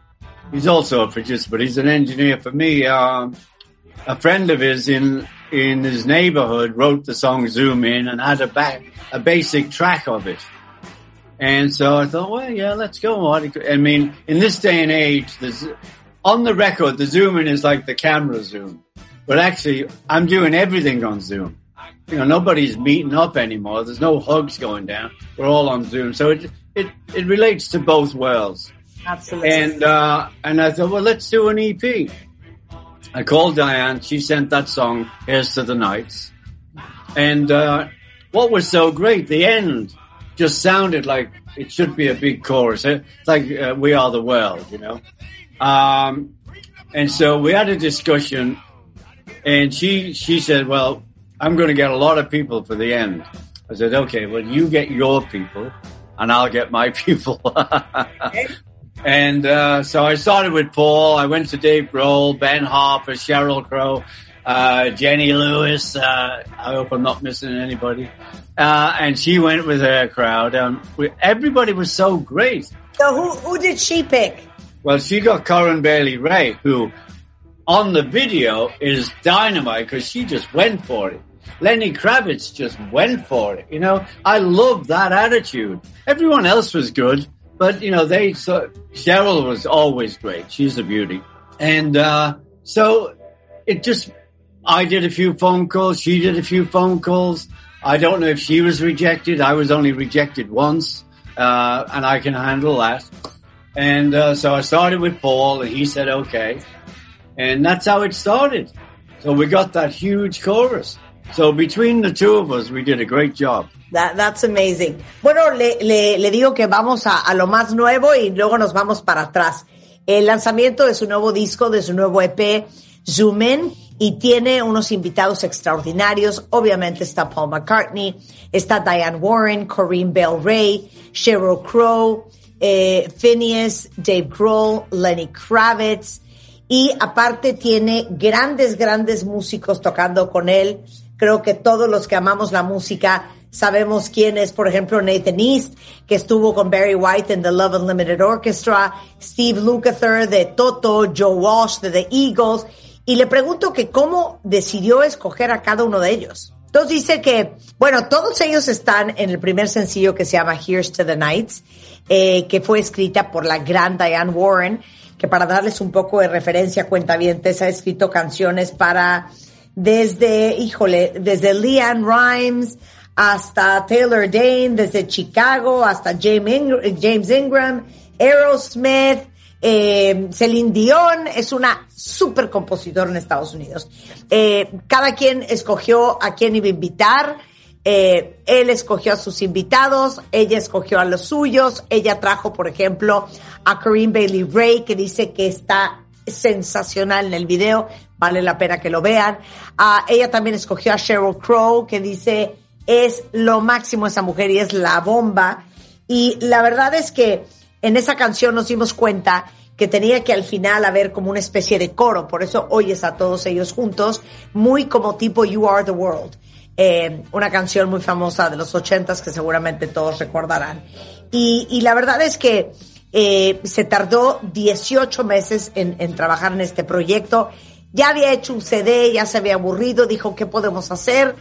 he's also a producer, but he's an engineer for me. Um, a friend of his in, in his neighborhood wrote the song Zoom In and had a back, a basic track of it. And so I thought, well, yeah, let's go. I mean, in this day and age, on the record, the zoom in is like the camera zoom. But actually, I'm doing everything on Zoom. You know, nobody's meeting up anymore. There's no hugs going down. We're all on Zoom. So it, it, it relates to both worlds. Absolutely. And, uh, and I thought, well, let's do an EP. I called Diane. She sent that song, Here's to the Nights. And, uh, what was so great, the end just sounded like it should be a big chorus. It's like, uh, We Are the World, you know? Um, and so we had a discussion and she, she said, well, I'm going to get a lot of people for the end. I said, okay, well, you get your people and I'll get my (laughs) people. and, uh, so I started with Paul. I went to Dave Grohl, Ben Harper, Cheryl Crow, uh, Jenny Lewis. Uh, I hope I'm not missing anybody. Uh, and she went with her crowd. Um, we, everybody was so great. So who, who did she pick? Well, she got Corin Bailey Ray, who on the video is dynamite because she just went for it. Lenny Kravitz just went for it. You know, I love that attitude. Everyone else was good, but you know, they, so Cheryl was always great. She's a beauty. And, uh, so it just, I did a few phone calls. She did a few phone calls. I don't know if she was rejected. I was only rejected once, uh, and I can handle that. And uh, so I started with Paul, and he said okay, and that's how it started. So we got that huge chorus. So between the two of us, we did a great job. That- that's amazing. Bueno, le, digo que vamos a, a lo más nuevo y luego nos vamos para atrás. El lanzamiento de su nuevo disco, de su nuevo EP, Zoom In, y tiene unos invitados extraordinarios. Obviamente está Paul McCartney, está Diane Warren, Corinne Bell Ray, Sheryl Crow, eh, Phineas, Dave Grohl, Lenny Kravitz, y aparte tiene grandes, grandes músicos tocando con él. Creo que todos los que amamos la música sabemos quién es, por ejemplo, Nathan East, que estuvo con Barry White en The Love Unlimited Orchestra, Steve Lukather de Toto, Joe Walsh de The Eagles, y le pregunto que cómo decidió escoger a cada uno de ellos. Entonces dice que, bueno, todos ellos están en el primer sencillo que se llama Here's to the Nights, eh, que fue escrita por la gran Diane Warren, que para darles un poco de referencia, cuentavientes, ha escrito canciones para desde, híjole, desde Leanne Rhymes hasta Taylor Dane, desde Chicago hasta James Ingram, James Ingram Aerosmith, eh, Celine Dion, es una super compositora en Estados Unidos. Eh, cada quien escogió a quién iba a invitar. Eh, él escogió a sus invitados, ella escogió a los suyos, ella trajo, por ejemplo, a Corinne Bailey Ray, que dice que está sensacional en el video, vale la pena que lo vean. Ah, ella también escogió a Sheryl Crow, que dice es lo máximo esa mujer y es la bomba. Y la verdad es que en esa canción nos dimos cuenta que tenía que al final haber como una especie de coro, por eso oyes a todos ellos juntos, muy como tipo You Are the World. Eh, una canción muy famosa de los ochentas que seguramente todos recordarán. Y, la verdad es que eh, se tardó 18 meses en trabajar en este proyecto. Ya había hecho un CD, ya se había aburrido, dijo, ¿qué podemos hacer?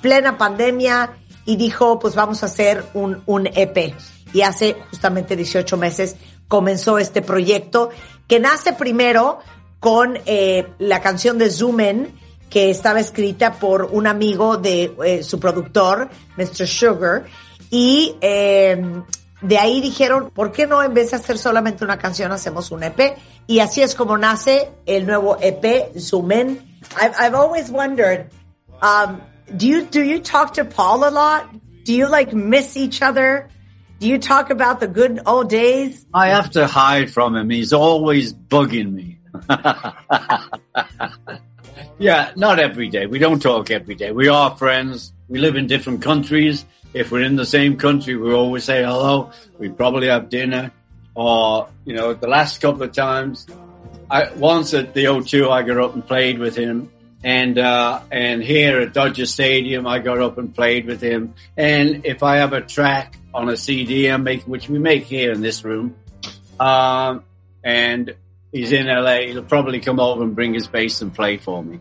Plena pandemia y dijo, pues vamos a hacer un, un EP. Y hace justamente 18 meses comenzó este proyecto que nace primero con eh, la canción de Zoom In, que estaba escrita por un amigo de eh, su productor, Mr. Sugar, y eh, de ahí dijeron, ¿por qué no en vez de hacer solamente una canción hacemos un EP? Y así es como nace el nuevo EP, Zoom In. I've, I've always wondered, um, do you, do you talk to Paul a lot? Do you like miss each other? Do you talk about the good old days? I have to hide from him. He's always bugging me. (laughs) yeah, not every day. We don't talk every day. We are friends. We live in different countries. If we're in the same country, we always say hello. We probably have dinner. Or, you know, the last couple of times, I, once at the O2, I got up and played with him. And, uh, and here at Dodger Stadium, I got up and played with him. And if I have a track on a CD I'm making, which we make here in this room, um, and he's in LA, he'll probably come over and bring his bass and play for me.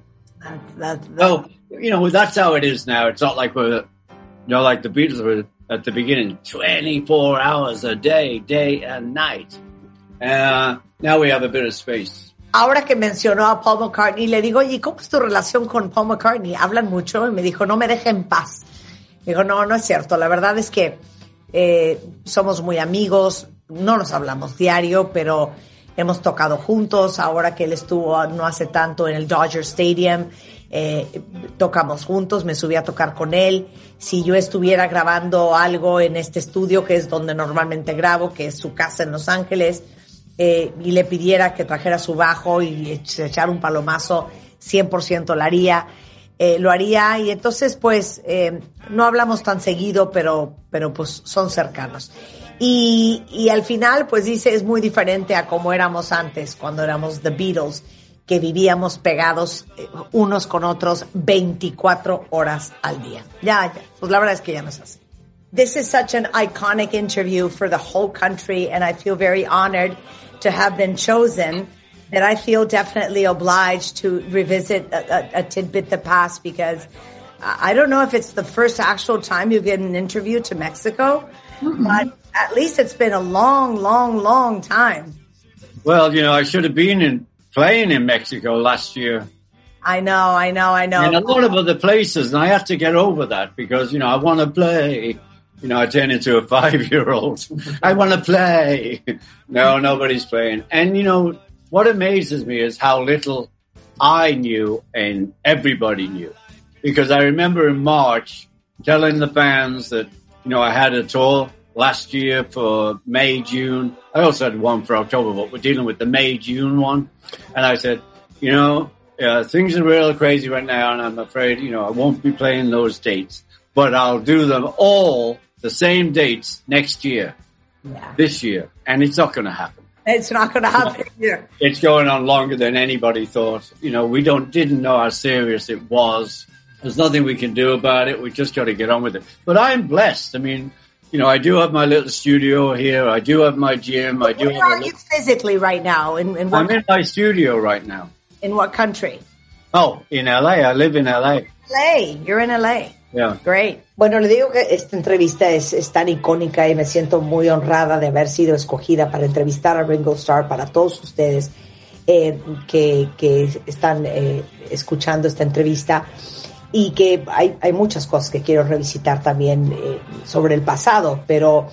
That, Oh, you know, that's how it is now. It's not like we're, know, like the Beatles were at the beginning, 24 hours a day, day and night. Uh, now we have a bit of space. Ahora que mencionó a Paul McCartney, le digo, oye, ¿cómo es tu relación con Paul McCartney? Hablan mucho y me dijo, no me deja en paz. Digo, no, no es cierto. La verdad es que eh, somos muy amigos, no nos hablamos diario, pero hemos tocado juntos. Ahora que él estuvo no hace tanto en el Dodger Stadium, eh, tocamos juntos, me subí a tocar con él. Si yo estuviera grabando algo en este estudio, que es donde normalmente grabo, que es su casa en Los Ángeles, eh, y le pidiera que trajera su bajo y ech- echar un palomazo, 100% lo haría. Eh, lo haría y entonces pues eh, no hablamos tan seguido, pero, pero pues son cercanos. Y, y al final pues dice es muy diferente a como éramos antes, cuando éramos The Beatles, que vivíamos pegados eh, unos con otros 24 horas al día. Ya, ya, pues la verdad es que ya no es así. This is such an iconic interview for the whole country, and I feel very honored to have been chosen. That I feel definitely obliged to revisit a, a, a tidbit the past because I I don't know if it's the first actual time you get an interview to Mexico, but at least it's been a long, long, long time. Well, you know, I should have been in playing in Mexico last year I know, I know, I know. and a lot of other places, and I have to get over that because you know I want to play you know, I turn into a (laughs) five-year-old. I want to play. no, nobody's playing. And you know, what amazes me is how little I knew and everybody knew. Because I remember in March telling the fans that, you know, I had a tour last year for May, June. I also had one for October, but we're dealing with the May, June one. And I said, you know, uh, things are real crazy right now, and I'm afraid, you know, I won't be playing those dates, but I'll do them all the same dates next year, Yeah. this year, and it's not going to happen. It's not going to happen (laughs) here. It's going on longer than anybody thought. You know, we don't didn't know how serious it was. There's nothing we can do about it. We just got to get on with it. But I'm blessed. I mean, you know, I do have my little studio here. I do have my gym. I do Where have. are A, you physically right now? In, in, I'm in my studio right now. in what country? Oh, in LA. I live in LA. LA. You're in LA. Yeah. Great. Bueno, le digo que esta entrevista es, es tan icónica y me siento muy honrada de haber sido escogida para entrevistar a Ringo Starr para todos ustedes eh, que, que están eh, escuchando esta entrevista y que hay, hay muchas cosas que quiero revisitar también eh, sobre el pasado, pero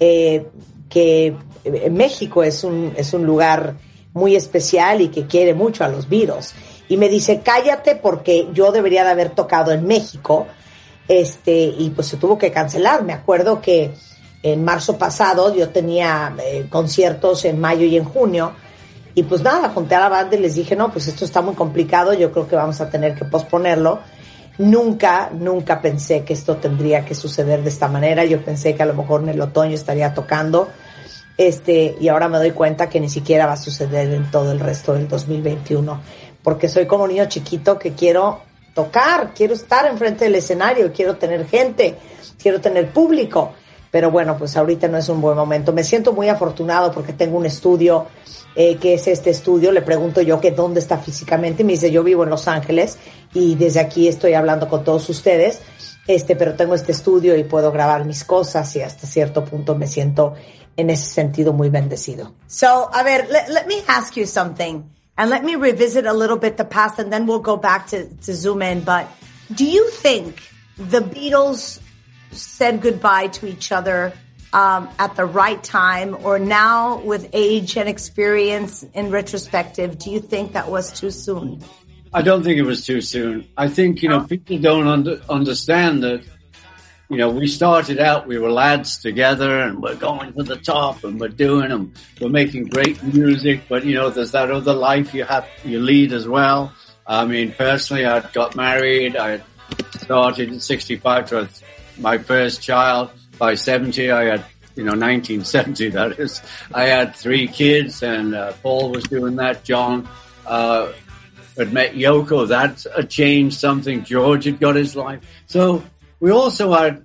eh, que eh, México es un, es un lugar muy especial y que quiere mucho a los Beatles. Y me dice, cállate porque yo debería de haber tocado en México, este, y pues se tuvo que cancelar. Me acuerdo que en marzo pasado yo tenía eh, conciertos en mayo y en junio, y pues nada, junté a la banda y les dije, no, pues esto está muy complicado, yo creo que vamos a tener que posponerlo. Nunca, nunca pensé que esto tendría que suceder de esta manera. Yo pensé que a lo mejor en el otoño estaría tocando. Este, y ahora me doy cuenta que ni siquiera va a suceder en todo el resto del 2021. Porque soy como un niño chiquito que quiero tocar, quiero estar enfrente del escenario, quiero tener gente, quiero tener público. Pero bueno, pues ahorita no es un buen momento. Me siento muy afortunado porque tengo un estudio eh, que es este estudio. Le pregunto yo que dónde está físicamente me dice yo vivo en Los Ángeles y desde aquí estoy hablando con todos ustedes. Este, pero tengo este estudio y puedo grabar mis cosas y hasta cierto punto me siento en ese sentido muy bendecido. So, a ver, let, let me ask you something and let me revisit a little bit the past and then we'll go back to, to zoom in. But do you think the Beatles said goodbye to each other um, at the right time or now with age and experience in retrospective, do you think that was too soon? I don't think it was too soon. I think, you know, people don't under, understand that, you know, we started out, we were lads together and we're going to the top and we're doing them. We're making great music, but you know, there's that other life you have, you lead as well. I mean, personally, I got married. I started at 65 to my first child. By 70, I had, you know, 1970, that is. I had three kids and uh, Paul was doing that. John, uh, had met Yoko. That had changed something. George had got his life. So we also had,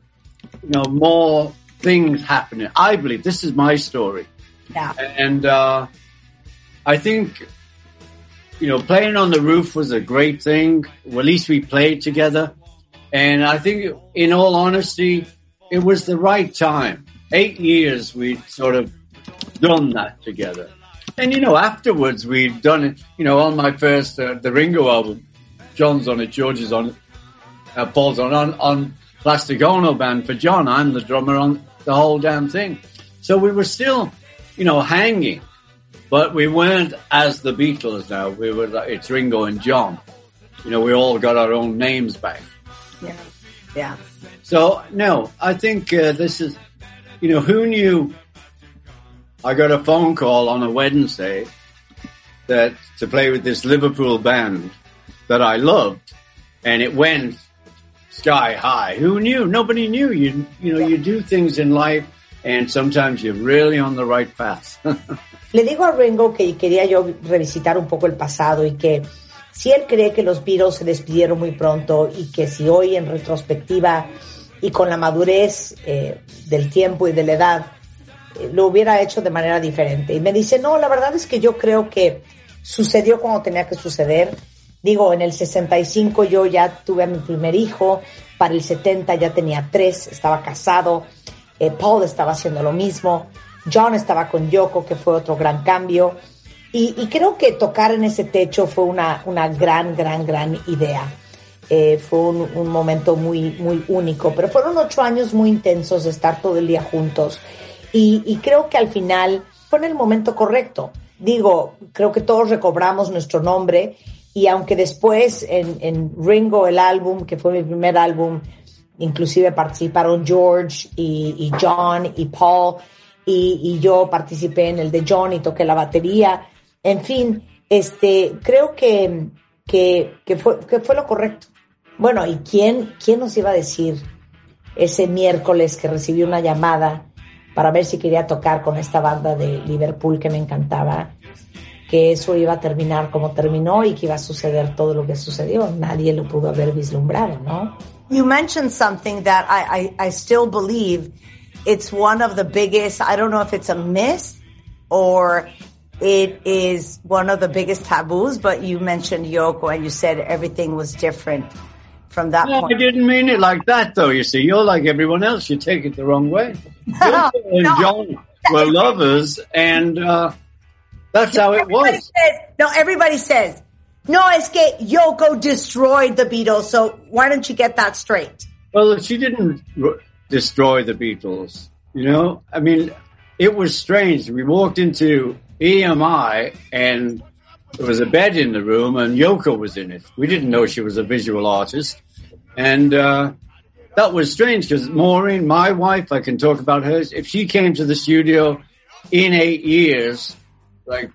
you know, more things happening. I believe this is my story. Yeah. And, uh, I think, you know, playing on the roof was a great thing. Well, at least we played together. And I think in all honesty, it was the right time. Eight years we'd sort of done that together. And you know, afterwards we'd done it, you know, on my first, uh, the Ringo album, John's on it, George's on it, uh, Paul's on, on, on Plastic Ono Band for John. I'm the drummer on the whole damn thing. So we were still, you know, hanging, but we weren't as the Beatles now. We were, it's Ringo and John. You know, we all got our own names back. Yeah. Yeah. So no, I think uh, this is, you know, who knew? I got a phone call on a Wednesday that to play with this Liverpool band that I loved, and it went sky high. Who knew? Nobody knew. You you know, you do things in life, and sometimes you're really on the right path. (laughs) Le digo a Ringo que quería yo revisitar un poco el pasado y que si él cree que los Beatles se despidieron muy pronto y que si hoy en retrospectiva y con la madurez eh, del tiempo y de la edad eh, lo hubiera hecho de manera diferente. Y me dice, no, la verdad es que yo creo que sucedió cuando tenía que suceder. Digo, en el 65 yo ya tuve a mi primer hijo, para el 70 ya tenía tres, estaba casado, eh, Paul estaba haciendo lo mismo, John estaba con Yoko, que fue otro gran cambio. Y, creo que tocar en ese techo fue una, una gran, gran, gran idea. eh, fue un, momento muy, muy único, pero fueron ocho años muy intensos de estar todo el día juntos y, y creo que al final fue en el momento correcto. Digo, creo que todos recobramos nuestro nombre y aunque después en, Ringo, el álbum, que fue mi primer álbum, inclusive participaron George y, John y Paul y yo participé en el de John y toqué la batería. En fin, este, creo que, que, fue, que fue lo correcto. Bueno, ¿y quién, quién nos iba a decir ese miércoles que recibí una llamada para ver si quería tocar con esta banda de Liverpool que me encantaba, que eso iba a terminar como terminó y que iba a suceder todo lo que sucedió? Nadie lo pudo haber vislumbrado, ¿no? You mentioned something that I, I, I still believe it's one of the biggest, I don't know if it's a myth or it is one of the biggest taboos, but you mentioned Yoko and you said everything was different from that No, I didn't mean it like that, though. You see, you're like everyone else. You take it the wrong way. (laughs) Yoko and John were lovers, and uh, that's how it was. says, no, everybody says, no, es que Yoko destroyed the Beatles, so why don't you get that straight? Well, she didn't r- destroy the Beatles. You know, I mean, it was strange. We walked into EMI, and there was a bed in the room, and Yoko was in it. We didn't know she was a visual artist, and uh, that was strange because Maureen, my wife, I can talk about hers. If she came to the studio in eight years, like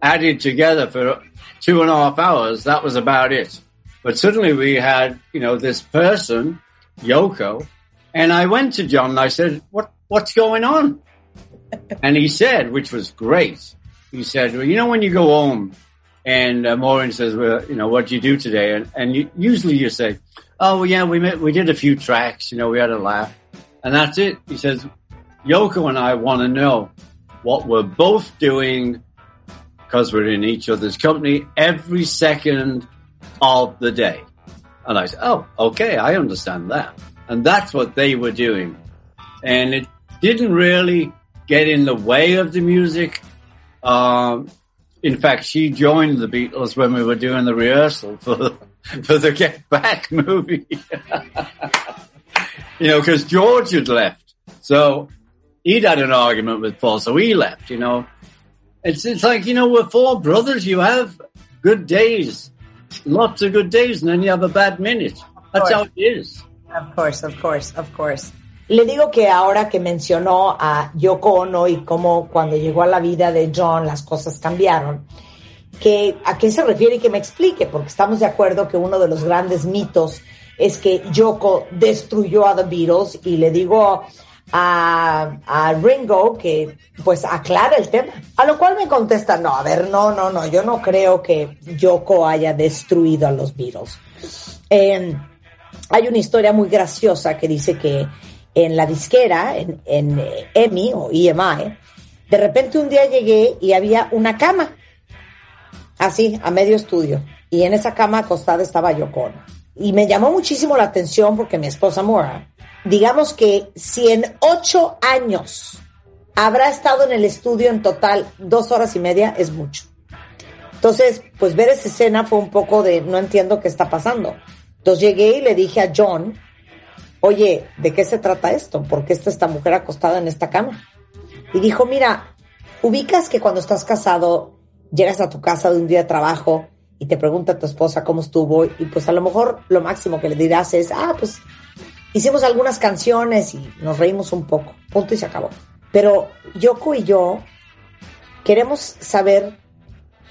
added together for two and a half hours, that was about it. But suddenly we had, you know, this person, Yoko, and I went to John and I said, what, what's going on? And he said, which was great. He said, well, you know, when you go home and uh, Maureen says, well, you know, what do you do today? And, and you, usually you say, oh, well, yeah, we met, we did a few tracks, you know, we had a laugh and that's it. He says, Yoko and I want to know what we're both doing because we're in each other's company every second of the day. And I said, oh, okay, I understand that. And that's what they were doing. And it didn't really get in the way of the music. Um, in fact, she joined the Beatles when we were doing the rehearsal for the, for the Get Back movie. (laughs) you know, because George had left. So he'd had an argument with Paul, so he left, you know. It's, it's like, you know, we're four brothers. You have good days, lots of good days, and then you have a bad minute. That's how it is. Of course, of course, of course. Le digo que ahora que mencionó a Yoko Ono y cómo cuando llegó a la vida de John las cosas cambiaron, que a qué se refiere y que me explique, porque estamos de acuerdo que uno de los grandes mitos es que Yoko destruyó a The Beatles y le digo a, Ringo que pues aclara el tema. A lo cual me contesta, no, a ver, no, no, no, yo no creo que Yoko haya destruido a los Beatles. Eh, hay una historia muy graciosa que dice que en la disquera, en, en eh, EMI o EMI, de repente un día llegué y había una cama, así, a medio estudio, y en esa cama acostada estaba Yoko Ono. Y me llamó muchísimo la atención porque mi esposa Mora, digamos que si en ocho años habrá estado en el estudio en total dos horas y media, es mucho. Entonces, pues ver esa escena fue un poco de no entiendo qué está pasando. Entonces llegué y le dije a John, oye, ¿de qué se trata esto? ¿Por qué está esta mujer acostada en esta cama? Y dijo, mira, ubicas que cuando estás casado, llegas a tu casa de un día de trabajo y te pregunta a tu esposa cómo estuvo y pues a lo mejor lo máximo que le dirás es, ah, pues hicimos algunas canciones y nos reímos un poco, punto y se acabó. Pero Yoko y yo queremos saber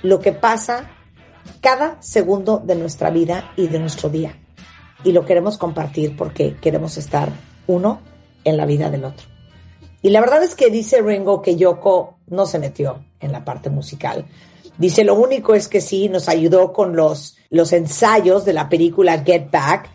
lo que pasa cada segundo de nuestra vida y de nuestro día. Y lo queremos compartir porque queremos estar uno en la vida del otro. Y la verdad es que dice Ringo que Yoko no se metió en la parte musical. Dice, lo único es que sí nos ayudó con los, los ensayos de la película Get Back,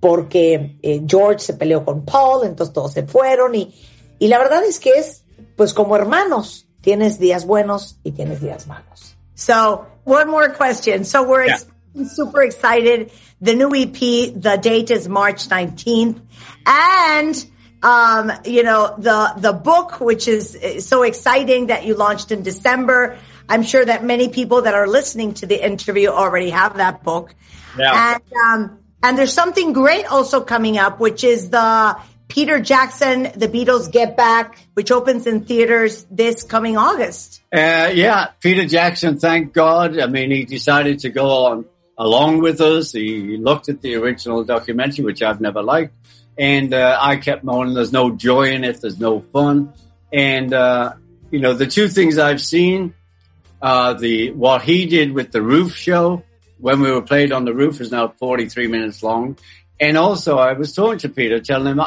porque eh, George se peleó con Paul, entonces todos se fueron y, y la verdad es que es pues como hermanos, tienes días buenos y tienes días malos. So, one more question. So we're ex- super excited. The new EP, the date is March 19th. And um, you know, the, the book, which is so exciting that you launched in December. I'm sure that many people that are listening to the interview already have that book. Yeah. And, um, and there's something great also coming up, which is the Peter Jackson, The Beatles Get Back, which opens in theaters this coming August. Uh, yeah, Peter Jackson, thank God. I mean, he decided to go on along with us. He looked at the original documentary, which I've never liked. And, uh, I kept moaning, there's no joy in it. There's no fun. And, uh, you know, the two things I've seen, uh, the, what he did with the roof show when we were played on the roof is now 43 minutes long. And also I was talking to Peter, telling him,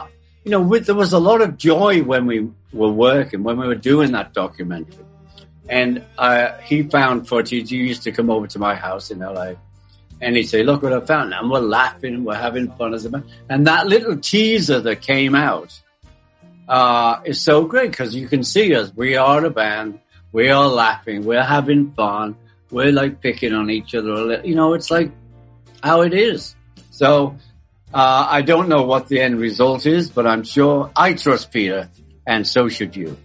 you know, with, there was a lot of joy when we were working, when we were doing that documentary. And uh, he found footage. He used to come over to my house in LA, and he'd say, "Look what I found," and we're laughing, we're having fun as a band. And that little teaser that came out uh, is so great because you can see us. We are a band. We are laughing. We're having fun. We're like picking on each other. a little. You know, it's like how it is. So uh, I don't know what the end result is, but I'm sure I trust Peter, and so should you.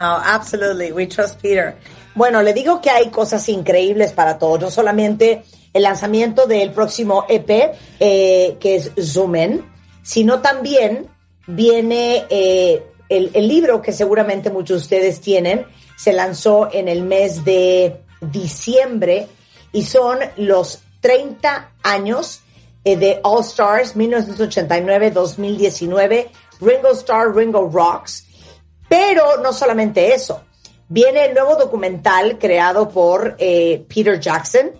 Oh, absolutely. We trust Peter. Bueno, le digo que hay cosas increíbles para todos. No solamente el lanzamiento del próximo EP, eh, que es Zoom In, sino también viene eh, el, libro que seguramente muchos de ustedes tienen. Se lanzó en el mes de diciembre y son los 30 años eh, de All Stars 1989-2019, Ringo Starr, Ringo Rocks. Pero no solamente eso, viene el nuevo documental creado por Peter Jackson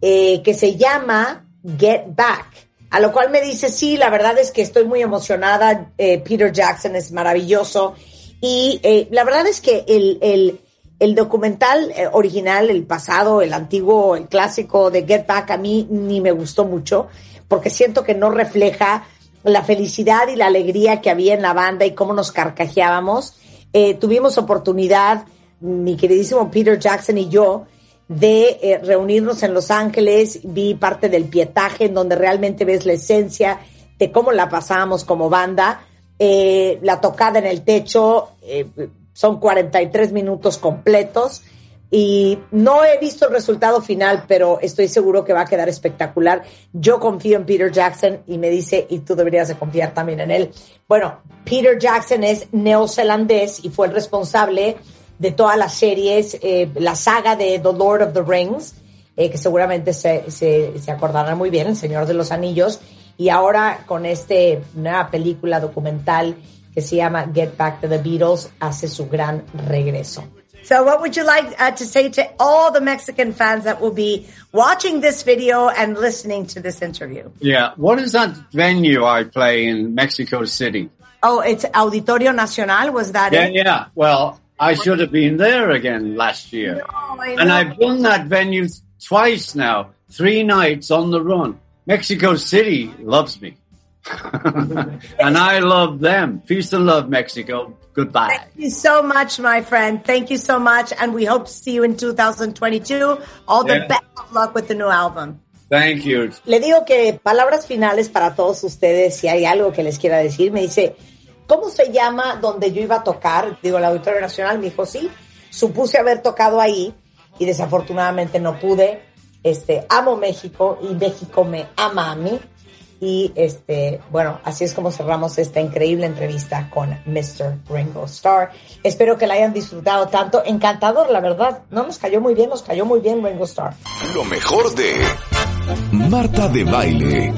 eh, que se llama Get Back. A lo cual me dice, sí, la verdad es que estoy muy emocionada. eh, Peter Jackson es maravilloso. Y eh, la verdad es que el, el, el documental eh, original, el pasado, el antiguo, el clásico de Get Back, a mí ni me gustó mucho, porque siento que no refleja la felicidad y la alegría que había en la banda y cómo nos carcajeábamos. Eh, tuvimos oportunidad, mi queridísimo Peter Jackson y yo, de eh, reunirnos en Los Ángeles, vi parte del pietaje en donde realmente ves la esencia de cómo la pasábamos como banda, Eh, la tocada en el techo, eh, son 43 minutos completos y no he visto el resultado final, pero estoy seguro que va a quedar espectacular. Yo confío en Peter Jackson y me dice, y tú deberías de confiar también en él. Bueno, Peter Jackson es neozelandés y fue el responsable de todas las series, eh, la saga de The Lord of the Rings, eh, que seguramente se, se, se acordarán muy bien, El Señor de los Anillos, y ahora con este nueva película documental que se llama Get Back to the Beatles, hace su gran regreso. So what would you like uh, to say to all the Mexican fans that will be watching this video and listening to this interview? Yeah. What is that venue I play in Mexico City? Oh, it's Auditorio Nacional, was that Yeah, it? yeah. Well, I should have been there again last year. I and. I've done that venue twice now, three nights on the run. Mexico City loves me. (laughs) and I love them. Peace and love, Mexico. Goodbye. Thank you so much, my friend. Thank you so much. And we hope to see you in 2022. All the Yeah. best of luck with the new album. Thank you. Le digo que palabras finales para todos ustedes, si hay algo que les quiera decir. Me dice, ¿cómo se llama donde yo iba a tocar? Digo, el Auditorio Nacional. Me dijo, sí, supuse haber tocado ahí y desafortunadamente no pude. Este, amo México y México me ama a mí. Y este, bueno, así es como cerramos esta increíble entrevista con Mr. Ringo Starr. Espero que la hayan disfrutado tanto. Encantador, la verdad. No nos cayó muy bien, nos cayó muy bien Ringo Starr. Lo mejor de Marta de Baile.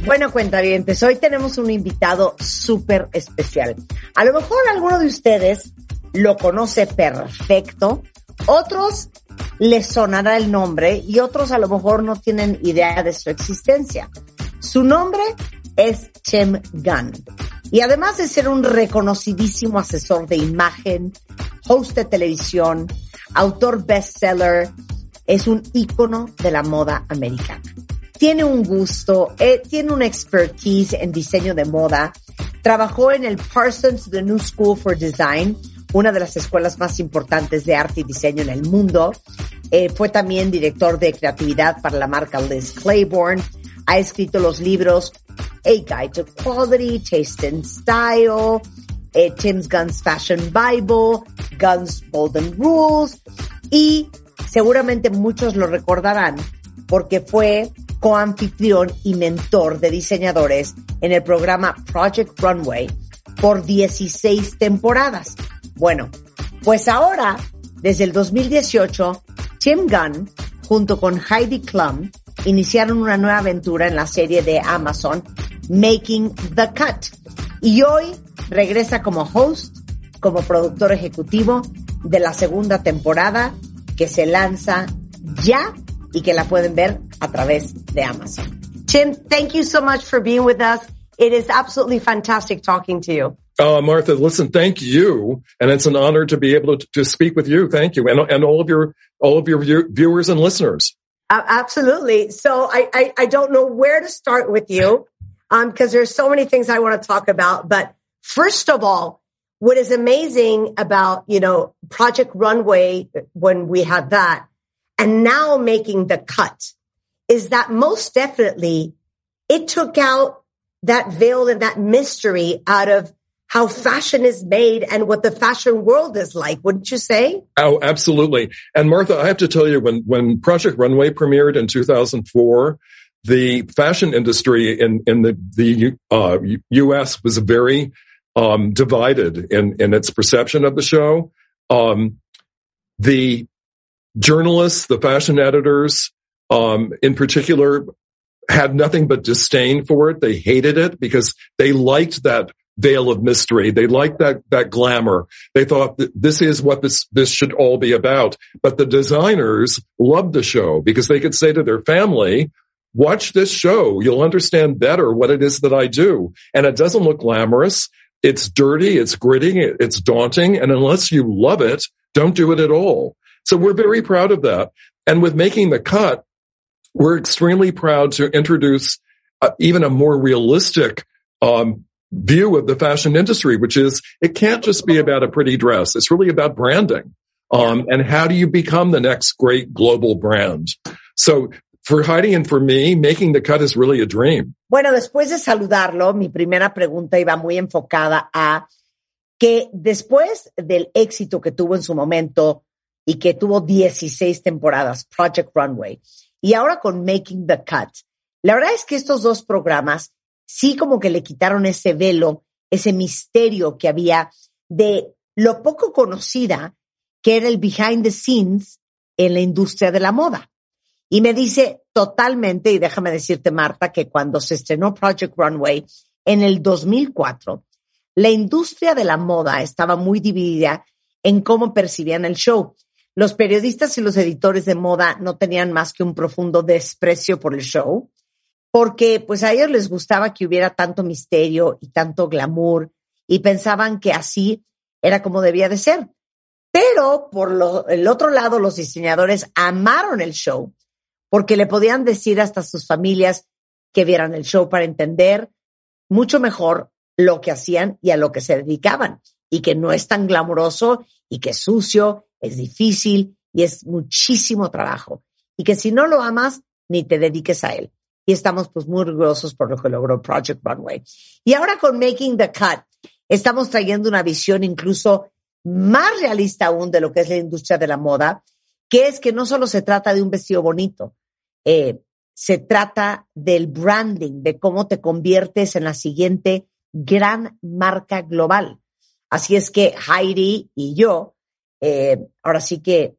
(laughs) Bueno, cuentavientes, hoy tenemos un invitado súper especial. A lo mejor alguno de ustedes lo conoce perfecto, otros les sonará el nombre y otros a lo mejor no tienen idea de su existencia. Su nombre es Chem Gunn. Y además de ser un reconocidísimo asesor de imagen, host de televisión, autor bestseller, es un ícono de la moda americana. Tiene un gusto, eh, tiene una expertise en diseño de moda, trabajó en el Parsons The New School for Design, una de las escuelas más importantes de arte y diseño en el mundo. Eh, fue también director de creatividad para la marca Liz Claiborne. Ha escrito los libros A Guide to Quality, Taste and Style, eh, Tim's Guns Fashion Bible, Guns Golden Rules y seguramente muchos lo recordarán porque fue coanfitrión y mentor de diseñadores en el programa Project Runway por 16 temporadas. Bueno, pues ahora, desde el 2018, Tim Gunn, junto con Heidi Klum, iniciaron una nueva aventura en la serie de Amazon, Making the Cut. Y hoy regresa como host, como productor ejecutivo de la segunda temporada que se lanza ya y que la pueden ver a través de Amazon. Tim, thank you so much for being with us. It is absolutely fantastic talking to you. Uh, Martha, listen, thank you. And it's an honor to be able to, to speak with you. Thank you. And, and all of your, all of your view, viewers and listeners. Uh, absolutely. So I, I, I, don't know where to start with you. Um, cause there's so many things I want to talk about. But first of all, what is amazing about, you know, Project Runway when we had that and now making the cut is that most definitely it took out that veil and that mystery out of how fashion is made and what the fashion world is like, wouldn't you say? Oh, absolutely. And Martha, I have to tell you, when, when Project Runway premiered in 2004, the fashion industry in, in the, the, uh, U.S. was very, um, divided in, in its perception of the show. Um, the journalists, the fashion editors, um, in particular, had nothing but disdain for it. They hated it because they liked that veil of mystery. They liked that, that glamour. They thought that this is what this, this should all be about. But the designers loved the show because they could say to their family, watch this show. You'll understand better what it is that I do. And it doesn't look glamorous. It's dirty. It's gritty. It's daunting. And unless you love it, don't do it at all. So we're very proud of that. And with making the cut, we're extremely proud to introduce uh, even a more realistic um, view of the fashion industry, which is it can't just be about a pretty dress. It's really about branding. Um, and how do you become the next great global brand? So for Heidi and for me, making the cut is really a dream. Bueno, después de saludarlo, mi primera pregunta iba muy enfocada a que después del éxito que tuvo en su momento y que tuvo 16 temporadas, Project Runway, y ahora con Making the Cut, la verdad es que estos dos programas sí como que le quitaron ese velo, ese misterio que había de lo poco conocida que era el behind the scenes en la industria de la moda. Y me dice totalmente, y déjame decirte, Marta, que cuando se estrenó Project Runway en el 2004, la industria de la moda estaba muy dividida en cómo percibían el show. Los periodistas y los editores de moda no tenían más que un profundo desprecio por el show porque pues a ellos les gustaba que hubiera tanto misterio y tanto glamour y pensaban que así era como debía de ser. Pero por lo, el otro lado, los diseñadores amaron el show porque le podían decir hasta sus familias que vieran el show para entender mucho mejor lo que hacían y a lo que se dedicaban y que no es tan glamuroso y que es sucio, es difícil y es muchísimo trabajo y que si no lo amas, ni te dediques a él y estamos pues muy orgullosos por lo que logró Project Runway. Y ahora con Making the Cut, estamos trayendo una visión incluso más realista aún de lo que es la industria de la moda, que es que no solo se trata de un vestido bonito, eh, se trata del branding, de cómo te conviertes en la siguiente gran marca global. Así es que Heidi y yo, eh, ahora sí que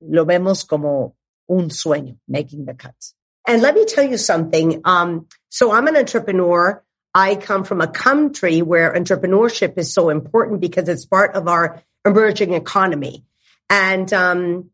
lo vemos como un sueño, making the cuts. And let me tell you something. Um, so I'm an entrepreneur. I come from a country where entrepreneurship is so important because it's part of our emerging economy. And, um,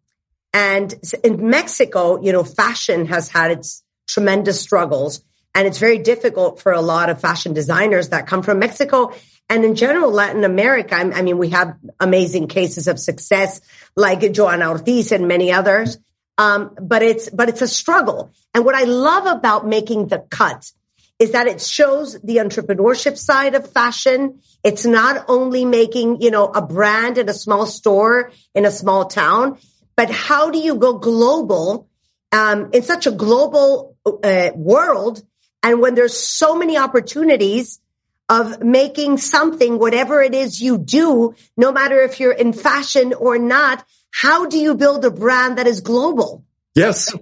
and in Mexico, you know, fashion has had its tremendous struggles and it's very difficult for a lot of fashion designers that come from Mexico. And in general, Latin America, I mean, we have amazing cases of success like Joana Ortiz and many others. Um, but it's, but it's a struggle. And what I love about making the cut is that it shows the entrepreneurship side of fashion. It's not only making, you know, a brand in a small store in a small town, but how do you go global, um, in such a global uh, world And when there's so many opportunities of making something, whatever it is you do, no matter if you're in fashion or not, how do you build a brand that is global? Yes,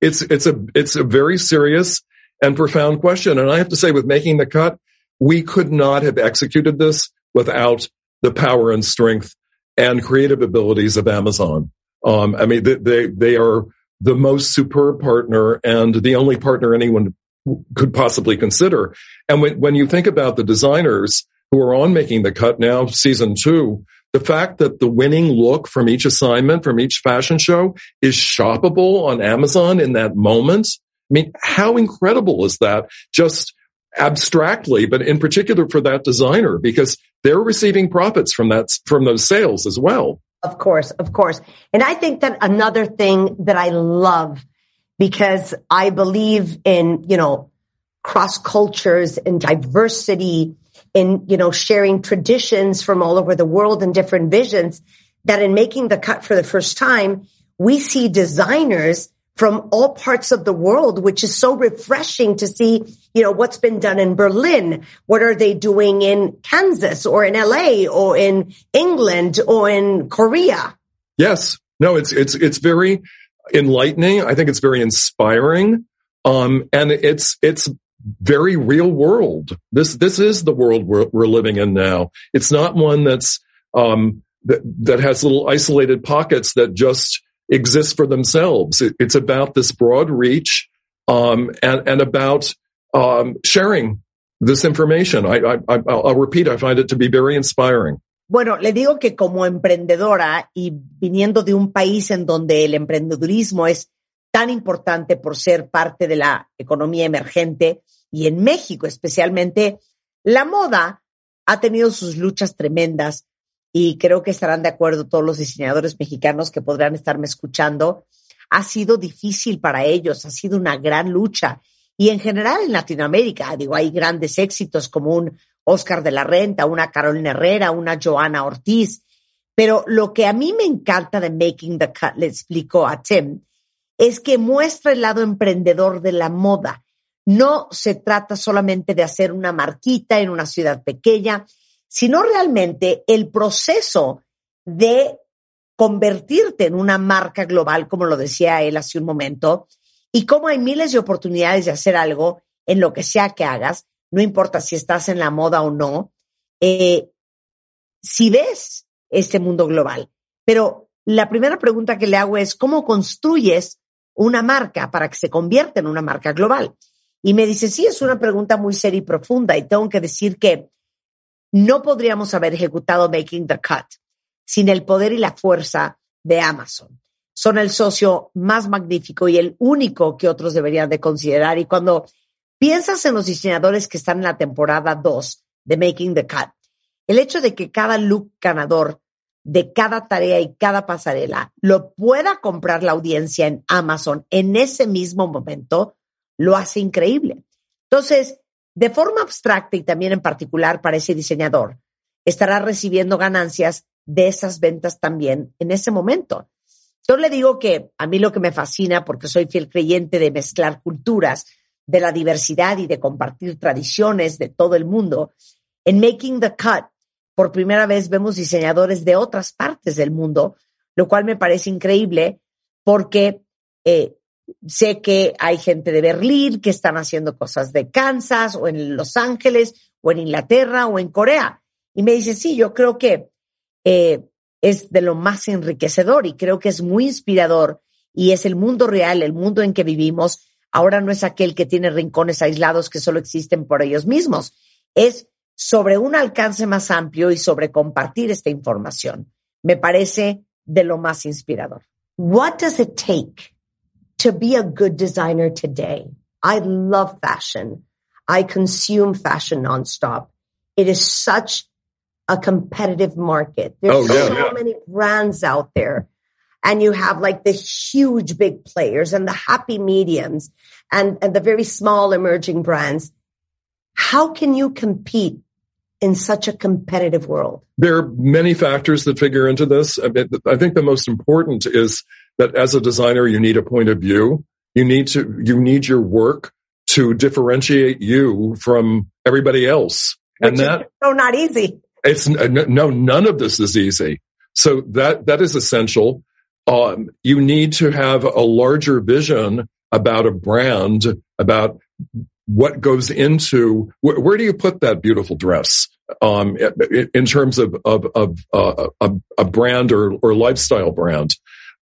it's it's a it's a very serious and profound question. And I have to say, with making the cut, we could not have executed this without the power and strength and creative abilities of Amazon. Um, I mean, they, they they are the most superb partner and the only partner anyone could possibly consider. And when when you think about the designers who are on making the cut now, season two, the fact that the winning look from each assignment, from each fashion show is shoppable on Amazon in that moment. I mean, how incredible is that? Just abstractly, but in particular for that designer, because they're receiving profits from that, from those sales as well. Of course, of course. And I think that another thing that I love because I believe in, you know, cross cultures and diversity in, you know, sharing traditions from all over the world and different visions that in making the cut for the first time, we see designers from all parts of the world, which is so refreshing to see, you know, what's been done in Berlin. What are they doing in Kansas or in LA or in England or in Korea? Yes. No, it's, it's, it's very enlightening. I think it's very inspiring. Um, and it's, it's very real world. This, this is the world we're, we're living in now. It's not one that's, um, that, that has little isolated pockets that just exist for themselves. It, it's about this broad reach, um, and, and about, um, sharing this information. I, I, I'll repeat, I find it to be very inspiring. Bueno, le digo que como emprendedora y viniendo de un país en donde el emprendedurismo es tan importante por ser parte de la economía emergente y en México especialmente, la moda ha tenido sus luchas tremendas y creo que estarán de acuerdo todos los diseñadores mexicanos que podrán estarme escuchando. Ha sido difícil para ellos, ha sido una gran lucha. Y en general en Latinoamérica, digo, hay grandes éxitos como un Oscar de la Renta, una Carolina Herrera, una Joana Ortiz. Pero lo que a mí me encanta de Making the Cut, le explico a Tim, es que muestra el lado emprendedor de la moda. No se trata solamente de hacer una marquita en una ciudad pequeña, sino realmente el proceso de convertirte en una marca global, como lo decía él hace un momento, y cómo hay miles de oportunidades de hacer algo en lo que sea que hagas, no importa si estás en la moda o no, eh, si ves este mundo global. Pero la primera pregunta que le hago es, ¿cómo construyes una marca para que se convierta en una marca global? Y me dice, sí, es una pregunta muy seria y profunda y tengo que decir que no podríamos haber ejecutado Making the Cut sin el poder y la fuerza de Amazon. Son el socio más magnífico y el único que otros deberían de considerar. Y cuando piensas en los diseñadores que están en la temporada 2 de Making the Cut, el hecho de que cada look ganador de cada tarea y cada pasarela lo pueda comprar la audiencia en Amazon en ese mismo momento, lo hace increíble. Entonces, de forma abstracta y también en particular para ese diseñador, estará recibiendo ganancias de esas ventas también en ese momento. Yo le digo que a mí lo que me fascina, porque soy fiel creyente de mezclar culturas, de la diversidad y de compartir tradiciones de todo el mundo, en Making the Cut, por primera vez vemos diseñadores de otras partes del mundo, lo cual me parece increíble porque eh, sé que hay gente de Berlín que están haciendo cosas de Kansas o en Los Ángeles o en Inglaterra o en Corea. Y me dice, sí, yo creo que eh, es de lo más enriquecedor y creo que es muy inspirador y es el mundo real, el mundo en que vivimos. Ahora no es aquel que tiene rincones aislados que solo existen por ellos mismos. Es sobre un alcance más amplio y sobre compartir esta información. Me parece de lo más inspirador. What does it take to be a good designer today? I love fashion. I consume fashion nonstop. It is such a competitive market. There's Oh, yeah, so yeah. many brands out there. And you have like the huge big players and the happy mediums and, and the very small emerging brands. How can you compete in such a competitive world? There are many factors that figure into this. I, mean, I think the most important is that as a designer, you need a point of view. You need to, you need your work to differentiate you from everybody else. Which and that so not easy. it's no, none of this is easy. So that, that is essential. Um, you need to have a larger vision about a brand, about what goes into wh- where do you put that beautiful dress um, in, terms of of, of uh, a, a brand or, or lifestyle brand.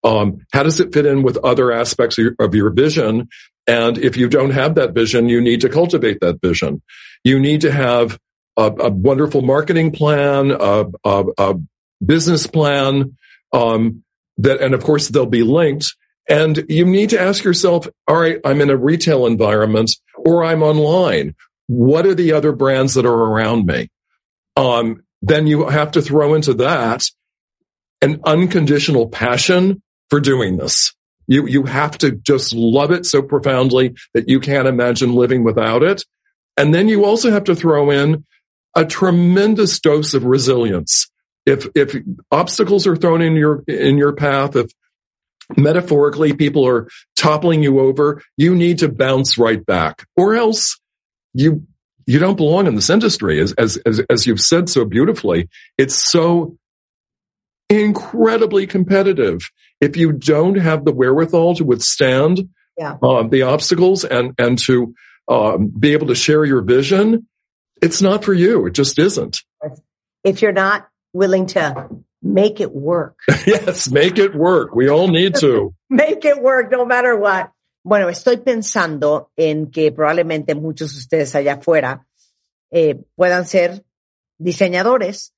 Um, how does it fit in with other aspects of your, of your vision? And if you don't have that vision, you need to cultivate that vision. You need to have a, a wonderful marketing plan, a, a, a business plan, um, that, and of course they'll be linked. And you need to ask yourself, all right, I'm in a retail environment or I'm online. What are the other brands that are around me? Um, then you have to throw into that an unconditional passion for doing this. You, you have to just love it so profoundly that you can't imagine living without it. And then you also have to throw in a tremendous dose of resilience. If, if obstacles are thrown in your, in your path, if metaphorically people are toppling you over, you need to bounce right back or else you, you don't belong in this industry. As, as, as, as you've said so beautifully, it's so incredibly competitive. If you don't have the wherewithal to withstand Yeah. um, the obstacles and, and to um, be able to share your vision, it's not for you. It just isn't. If you're not willing to make it work. (laughs) yes, make it work. We all need to. (laughs) Make it work no matter what. Bueno, estoy pensando en que probablemente muchos de ustedes allá afuera eh, puedan ser diseñadores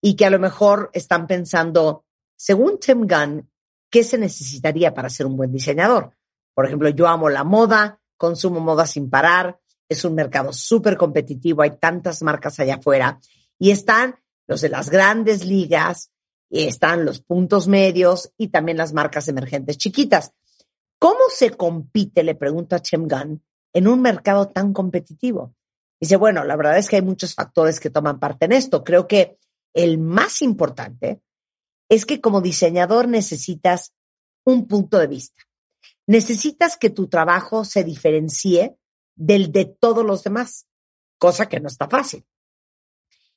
y que a lo mejor están pensando, según Tim Gunn, ¿qué se necesitaría para ser un buen diseñador? Por ejemplo, yo amo la moda, consumo moda sin parar, es un mercado súper competitivo, hay tantas marcas allá afuera y están los de las grandes ligas, están los puntos medios y también las marcas emergentes chiquitas. ¿Cómo se compite, le pregunto a Chem Gunn, en un mercado tan competitivo? Dice, bueno, la verdad es que hay muchos factores que toman parte en esto. Creo que el más importante es que como diseñador necesitas un punto de vista. Necesitas que tu trabajo se diferencie del de todos los demás, cosa que no está fácil.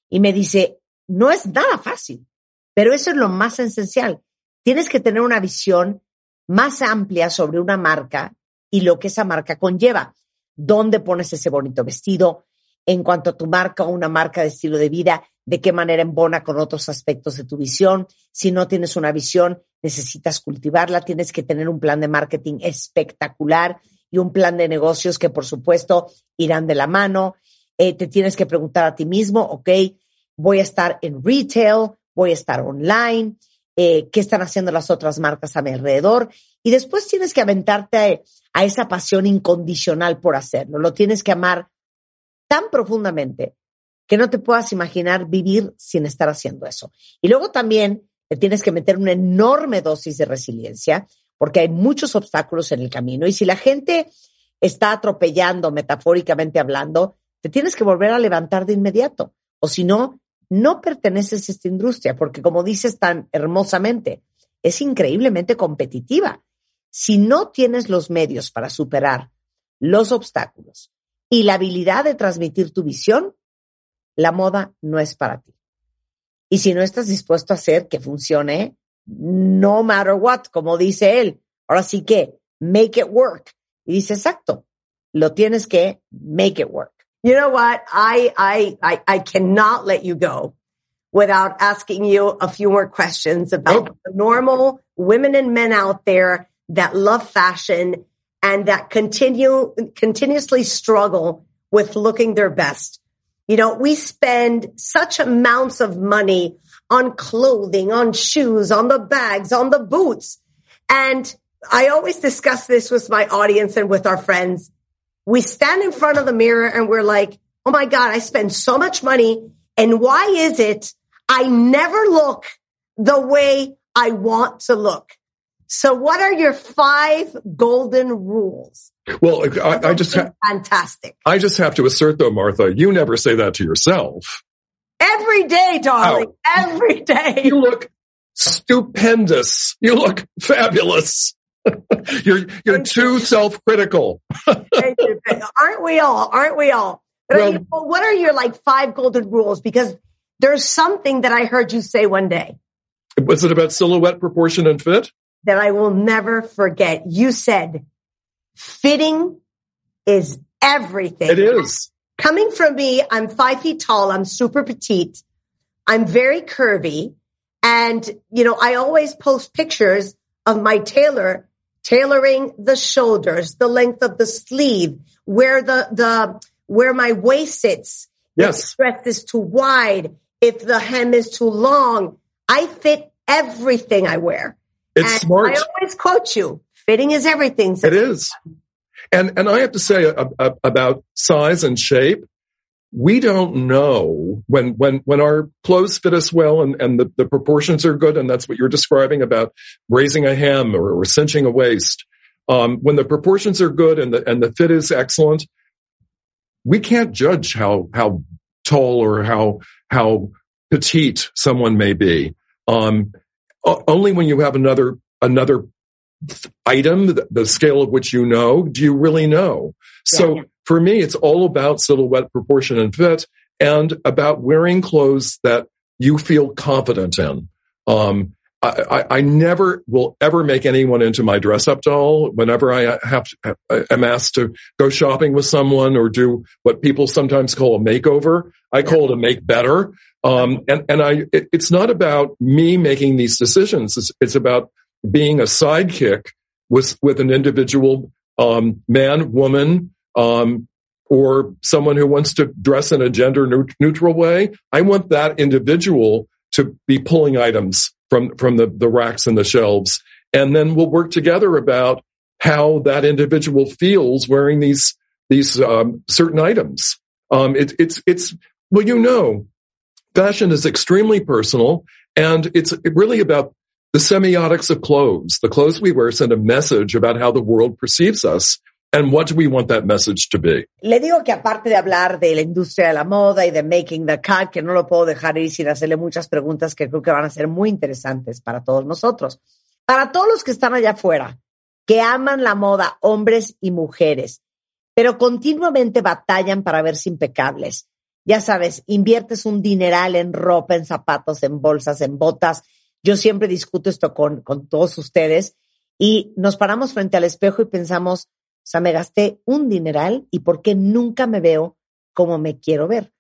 Y me dice, no es nada fácil, pero eso es lo más esencial. Tienes que tener una visión más amplia sobre una marca y lo que esa marca conlleva. ¿Dónde pones ese bonito vestido? En cuanto a tu marca o una marca de estilo de vida, de qué manera embona con otros aspectos de tu visión. Si no tienes una visión, necesitas cultivarla, tienes que tener un plan de marketing espectacular y un plan de negocios que por supuesto irán de la mano. Eh, te tienes que preguntar a ti mismo, ok, voy a estar en retail, voy a estar online, eh, qué están haciendo las otras marcas a mi alrededor. Y después tienes que aventarte a, esa pasión incondicional por hacerlo. Lo tienes que amar tan profundamente que no te puedas imaginar vivir sin estar haciendo eso. Y luego también te tienes que meter una enorme dosis de resiliencia porque hay muchos obstáculos en el camino. Y si la gente está atropellando, metafóricamente hablando, te tienes que volver a levantar de inmediato. O si no, no perteneces a esta industria, porque como dices tan hermosamente, es increíblemente competitiva. Si no tienes los medios para superar los obstáculos y la habilidad de transmitir tu visión, la moda no es para ti. Y si no estás dispuesto a hacer que funcione, no matter what, como dice él, ahora sí que make it work. Y dice, exacto, lo tienes que make it work. You know what? I, I, I, I cannot let you go without asking you a few more questions about the normal women and men out there that love fashion and that continue, continuously struggle with looking their best. You know, we spend such amounts of money on clothing, on shoes, on the bags, on the boots. And I always discuss this with my audience and with our friends. We stand in front of the mirror and we're like, Oh my God, I spend so much money. And why is it I never look the way I want to look? So what are your five golden rules? Well, I, I just, ha- Fantastic. I just have to assert though, Martha, you never say that to yourself. Every day, darling. Oh. Every day. You look stupendous. You look fabulous. (laughs) you're you're too self-critical. Aren't we all? Aren't we all? But Well- I mean, well, what are your like five golden rules? Because there's something that I heard you say one day Was it about silhouette, proportion, and fit? that I will never forget. You said, fitting is everything. It is. Coming from me, I'm five feet tall. I'm super petite. I'm very curvy. And, you know, I always post pictures of my tailor tailoring the shoulders, the length of the sleeve, where the, the, where my waist sits. Yes. the dress is too wide, if the hem is too long. I fit everything I wear. It's And smart. I always quote you. Fitting is everything. It is. And and I have to say uh, uh, about size and shape, we don't know when when when our clothes fit us well and and the, the proportions are good and that's what you're describing about raising a hem or, or cinching a waist. Um, when the proportions are good and the and the fit is excellent, we can't judge how how tall or how how petite someone may be. Um, only when you have another another item, the, the scale of which you know, do you really know? So for me, it's all about silhouette, proportion, and fit, and about wearing clothes that you feel confident in. Um, I, I, I never will ever make anyone into my dress up doll. Whenever I have to, am asked to go shopping with someone or do what people sometimes call a makeover, I call it a make better. Um, and, and I, it, it's not about me making these decisions. It's, it's about being a sidekick with, with an individual, um, man, woman, um, or someone who wants to dress in a gender neut- neutral way. I want that individual to be pulling items from, from the, the racks and the shelves. And then we'll work together about how that individual feels wearing these, these, um, certain items. Um, it, it's, it's, well, you know, fashion is extremely personal and it's really about the semiotics of clothes. The clothes we wear send a message about how the world perceives us and what do we want that message to be. Le digo que aparte de hablar de la industria de la moda y de making the cut, que no lo puedo dejar ir sin hacerle muchas preguntas que creo que van a ser muy interesantes para todos nosotros. Para todos los que están allá afuera, que aman la moda, hombres y mujeres, pero continuamente batallan para verse impecables. Ya sabes, inviertes un dineral en ropa, en zapatos, en bolsas, en botas. Yo siempre discuto esto con, con todos ustedes y nos paramos frente al espejo y pensamos, o sea, me gasté un dineral y por qué nunca me veo como me quiero ver.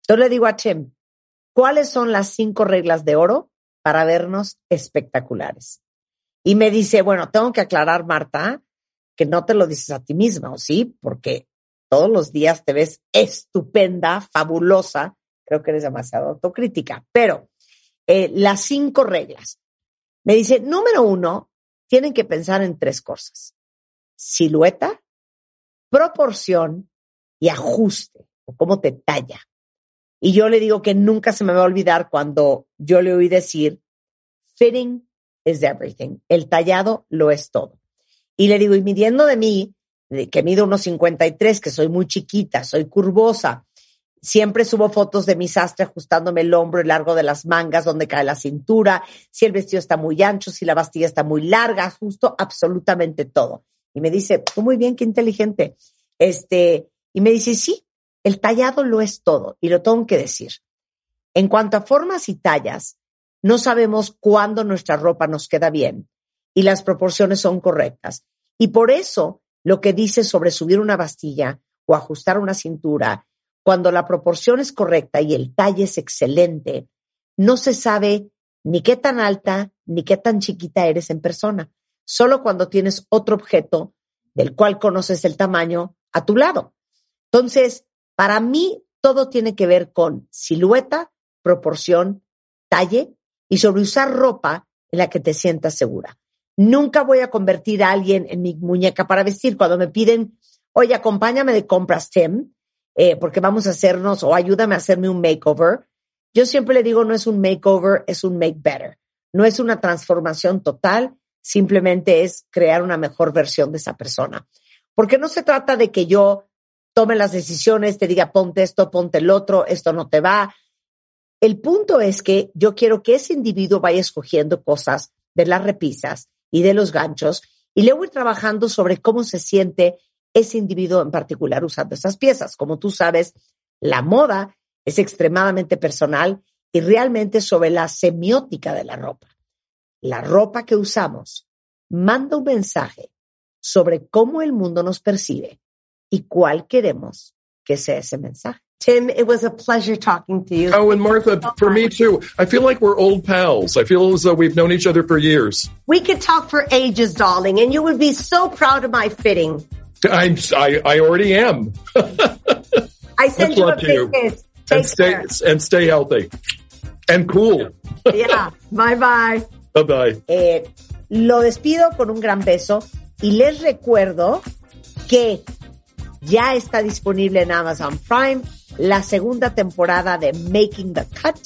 Entonces le digo a Chem, ¿cuáles son las cinco reglas de oro para vernos espectaculares? Y me dice, bueno, tengo que aclarar, Marta, que no te lo dices a ti misma, ¿o sí? Porque todos los días te ves estupenda, fabulosa. Creo que eres demasiado autocrítica. Pero eh, las cinco reglas. Me dice, número uno, tienen que pensar en tres cosas. Silueta, proporción y ajuste, o cómo te talla. Y yo le digo que nunca se me va a olvidar cuando yo le oí decir, fitting is everything. El tallado lo es todo. Y le digo, y midiendo de mí, que mido unos 53, que soy muy chiquita, soy curvosa, siempre subo fotos de mi sastre ajustándome el hombro, el largo de las mangas, donde cae la cintura, si el vestido está muy ancho, si la bastilla está muy larga, justo absolutamente todo. Y me dice, muy bien, qué inteligente. Este, y me dice, sí, el tallado lo es todo, y lo tengo que decir. En cuanto a formas y tallas, no sabemos cuándo nuestra ropa nos queda bien y las proporciones son correctas. Y por eso lo que dice sobre subir una bastilla o ajustar una cintura, cuando la proporción es correcta y el talle es excelente, no se sabe ni qué tan alta ni qué tan chiquita eres en persona. Solo cuando tienes otro objeto del cual conoces el tamaño a tu lado. Entonces, para mí, todo tiene que ver con silueta, proporción, talle y sobre usar ropa en la que te sientas segura. Nunca voy a convertir a alguien en mi muñeca para vestir. Cuando me piden, oye, acompáñame de compras, Tim, eh, porque vamos a hacernos o ayúdame a hacerme un makeover. Yo siempre le digo, no es un makeover, es un make better. No es una transformación total, simplemente es crear una mejor versión de esa persona. Porque no se trata de que yo tome las decisiones, te diga, ponte esto, ponte el otro, esto no te va. El punto es que yo quiero que ese individuo vaya escogiendo cosas de las repisas y de los ganchos y luego ir trabajando sobre cómo se siente ese individuo en particular usando esas piezas. Como tú sabes, la moda es extremadamente personal y realmente sobre la semiótica de la ropa. La ropa que usamos manda un mensaje sobre cómo el mundo nos percibe y cuál queremos que sea ese mensaje. Tim, it was a pleasure talking to you. Oh, and Martha, for me too. I feel like we're old pals. I feel as though we've known each other for years. We could talk for ages, darling, and you would be so proud of my fitting. I'm, I, I already am. (laughs) I send Much you a love to you. big kiss. Take and stay, care. and stay healthy. And cool. Yeah. (laughs) Bye bye. Bye bye. Eh, lo despido con un gran beso y les recuerdo que ya está disponible en Amazon Prime la segunda temporada de Making the Cut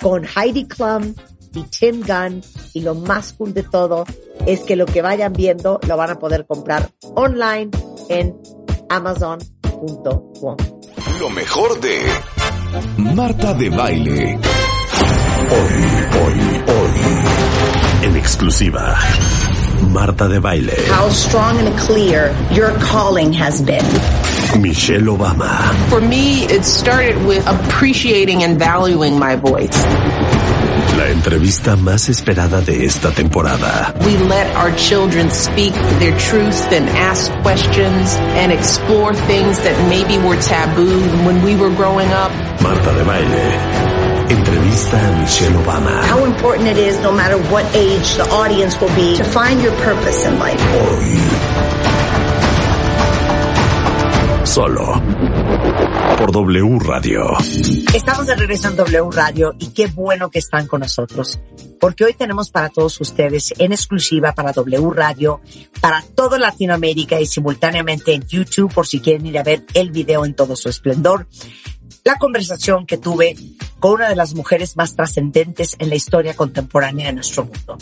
con Heidi Klum y Tim Gunn y lo más cool de todo es que lo que vayan viendo lo van a poder comprar online en amazon.com. Lo mejor de Marta de Baile. Hoy, hoy, hoy. En exclusiva. Marta de Baile. How strong and clear your calling has been. Michelle Obama. For me, it started with appreciating and valuing my voice. La entrevista más esperada de esta temporada. We let our children speak their truth and ask questions and explore things that maybe were taboo when we were growing up. Marta de Baile. Michelle Obama. How important it is, no matter what age the audience will be, to find your purpose in life. Solo. Por W Radio. Estamos de regreso en W Radio y qué bueno que están con nosotros, porque hoy tenemos para todos ustedes en exclusiva para W Radio, para toda Latinoamérica y simultáneamente en YouTube por si quieren ir a ver el video en todo su esplendor, la conversación que tuve con una de las mujeres más trascendentes en la historia contemporánea de nuestro mundo.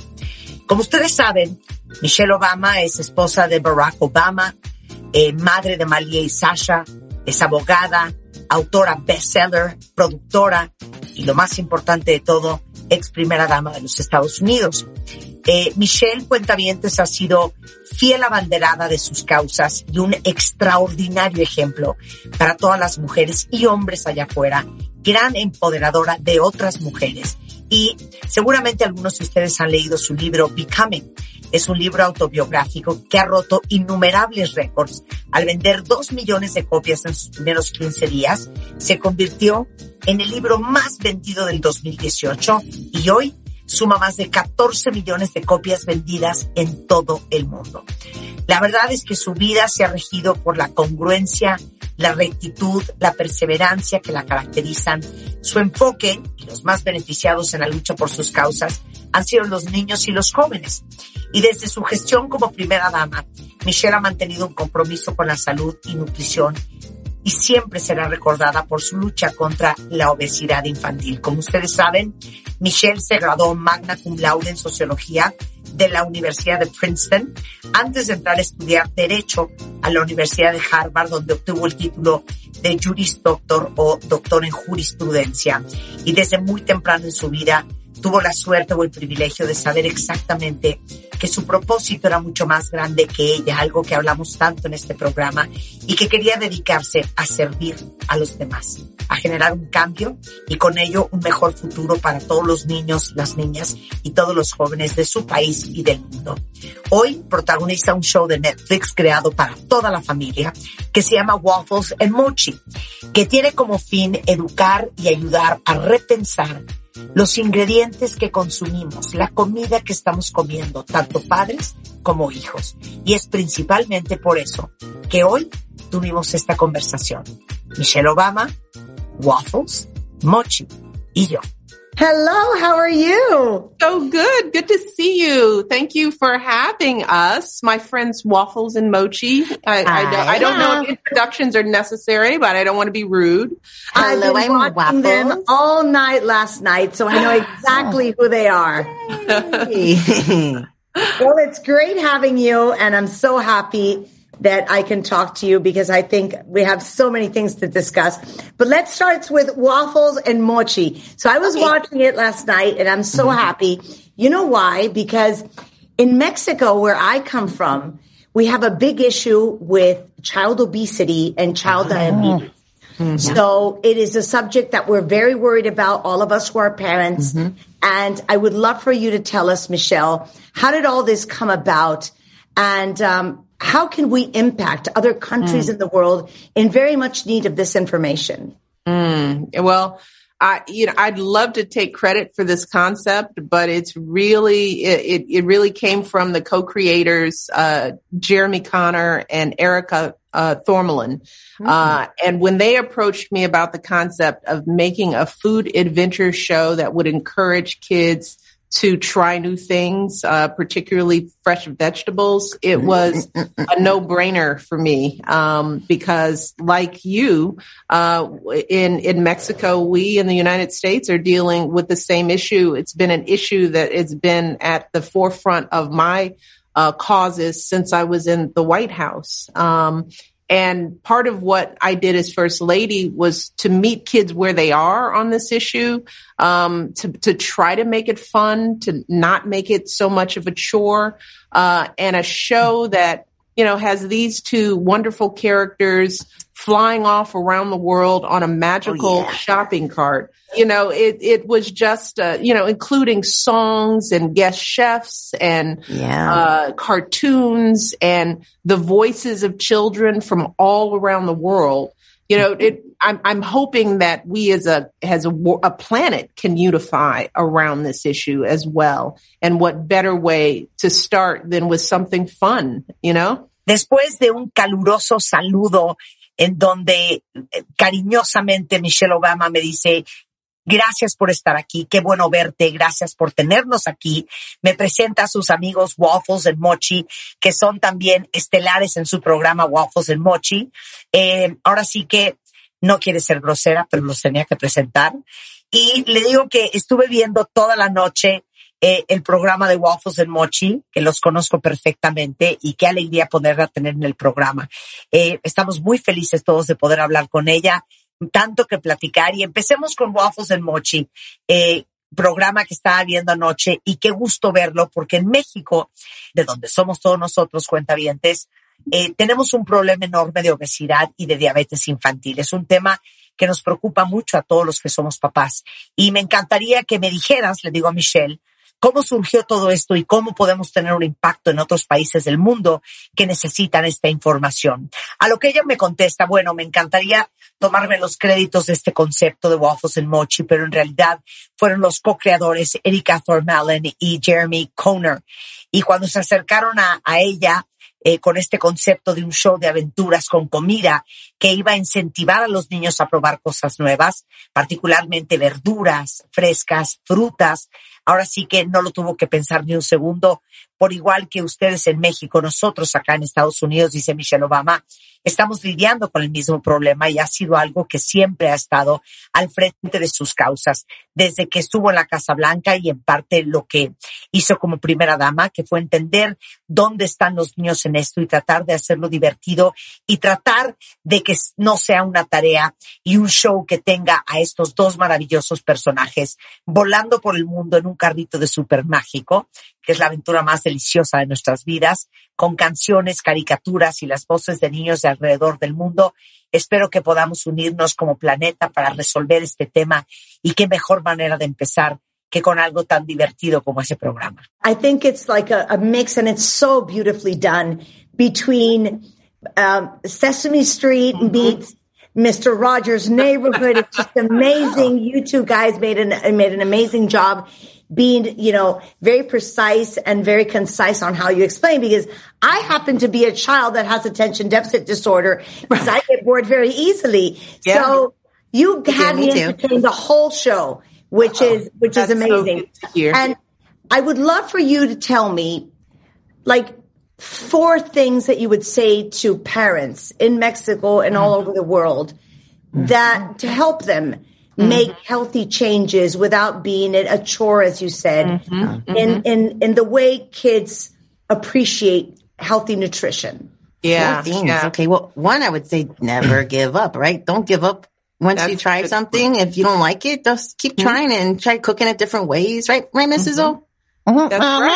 Como ustedes saben, Michelle Obama es esposa de Barack Obama, eh, madre de Malia y Sasha, es abogada, autora bestseller, productora y lo más importante de todo, ex primera dama de los Estados Unidos. Eh, Michelle Cuentavientes ha sido fiel abanderada de sus causas y un extraordinario ejemplo para todas las mujeres y hombres allá afuera, gran empoderadora de otras mujeres. Y seguramente algunos de ustedes han leído su libro Becoming. Es un libro autobiográfico que ha roto innumerables récords. Al vender dos millones de copias en sus primeros 15 días, se convirtió en el libro más vendido del 2018 y hoy suma más de 14 millones de copias vendidas en todo el mundo. La verdad es que su vida se ha regido por la congruencia, la rectitud, la perseverancia que la caracterizan. Su enfoque y los más beneficiados en la lucha por sus causas han sido los niños y los jóvenes. Y desde su gestión como primera dama, Michelle ha mantenido un compromiso con la salud y nutrición y siempre será recordada por su lucha contra la obesidad infantil. Como ustedes saben, Michelle se graduó magna cum laude en sociología de la Universidad de Princeton antes de entrar a estudiar Derecho a la Universidad de Harvard, donde obtuvo el título de Juris Doctor o Doctor en Jurisprudencia. Y desde muy temprano en su vida tuvo la suerte o el privilegio de saber exactamente que su propósito era mucho más grande que ella, algo que hablamos tanto en este programa, y que quería dedicarse a servir a los demás, a generar un cambio y con ello un mejor futuro para todos los niños, las niñas y todos los jóvenes de su país y del mundo. Hoy protagoniza un show de Netflix creado para toda la familia que se llama Waffles and Mochi, que tiene como fin educar y ayudar a repensar los ingredientes que consumimos, la comida que estamos comiendo, tanto padres como hijos. Y es principalmente por eso que hoy tuvimos esta conversación. Michelle Obama, Waffles, Mochi y yo. Hello, how are you? So good. Good to see you. Thank you for having us. My friends Waffles and Mochi. I, I, don't, I don't know if introductions are necessary, but I don't want to be rude. I've been watching them all night last night, so I know (gasps) exactly who they are. (laughs) (laughs) well, it's great having you, and I'm so happy that I can talk to you because I think we have so many things to discuss. But let's start with waffles and mochi. So I was watching it last night and I'm so mm-hmm. happy. You know why? Because in Mexico, where I come from, we have a big issue with child obesity and child ah. diabetes. Mm-hmm. So it is a subject that we're very worried about, all of us who are parents. Mm-hmm. And I would love for you to tell us, Michelle, how did all this come about? And um, how can we impact other countries Mm. in the world in very much need of this information? Mm, well, I, you know, I'd love to take credit for this concept, but it's really, it, it, really came from the co-creators, uh, Jeremy Connor and Erica, uh, Thormelin. Uh, and when they approached me about the concept of making a food adventure show that would encourage kids to try new things, uh, particularly fresh vegetables, it was a no-brainer for me um, because, like you, uh, in in Mexico, we in the United States are dealing with the same issue. It's been an issue that has been at the forefront of my uh, causes since I was in the White House. Um, and part of what I did as first lady was to meet kids where they are on this issue, um, to, to try to make it fun, to not make it so much of a chore, uh, and a show that, you know, has these two wonderful characters flying off around the world on a magical shopping cart. You know, it, it was just, uh, you know, including songs and guest chefs and, uh, cartoons and the voices of children from all around the world. You know, it, I'm, I'm hoping that we as a, as a, a planet can unify around this issue as well. And what better way to start than with something fun, you know? Después de un caluroso saludo en donde eh, cariñosamente Michelle Obama me dice, gracias por estar aquí, qué bueno verte, gracias por tenernos aquí. Me presenta a sus amigos Waffles and Mochi, que son también estelares en su programa Waffles and Mochi. Eh, ahora sí que no quiere ser grosera, pero los tenía que presentar. Y le digo que estuve viendo toda la noche eh, el programa de Waffles and Mochi, que los conozco perfectamente y qué alegría poderla tener en el programa. Eh, estamos muy felices todos de poder hablar con ella, tanto que platicar y empecemos con Waffles and Mochi. Eh, programa que estaba viendo anoche y qué gusto verlo porque en México, de donde somos todos nosotros cuentavientes, eh, tenemos un problema enorme de obesidad y de diabetes infantil. Es un tema que nos preocupa mucho a todos los que somos papás. Y me encantaría que me dijeras, le digo a Michelle, cómo surgió todo esto y cómo podemos tener un impacto en otros países del mundo que necesitan esta información. A lo que ella me contesta, bueno, me encantaría tomarme los créditos de este concepto de Waffles and Mochi, pero en realidad fueron los co-creadores Erika Thormalen y Jeremy Conner. Y cuando se acercaron a, ella, eh, con este concepto de un show de aventuras con comida que iba a incentivar a los niños a probar cosas nuevas, particularmente verduras frescas, frutas. Ahora sí que no lo tuvo que pensar ni un segundo, por igual que ustedes en México, nosotros acá en Estados Unidos, dice Michelle Obama, estamos lidiando con el mismo problema y ha sido algo que siempre ha estado al frente de sus causas, desde que estuvo en la Casa Blanca y en parte lo que hizo como primera dama, que fue entender dónde están los niños en esto y tratar de hacerlo divertido y tratar de que no sea una tarea y un show que tenga a estos dos maravillosos personajes volando por el mundo en un carrito de súper mágico, que es la aventura más deliciosa de nuestras vidas, con canciones, caricaturas y las voces de niños de alrededor del mundo. Espero que podamos unirnos como planeta para resolver este tema y qué mejor manera de empezar que con algo tan divertido como ese programa. I think it's like a, a mix and it's so beautifully done between um, Sesame Street meets Mr. Rogers' Neighborhood. It's just (laughs) amazing. You two guys made an made an amazing job being, you know, very precise and very concise on how you explain because I happen to be a child that has attention deficit disorder (laughs) because I get bored very easily. Yeah. So you had me me too. entertained the whole show, which oh, is which is so amazing. good. And I would love for you to tell me like four things that you would say to parents in Mexico and all mm-hmm. over the world that to help them Mm-hmm. make healthy changes without being it a chore, as you said, mm-hmm. Mm-hmm. in, in, in the way kids appreciate healthy nutrition. Yeah, things. yeah. Okay. Well, one, I would say never (clears throat) give up, right? Don't give up. Once you try good. something, if you don't like it, just keep trying and try cooking it different ways, right? Right, missus O? That's right.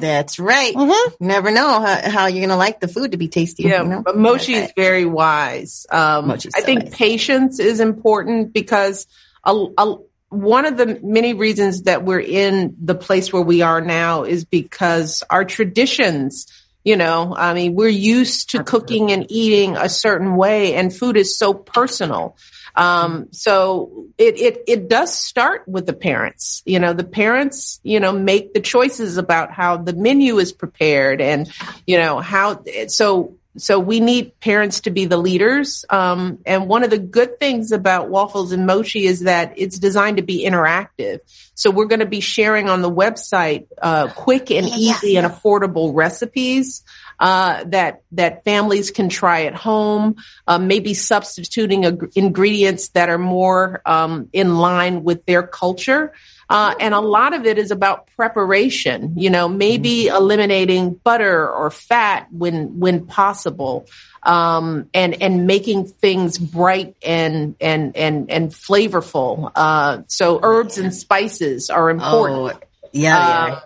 That's right. You never know how, how you're going to like the food to be tasty. Yeah, you know? but Mochi is very wise. Um, Mochi's I so think patience is important because a, a, one of the many reasons that we're in the place where we are now is because our traditions, you know, I mean, we're used to cooking and eating a certain way and food is so personal. Um, so it, it, it does start with the parents. You know, the parents, you know, make the choices about how the menu is prepared and, you know, how, so, so we need parents to be the leaders. Um, and one of the good things about waffles and mochi is that it's designed to be interactive. So we're going to be sharing on the website, uh, quick and easy and affordable recipes uh, that that families can try at home. Uh, maybe substituting ag- ingredients that are more um, in line with their culture. Uh, and a lot of it is about preparation. You know, maybe eliminating butter or fat when when possible, um, and and making things bright and and and and flavorful. Uh, so herbs and spices are important. Oh, yeah, Uh, yeah.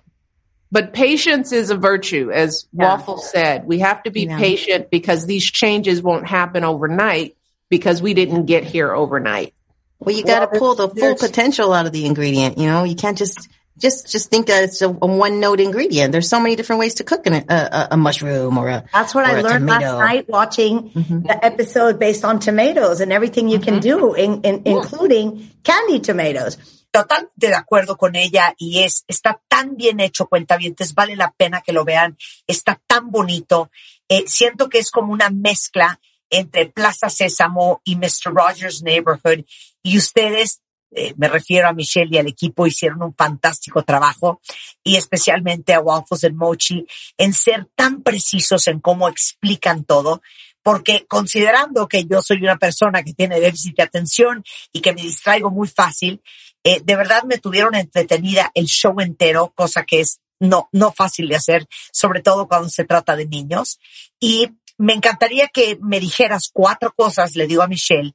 But patience is a virtue, as Waffle said. We have to be Yeah. patient because these changes won't happen overnight because we didn't get here overnight. Well, you got to pull the full potential out of the ingredient. You know, you can't just just just think that it's a, a one note ingredient. There's so many different ways to cook in a, a, a mushroom or a. That's what I I a learned last night watching mm-hmm. the episode based on tomatoes and everything you can mm-hmm. do, in, in, including candied tomatoes. Totalmente de acuerdo con ella y es, está tan bien hecho, cuentavientes, vale la pena que lo vean, está tan bonito. Eh, siento que es como una mezcla entre Plaza Sésamo y Mr. Rogers Neighborhood y ustedes, eh, me refiero a Michelle y al equipo, hicieron un fantástico trabajo y especialmente a Waffles and Mochi en ser tan precisos en cómo explican todo porque considerando que yo soy una persona que tiene déficit de atención y que me distraigo muy fácil, eh, de verdad me tuvieron entretenida el show entero, cosa que es no, no fácil de hacer, sobre todo cuando se trata de niños. Y me encantaría que me dijeras cuatro cosas, le digo a Michelle,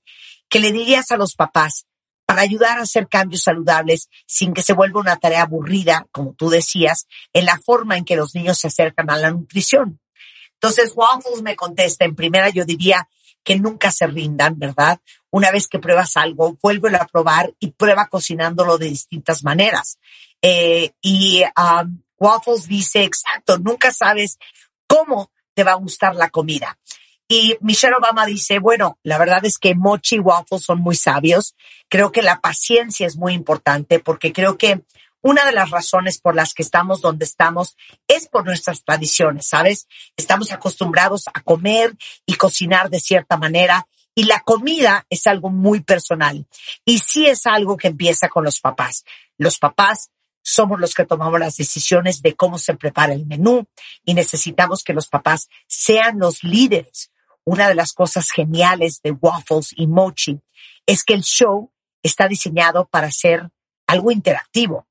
que le dirías a los papás para ayudar a hacer cambios saludables sin que se vuelva una tarea aburrida, como tú decías, en la forma en que los niños se acercan a la nutrición. Entonces, Waffles me contesta, en primera yo diría que nunca se rindan, ¿verdad? Una vez que pruebas algo, vuélvelo a probar y prueba cocinándolo de distintas maneras. Eh, y um, Waffles dice, exacto, nunca sabes cómo te va a gustar la comida. Y Michelle Obama dice, bueno, la verdad es que Mochi y Waffles son muy sabios. Creo que la paciencia es muy importante porque creo que una de las razones por las que estamos donde estamos es por nuestras tradiciones, ¿sabes? Estamos acostumbrados a comer y cocinar de cierta manera y la comida es algo muy personal y sí es algo que empieza con los papás. Los papás somos los que tomamos las decisiones de cómo se prepara el menú y necesitamos que los papás sean los líderes. Una de las cosas geniales de Waffles y Mochi es que el show está diseñado para ser algo interactivo.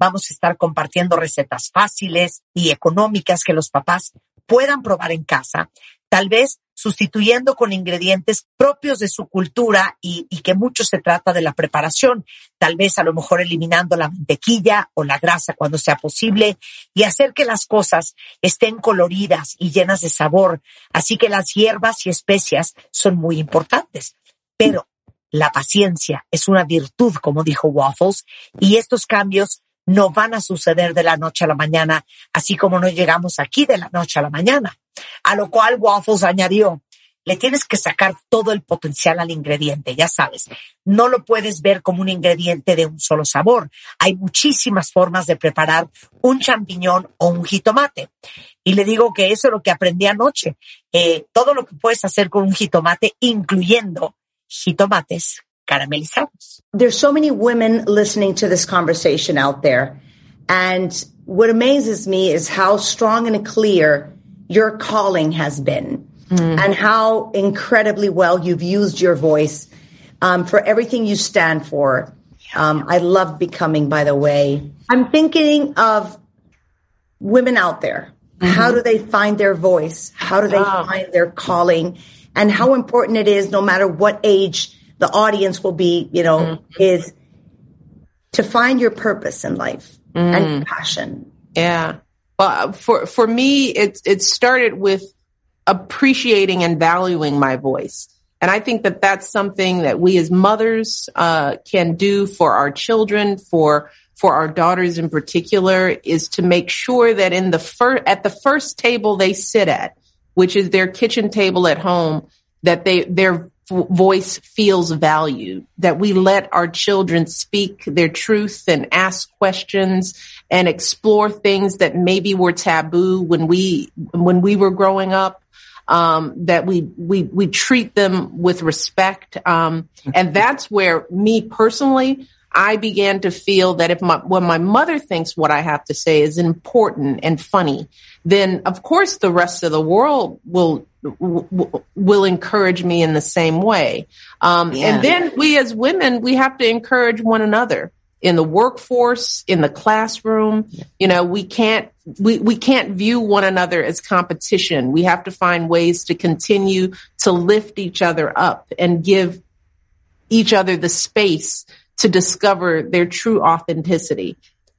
Vamos a estar compartiendo recetas fáciles y económicas que los papás puedan probar en casa, tal vez sustituyendo con ingredientes propios de su cultura y, y, que mucho se trata de la preparación, tal vez a lo mejor eliminando la mantequilla o la grasa cuando sea posible y hacer que las cosas estén coloridas y llenas de sabor. Así que las hierbas y especias son muy importantes. Pero la paciencia es una virtud, como dijo Waffles, y estos cambios no van a suceder de la noche a la mañana, así como no llegamos aquí de la noche a la mañana. A lo cual Waffles añadió, le tienes que sacar todo el potencial al ingrediente, ya sabes. No lo puedes ver como un ingrediente de un solo sabor. Hay muchísimas formas de preparar un champiñón o un jitomate. Y le digo que eso es lo que aprendí anoche. Eh, todo lo que puedes hacer con un jitomate, incluyendo jitomates caramelizados. There's so many women listening to this conversation out there. And what amazes me is how strong and clear your calling has been and how incredibly well you've used your voice um, for everything you stand for. Um, I love becoming, by the way. I'm thinking of women out there. How do they find their voice? How do they find their calling? And how important it is, no matter what age the audience will be, you know, is to find your purpose in life and your passion. Yeah. Well, for for me, it it started with appreciating and valuing my voice, and I think that that's something that we as mothers uh, can do for our children, for for our daughters in particular, is to make sure that in the first at the first table they sit at, which is their kitchen table at home, that they their voice feels valued, that we let our children speak their truth and ask questions and explore things that maybe were taboo when we when we were growing up. Um, that we we we treat them with respect, um, and that's where me personally, I began to feel that if my when my mother thinks what I have to say is important and funny, then of course the rest of the world will will, will encourage me in the same way. Um, Yeah. And then we as women, we have to encourage one another in the workforce, in the classroom. You know, we can't we, we can't view one another as competition. We have to find ways to continue to lift each other up and give each other the space to discover their true authenticity.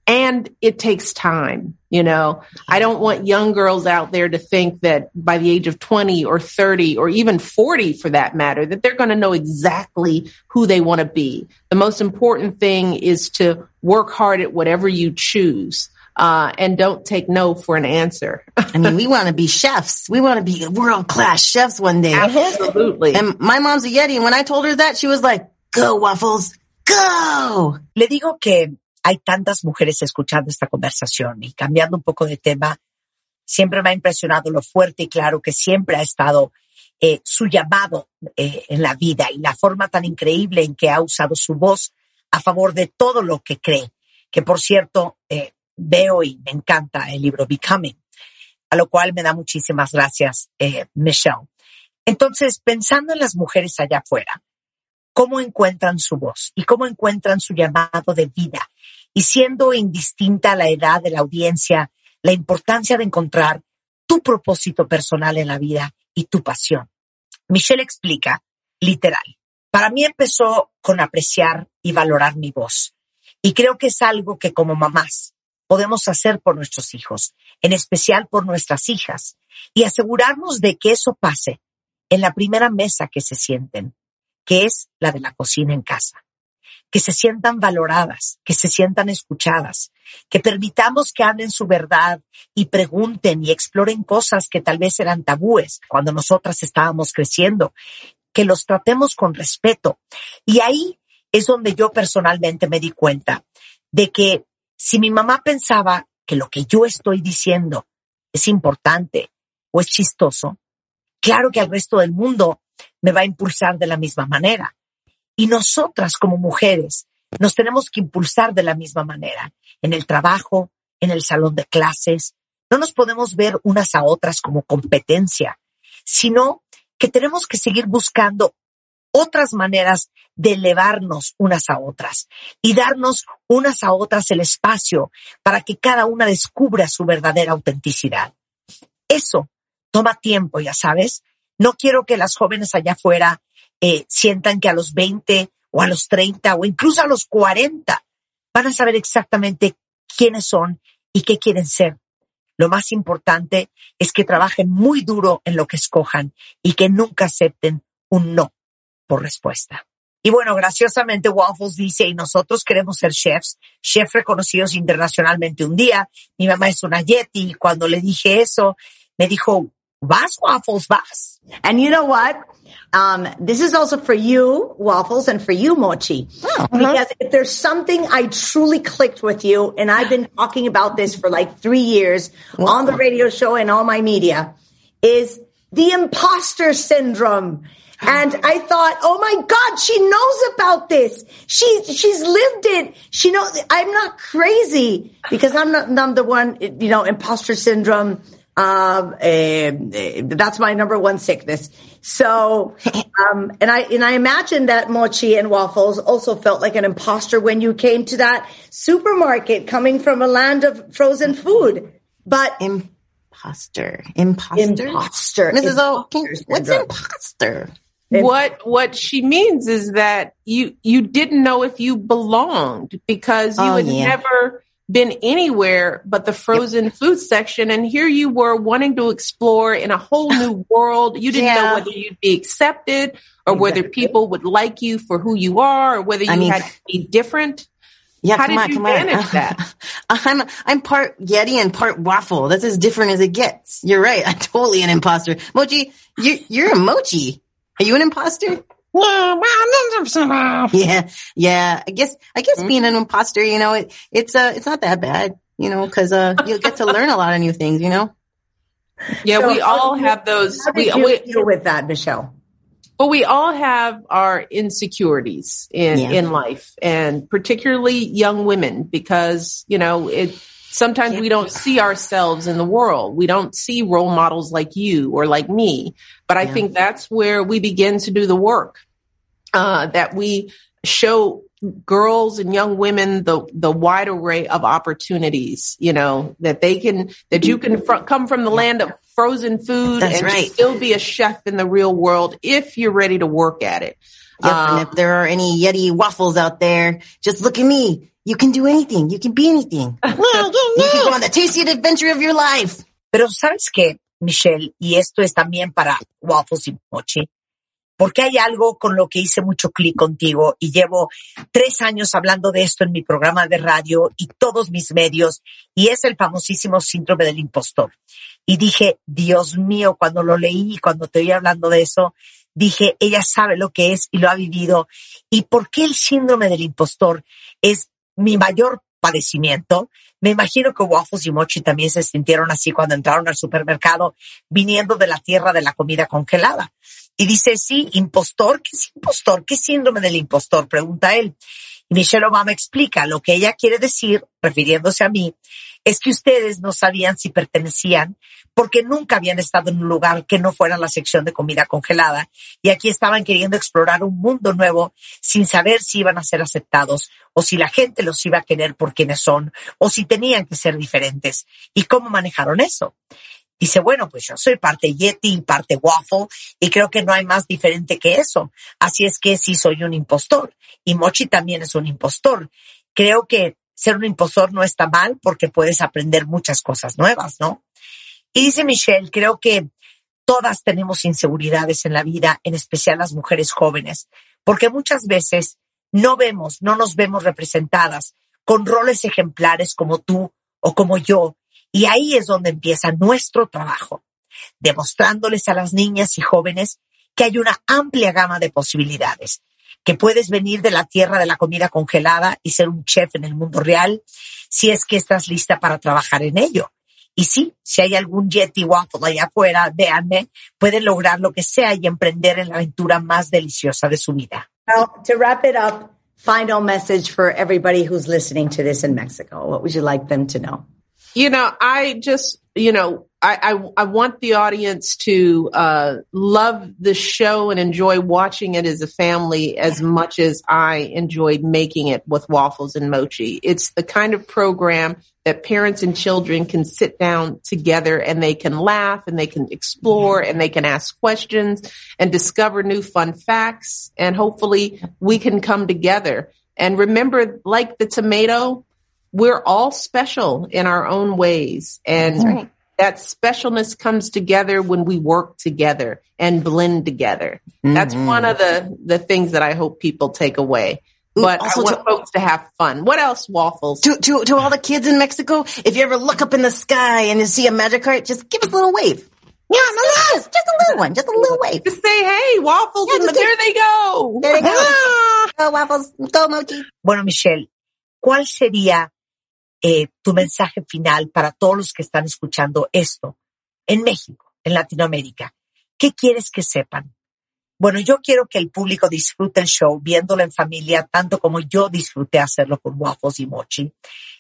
And it takes time, you know. I don't want young girls out there to think that by the age of 20 or 30 or even 40 for that matter, that they're going to know exactly who they want to be. The most important thing is to work hard at whatever you choose. Uh, and don't take no for an answer. I mean, we want to be chefs. We want to be world class chefs one day. Absolutely. And my mom's a Yeti. And when I told her that, she was like, go waffles, go. Le digo que hay tantas mujeres escuchando esta conversación y cambiando un poco de tema, siempre me ha impresionado lo fuerte y claro que siempre ha estado eh, su llamado eh, en la vida y la forma tan increíble en que ha usado su voz a favor de todo lo que cree. Que por cierto, eh, veo y me encanta el libro Becoming, a lo cual me da muchísimas gracias, Michelle. Entonces, pensando en las mujeres allá afuera, cómo encuentran su voz y cómo encuentran su llamado de vida. Y siendo indistinta la edad de la audiencia, la importancia de encontrar tu propósito personal en la vida y tu pasión. Michelle explica, literal, para mí empezó con apreciar y valorar mi voz. Y creo que es algo que como mamás podemos hacer por nuestros hijos, en especial por nuestras hijas, y asegurarnos de que eso pase en la primera mesa que se sienten, que es la de la cocina en casa. Que se sientan valoradas, que se sientan escuchadas, que permitamos que hablen su verdad y pregunten y exploren cosas que tal vez eran tabúes cuando nosotras estábamos creciendo, que los tratemos con respeto. Y ahí es donde yo personalmente me di cuenta de que si mi mamá pensaba que lo que yo estoy diciendo es importante o es chistoso, claro que al resto del mundo me va a impulsar de la misma manera. Y nosotras como mujeres nos tenemos que impulsar de la misma manera, en el trabajo, en el salón de clases. No nos podemos ver unas a otras como competencia, sino que tenemos que seguir buscando otras maneras de elevarnos unas a otras y darnos unas a otras el espacio para que cada una descubra su verdadera autenticidad. Eso toma tiempo, ya sabes. No quiero que las jóvenes allá afuera eh, sientan que a los 20 o a los 30 o incluso a los 40 van a saber exactamente quiénes son y qué quieren ser. Lo más importante es que trabajen muy duro en lo que escojan y que nunca acepten un no por respuesta. Y bueno, graciosamente Waffles dice, y nosotros queremos ser chefs, chefs reconocidos internacionalmente un día. Mi mamá es una Yeti y cuando le dije eso, me dijo, vas Waffles, vas. And you know what? Um, this is also for you, Waffles, and for you, Mochi. Because if there's something I truly clicked with you, and I've been talking about this for like three years on the radio show and all my media, is the imposter syndrome. And I thought, oh my God, she knows about this. She, she's lived it. She knows, I'm not crazy because I'm not, I'm the one, you know, imposter syndrome. Um, eh, eh, that's my number one sickness. So, um, and I, and I imagine that Mochi and Waffles also felt like an imposter when you came to that supermarket coming from a land of frozen food. But imposter, imposter, imposter, Mrs. O, what's imposter? what what she means is that you you didn't know if you belonged because you Oh, had yeah. never been anywhere but the frozen food section and here you were wanting to explore in a whole (laughs) new world you didn't know whether you'd be accepted or whether people would like you for who you are or whether you I mean- had to be different Yeah, how come did on, you come on. manage (laughs) that I'm I'm part Yeti and part waffle. That's as different as it gets. You're right. (laughs) I'm totally an imposter. Mochi, you're you're a mochi. Are you an imposter? (laughs) Yeah, yeah. I guess I guess being an imposter, you know, it, it's uh it's not that bad, you know, because uh you'll get to learn a lot of new things, you know. yeah So we all you- have those How we, did you we deal with that, Michelle? Well, we all have our insecurities in, Yeah. in life and particularly young women because, you know, it, sometimes we don't see ourselves in the world. We don't see role models like you or like me. But I Yeah. think that's where we begin to do the work, uh, that we show girls and young women the the wide array of opportunities you know that they can that you can fr- come from the land of frozen food That's and right. still be a chef in the real world if you're ready to work at it Yep. Um, and if there are any Yeti waffles out there, just look at me. You can do anything. You can be anything. (laughs) you can go on the tasty adventure of your life. Pero sabes qué, Michelle, y esto es también para Waffles y Mochi, porque hay algo con lo que hice mucho clic contigo y llevo tres años hablando de esto en mi programa de radio y todos mis medios, y es el famosísimo síndrome del impostor. Y dije, Dios mío, cuando lo leí y cuando te oí hablando de eso, dije, ella sabe lo que es y lo ha vivido. ¿Y por qué el síndrome del impostor es mi mayor padecimiento? Me imagino que Waffles y Mochi también se sintieron así cuando entraron al supermercado viniendo de la tierra de la comida congelada. Y dice, sí, impostor, ¿qué es impostor? ¿Qué síndrome del impostor? Pregunta él. Y Michelle Obama explica lo que ella quiere decir, refiriéndose a mí, es que ustedes no sabían si pertenecían porque nunca habían estado en un lugar que no fuera la sección de comida congelada y aquí estaban queriendo explorar un mundo nuevo sin saber si iban a ser aceptados o si la gente los iba a querer por quienes son o si tenían que ser diferentes y cómo manejaron eso. Dice, bueno, pues yo soy parte Yeti y parte Waffle y creo que no hay más diferente que eso. Así es que sí soy un impostor y Mochi también es un impostor. Creo que ser un impostor no está mal porque puedes aprender muchas cosas nuevas, ¿no? Y dice Michelle, creo que todas tenemos inseguridades en la vida, en especial las mujeres jóvenes, porque muchas veces no vemos, no nos vemos representadas con roles ejemplares como tú o como yo. Y ahí es donde empieza nuestro trabajo, demostrándoles a las niñas y jóvenes que hay una amplia gama de posibilidades, que puedes venir de la tierra de la comida congelada y ser un chef en el mundo real si es que estás lista para trabajar en ello. Y sí, si hay algún Yeti Waffle allá afuera, véanme, pueden lograr lo que sea y emprender en la aventura más deliciosa de su vida. Now, to wrap it up, final message for everybody who's listening to this in Mexico. What would you like them to know? you know, I just, you know, I, I, I want the audience to, uh, love the show and enjoy watching it as a family as much as I enjoyed making it with waffles and mochi. It's the kind of program that parents and children can sit down together and they can laugh and they can explore and they can ask questions and discover new fun facts. And hopefully we can come together and remember, like the tomato, we're all special in our own ways. And. That specialness comes together when we work together and blend together. That's Mhm. one of the, the things that I hope people take away. Ooh, But I also want to- folks to have fun. What else, waffles? To, to, to all the kids in Mexico, if you ever look up in the sky and you see a magic heart, just give us a little wave. Yeah, no, no, just, just a little one, just a little wave. Just say, hey, waffles, Yeah, and just there they go. There they go. (laughs) Go waffles, go mochi. Bueno, Michelle, ¿cuál sería eh, tu mensaje final para todos los que están escuchando esto en México, en Latinoamérica? ¿Qué quieres que sepan? Bueno, yo quiero que el público disfrute el show viéndolo en familia, tanto como yo disfruté hacerlo con Waffles y Mochi.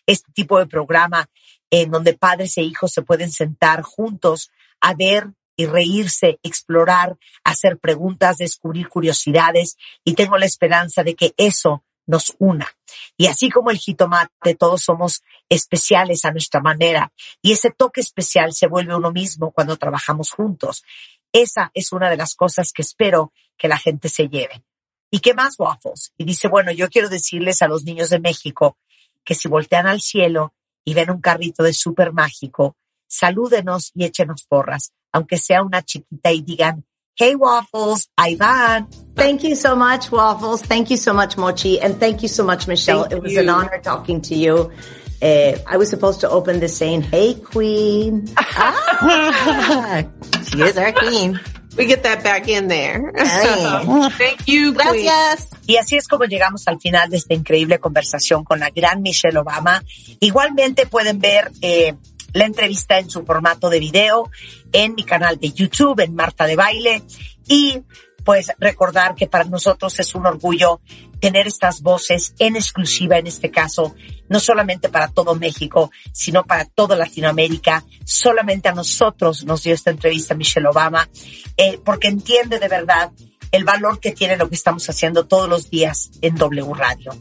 Este tipo de programa en donde padres e hijos se pueden sentar juntos a ver y reírse, explorar, hacer preguntas, descubrir curiosidades y tengo la esperanza de que eso nos una. Y así como el jitomate, todos somos especiales a nuestra manera y ese toque especial se vuelve uno mismo cuando trabajamos juntos. Esa es una de las cosas que espero que la gente se lleve. ¿Y qué más waffles? Y dice, bueno, yo quiero decirles a los niños de México que si voltean al cielo y ven un carrito de súper mágico, salúdenos y échenos porras, aunque sea una chiquita y digan, hey waffles, ahí van. Thank you so much, Waffles. Thank you so much, Mochi. And thank you so much, Michelle. Thank it was you. an honor talking to you. Uh, I was supposed to open this saying, hey, queen. (laughs) Ah, she is our queen. We get that back in there. Ay. (laughs) Thank you, Queen. Gracias. Y así es como llegamos al final de esta increíble conversación con la gran Michelle Obama. Igualmente pueden ver eh, la entrevista en su formato de video en mi canal de YouTube, en Marta de Baile. Y pues recordar que para nosotros es un orgullo tener estas voces en exclusiva en este caso, no solamente para todo México, sino para toda Latinoamérica. Solamente a nosotros nos dio esta entrevista Michelle Obama, eh, porque entiende de verdad el valor que tiene lo que estamos haciendo todos los días en W Radio.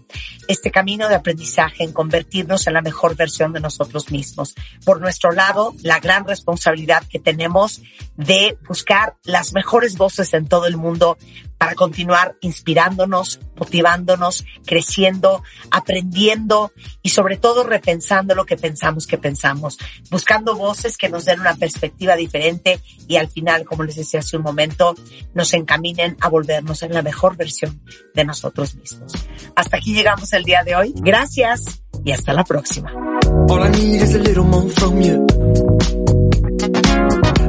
Este camino de aprendizaje en convertirnos en la mejor versión de nosotros mismos. Por nuestro lado, la gran responsabilidad que tenemos de buscar las mejores voces en todo el mundo para continuar inspirándonos, motivándonos, creciendo, aprendiendo y sobre todo repensando lo que pensamos que pensamos, buscando voces que nos den una perspectiva diferente y al final, como les decía hace un momento, nos encaminen a volvernos en la mejor versión de nosotros mismos. Hasta aquí llegamos el día de hoy. Gracias y hasta la próxima.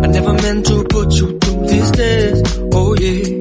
I never meant to put you through these days. Oh yeah.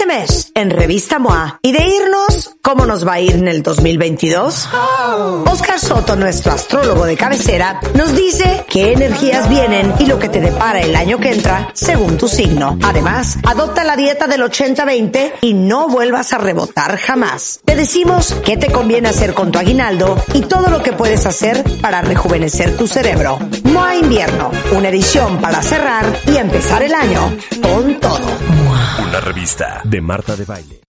Mes, en Revista MOA, y de irnos, ¿cómo nos va a ir en el 2022? Oscar Soto, nuestro astrólogo de cabecera, nos dice qué energías vienen y lo que te depara el año que entra según tu signo. Además, adopta la dieta del 80-20 y no vuelvas a rebotar jamás. Te decimos qué te conviene hacer con tu aguinaldo y todo lo que puedes hacer para rejuvenecer tu cerebro. MOA Invierno, una edición para cerrar y empezar el año con todo. Una revista Marta de Baile.